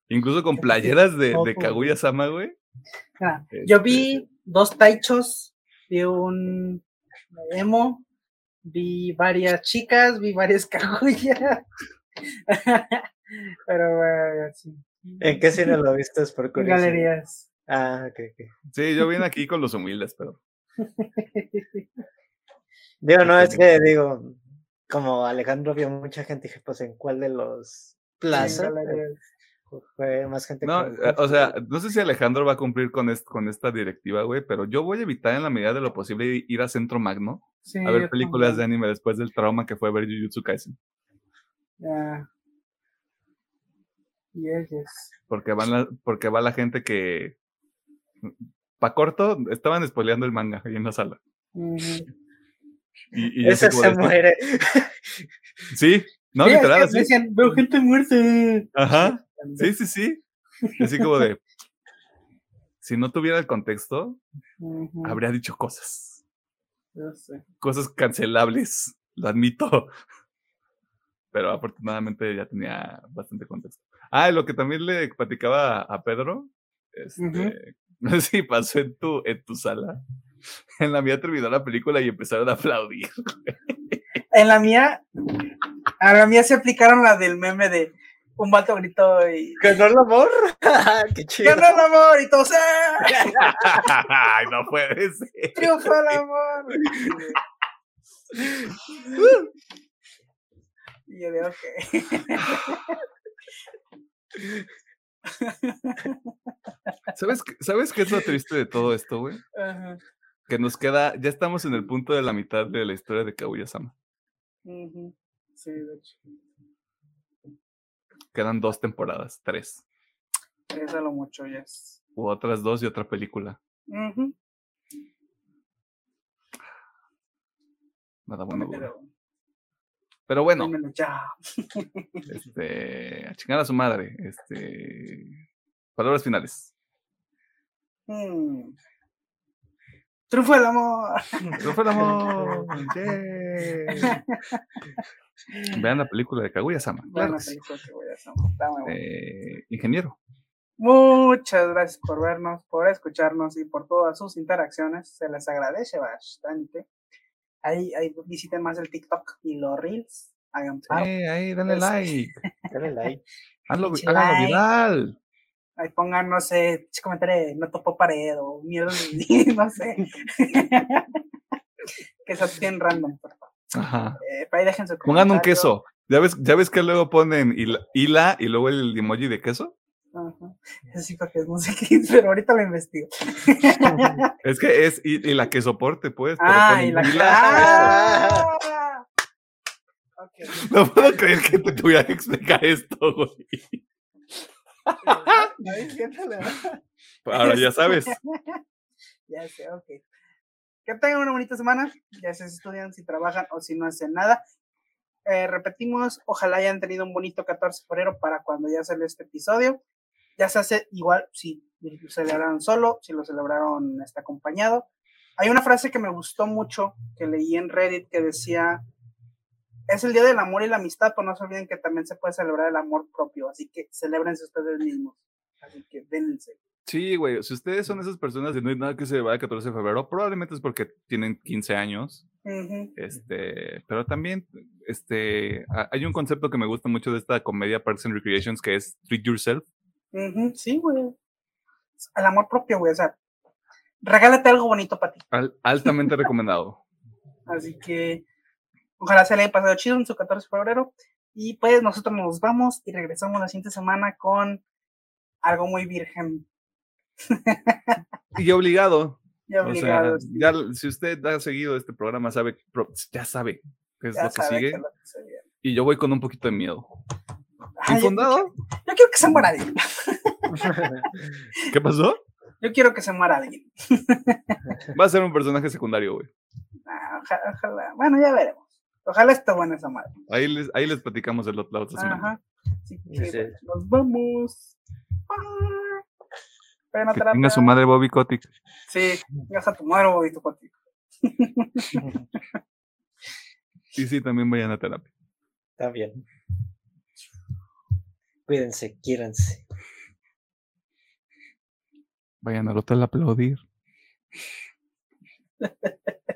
S1: incluso con playeras de, de Kaguya Sama, güey.
S2: Ah, yo vi este, dos taichos, vi un emo, vi varias chicas, vi varias cagullas. Pero bueno, sí.
S3: ¿En qué cine lo viste? Por
S2: Galerías.
S3: Ah, ok, ok.
S1: Sí, yo vine aquí con los humildes, pero.
S3: digo, no, es que digo, como Alejandro vio mucha gente, dije, pues en cuál de los plazas fue más gente.
S1: No, eh, o sea, no sé si Alejandro va a cumplir con, con esta directiva, güey, pero yo voy a evitar en la medida de lo posible ir a Centro Magno a ver películas de anime después del trauma que fue ver Jujutsu Kaisen.
S2: Ya. Yes, yes.
S1: Porque, van la, porque va la gente que. Pa' corto, estaban spoileando el manga ahí en la sala.
S3: y, Ese se muere.
S1: Sí, no, literal.
S2: Sí. Decían, veo gente muerta.
S1: Ajá. Sí, sí, sí. Así como de. Si no tuviera el contexto, habría dicho cosas. Cosas cancelables, lo admito. Pero afortunadamente ya tenía bastante contexto. Ah, lo que también le platicaba a Pedro, este, no sé si pasó en tu, en tu sala. En la mía terminó la película y empezaron a aplaudir.
S2: En la mía, a la mía se aplicaron la del meme de un vato gritó y.
S3: ¿Ganó el amor? ¡Qué chido!
S2: ¡Ganó el amor! Y todos.
S1: ¡Ay, no puede ser!
S2: ¡Triunfó el amor! y yo digo, ok.
S1: ¿Sabes, ¿Sabes qué es lo triste de todo esto, güey? Que nos queda, ya estamos en el punto de la mitad de la historia de Kaguya-sama.
S2: Sí, de hecho.
S1: Quedan dos temporadas, tres.
S2: Es a lo mucho, ya. Yes.
S1: U otras dos y otra película. Nada bueno. Pero, bueno. este, a chingar a su madre. Este, palabras finales.
S2: Mm. Triunfo el amor.
S1: Triunfo el amor. Vean la película de Kaguya-sama. Vean la película de Kaguya-sama. Eh, ingeniero.
S2: Muchas gracias por vernos, por escucharnos y por todas sus interacciones. Se les agradece bastante. Ahí, ahí visiten más el TikTok y los Reels. Hagan
S1: ahí, denle like.
S3: denle like.
S1: Hazlo, háganlo viral.
S2: Ahí pongan, no sé, comentario, no topo pared o miedo, no sé. que eso bien random, por favor.
S1: Ajá.
S2: Eh, ahí
S1: Pongan un queso. ¿Ya ves, ¿Ya ves que luego ponen hila, y luego el emoji de queso?
S2: Ajá. Sí, porque es música, pero ahorita lo investigo.
S1: Es que es, y, y la que soporte, pues.
S2: Ah, y la
S1: Mila-
S2: Ah.
S1: No puedo creer que te tuviera que explicar esto, güey.
S2: No.
S1: Ahora ya sabes.
S2: ya sé, ok. Que tengan una bonita semana, ya sea si estudian, si trabajan o si no hacen nada. Eh, repetimos, ojalá hayan tenido un bonito 14 de febrero para cuando ya sale este episodio. Ya se hace igual si lo celebraron solo, si lo celebraron este, acompañado. Hay una frase que me gustó mucho que leí en Reddit que decía, es el día del amor y la amistad, pero no se olviden que también se puede celebrar el amor propio, así que celebrense ustedes mismos. Así que dense.
S1: Sí, güey. Si ustedes son esas personas de no hay nada que celebrar el 14 de febrero, probablemente es porque tienen 15 años. Este, pero también, este, ha- hay un concepto que me gusta mucho de esta comedia Parks and Recreations que es treat yourself.
S2: Ujú, Sí, güey. El amor propio, güey. O sea, regálate algo bonito para ti.
S1: Al- altamente recomendado.
S2: Así que ojalá se le haya pasado chido en su 14 de febrero. Y pues nosotros nos vamos y regresamos la siguiente semana con algo muy virgen.
S1: Y obligado.
S2: Ya
S1: O sea,
S2: obligados.
S1: ya, si usted ha seguido este programa, sabe, ya sabe qué es
S2: ya
S1: lo que sigue.
S2: que lo que.
S1: Y yo voy con un poquito de miedo.
S2: Ay, yo-
S1: ¿Infundado?
S2: Yo quiero que se muera alguien.
S1: ¿Qué pasó?
S2: Yo quiero que se muera alguien.
S1: Va a ser un personaje secundario, güey.
S2: Ah, ojalá, ojalá. Bueno, ya veremos. Ojalá esté buena esa madre.
S1: Ahí les, ahí les platicamos el, ot- la otra semana.
S2: Ajá.
S3: Sí.
S2: nos vamos. Ah. Vayan a
S1: Que
S2: terapia.
S1: tenga su madre Bobby Kotick.
S2: Sí, deja tu madre y tu contigo.
S1: Y sí, también vayan a terapia.
S3: Está bien. Cuídense, quiéranse.
S1: Vayan al hotel a aplaudir.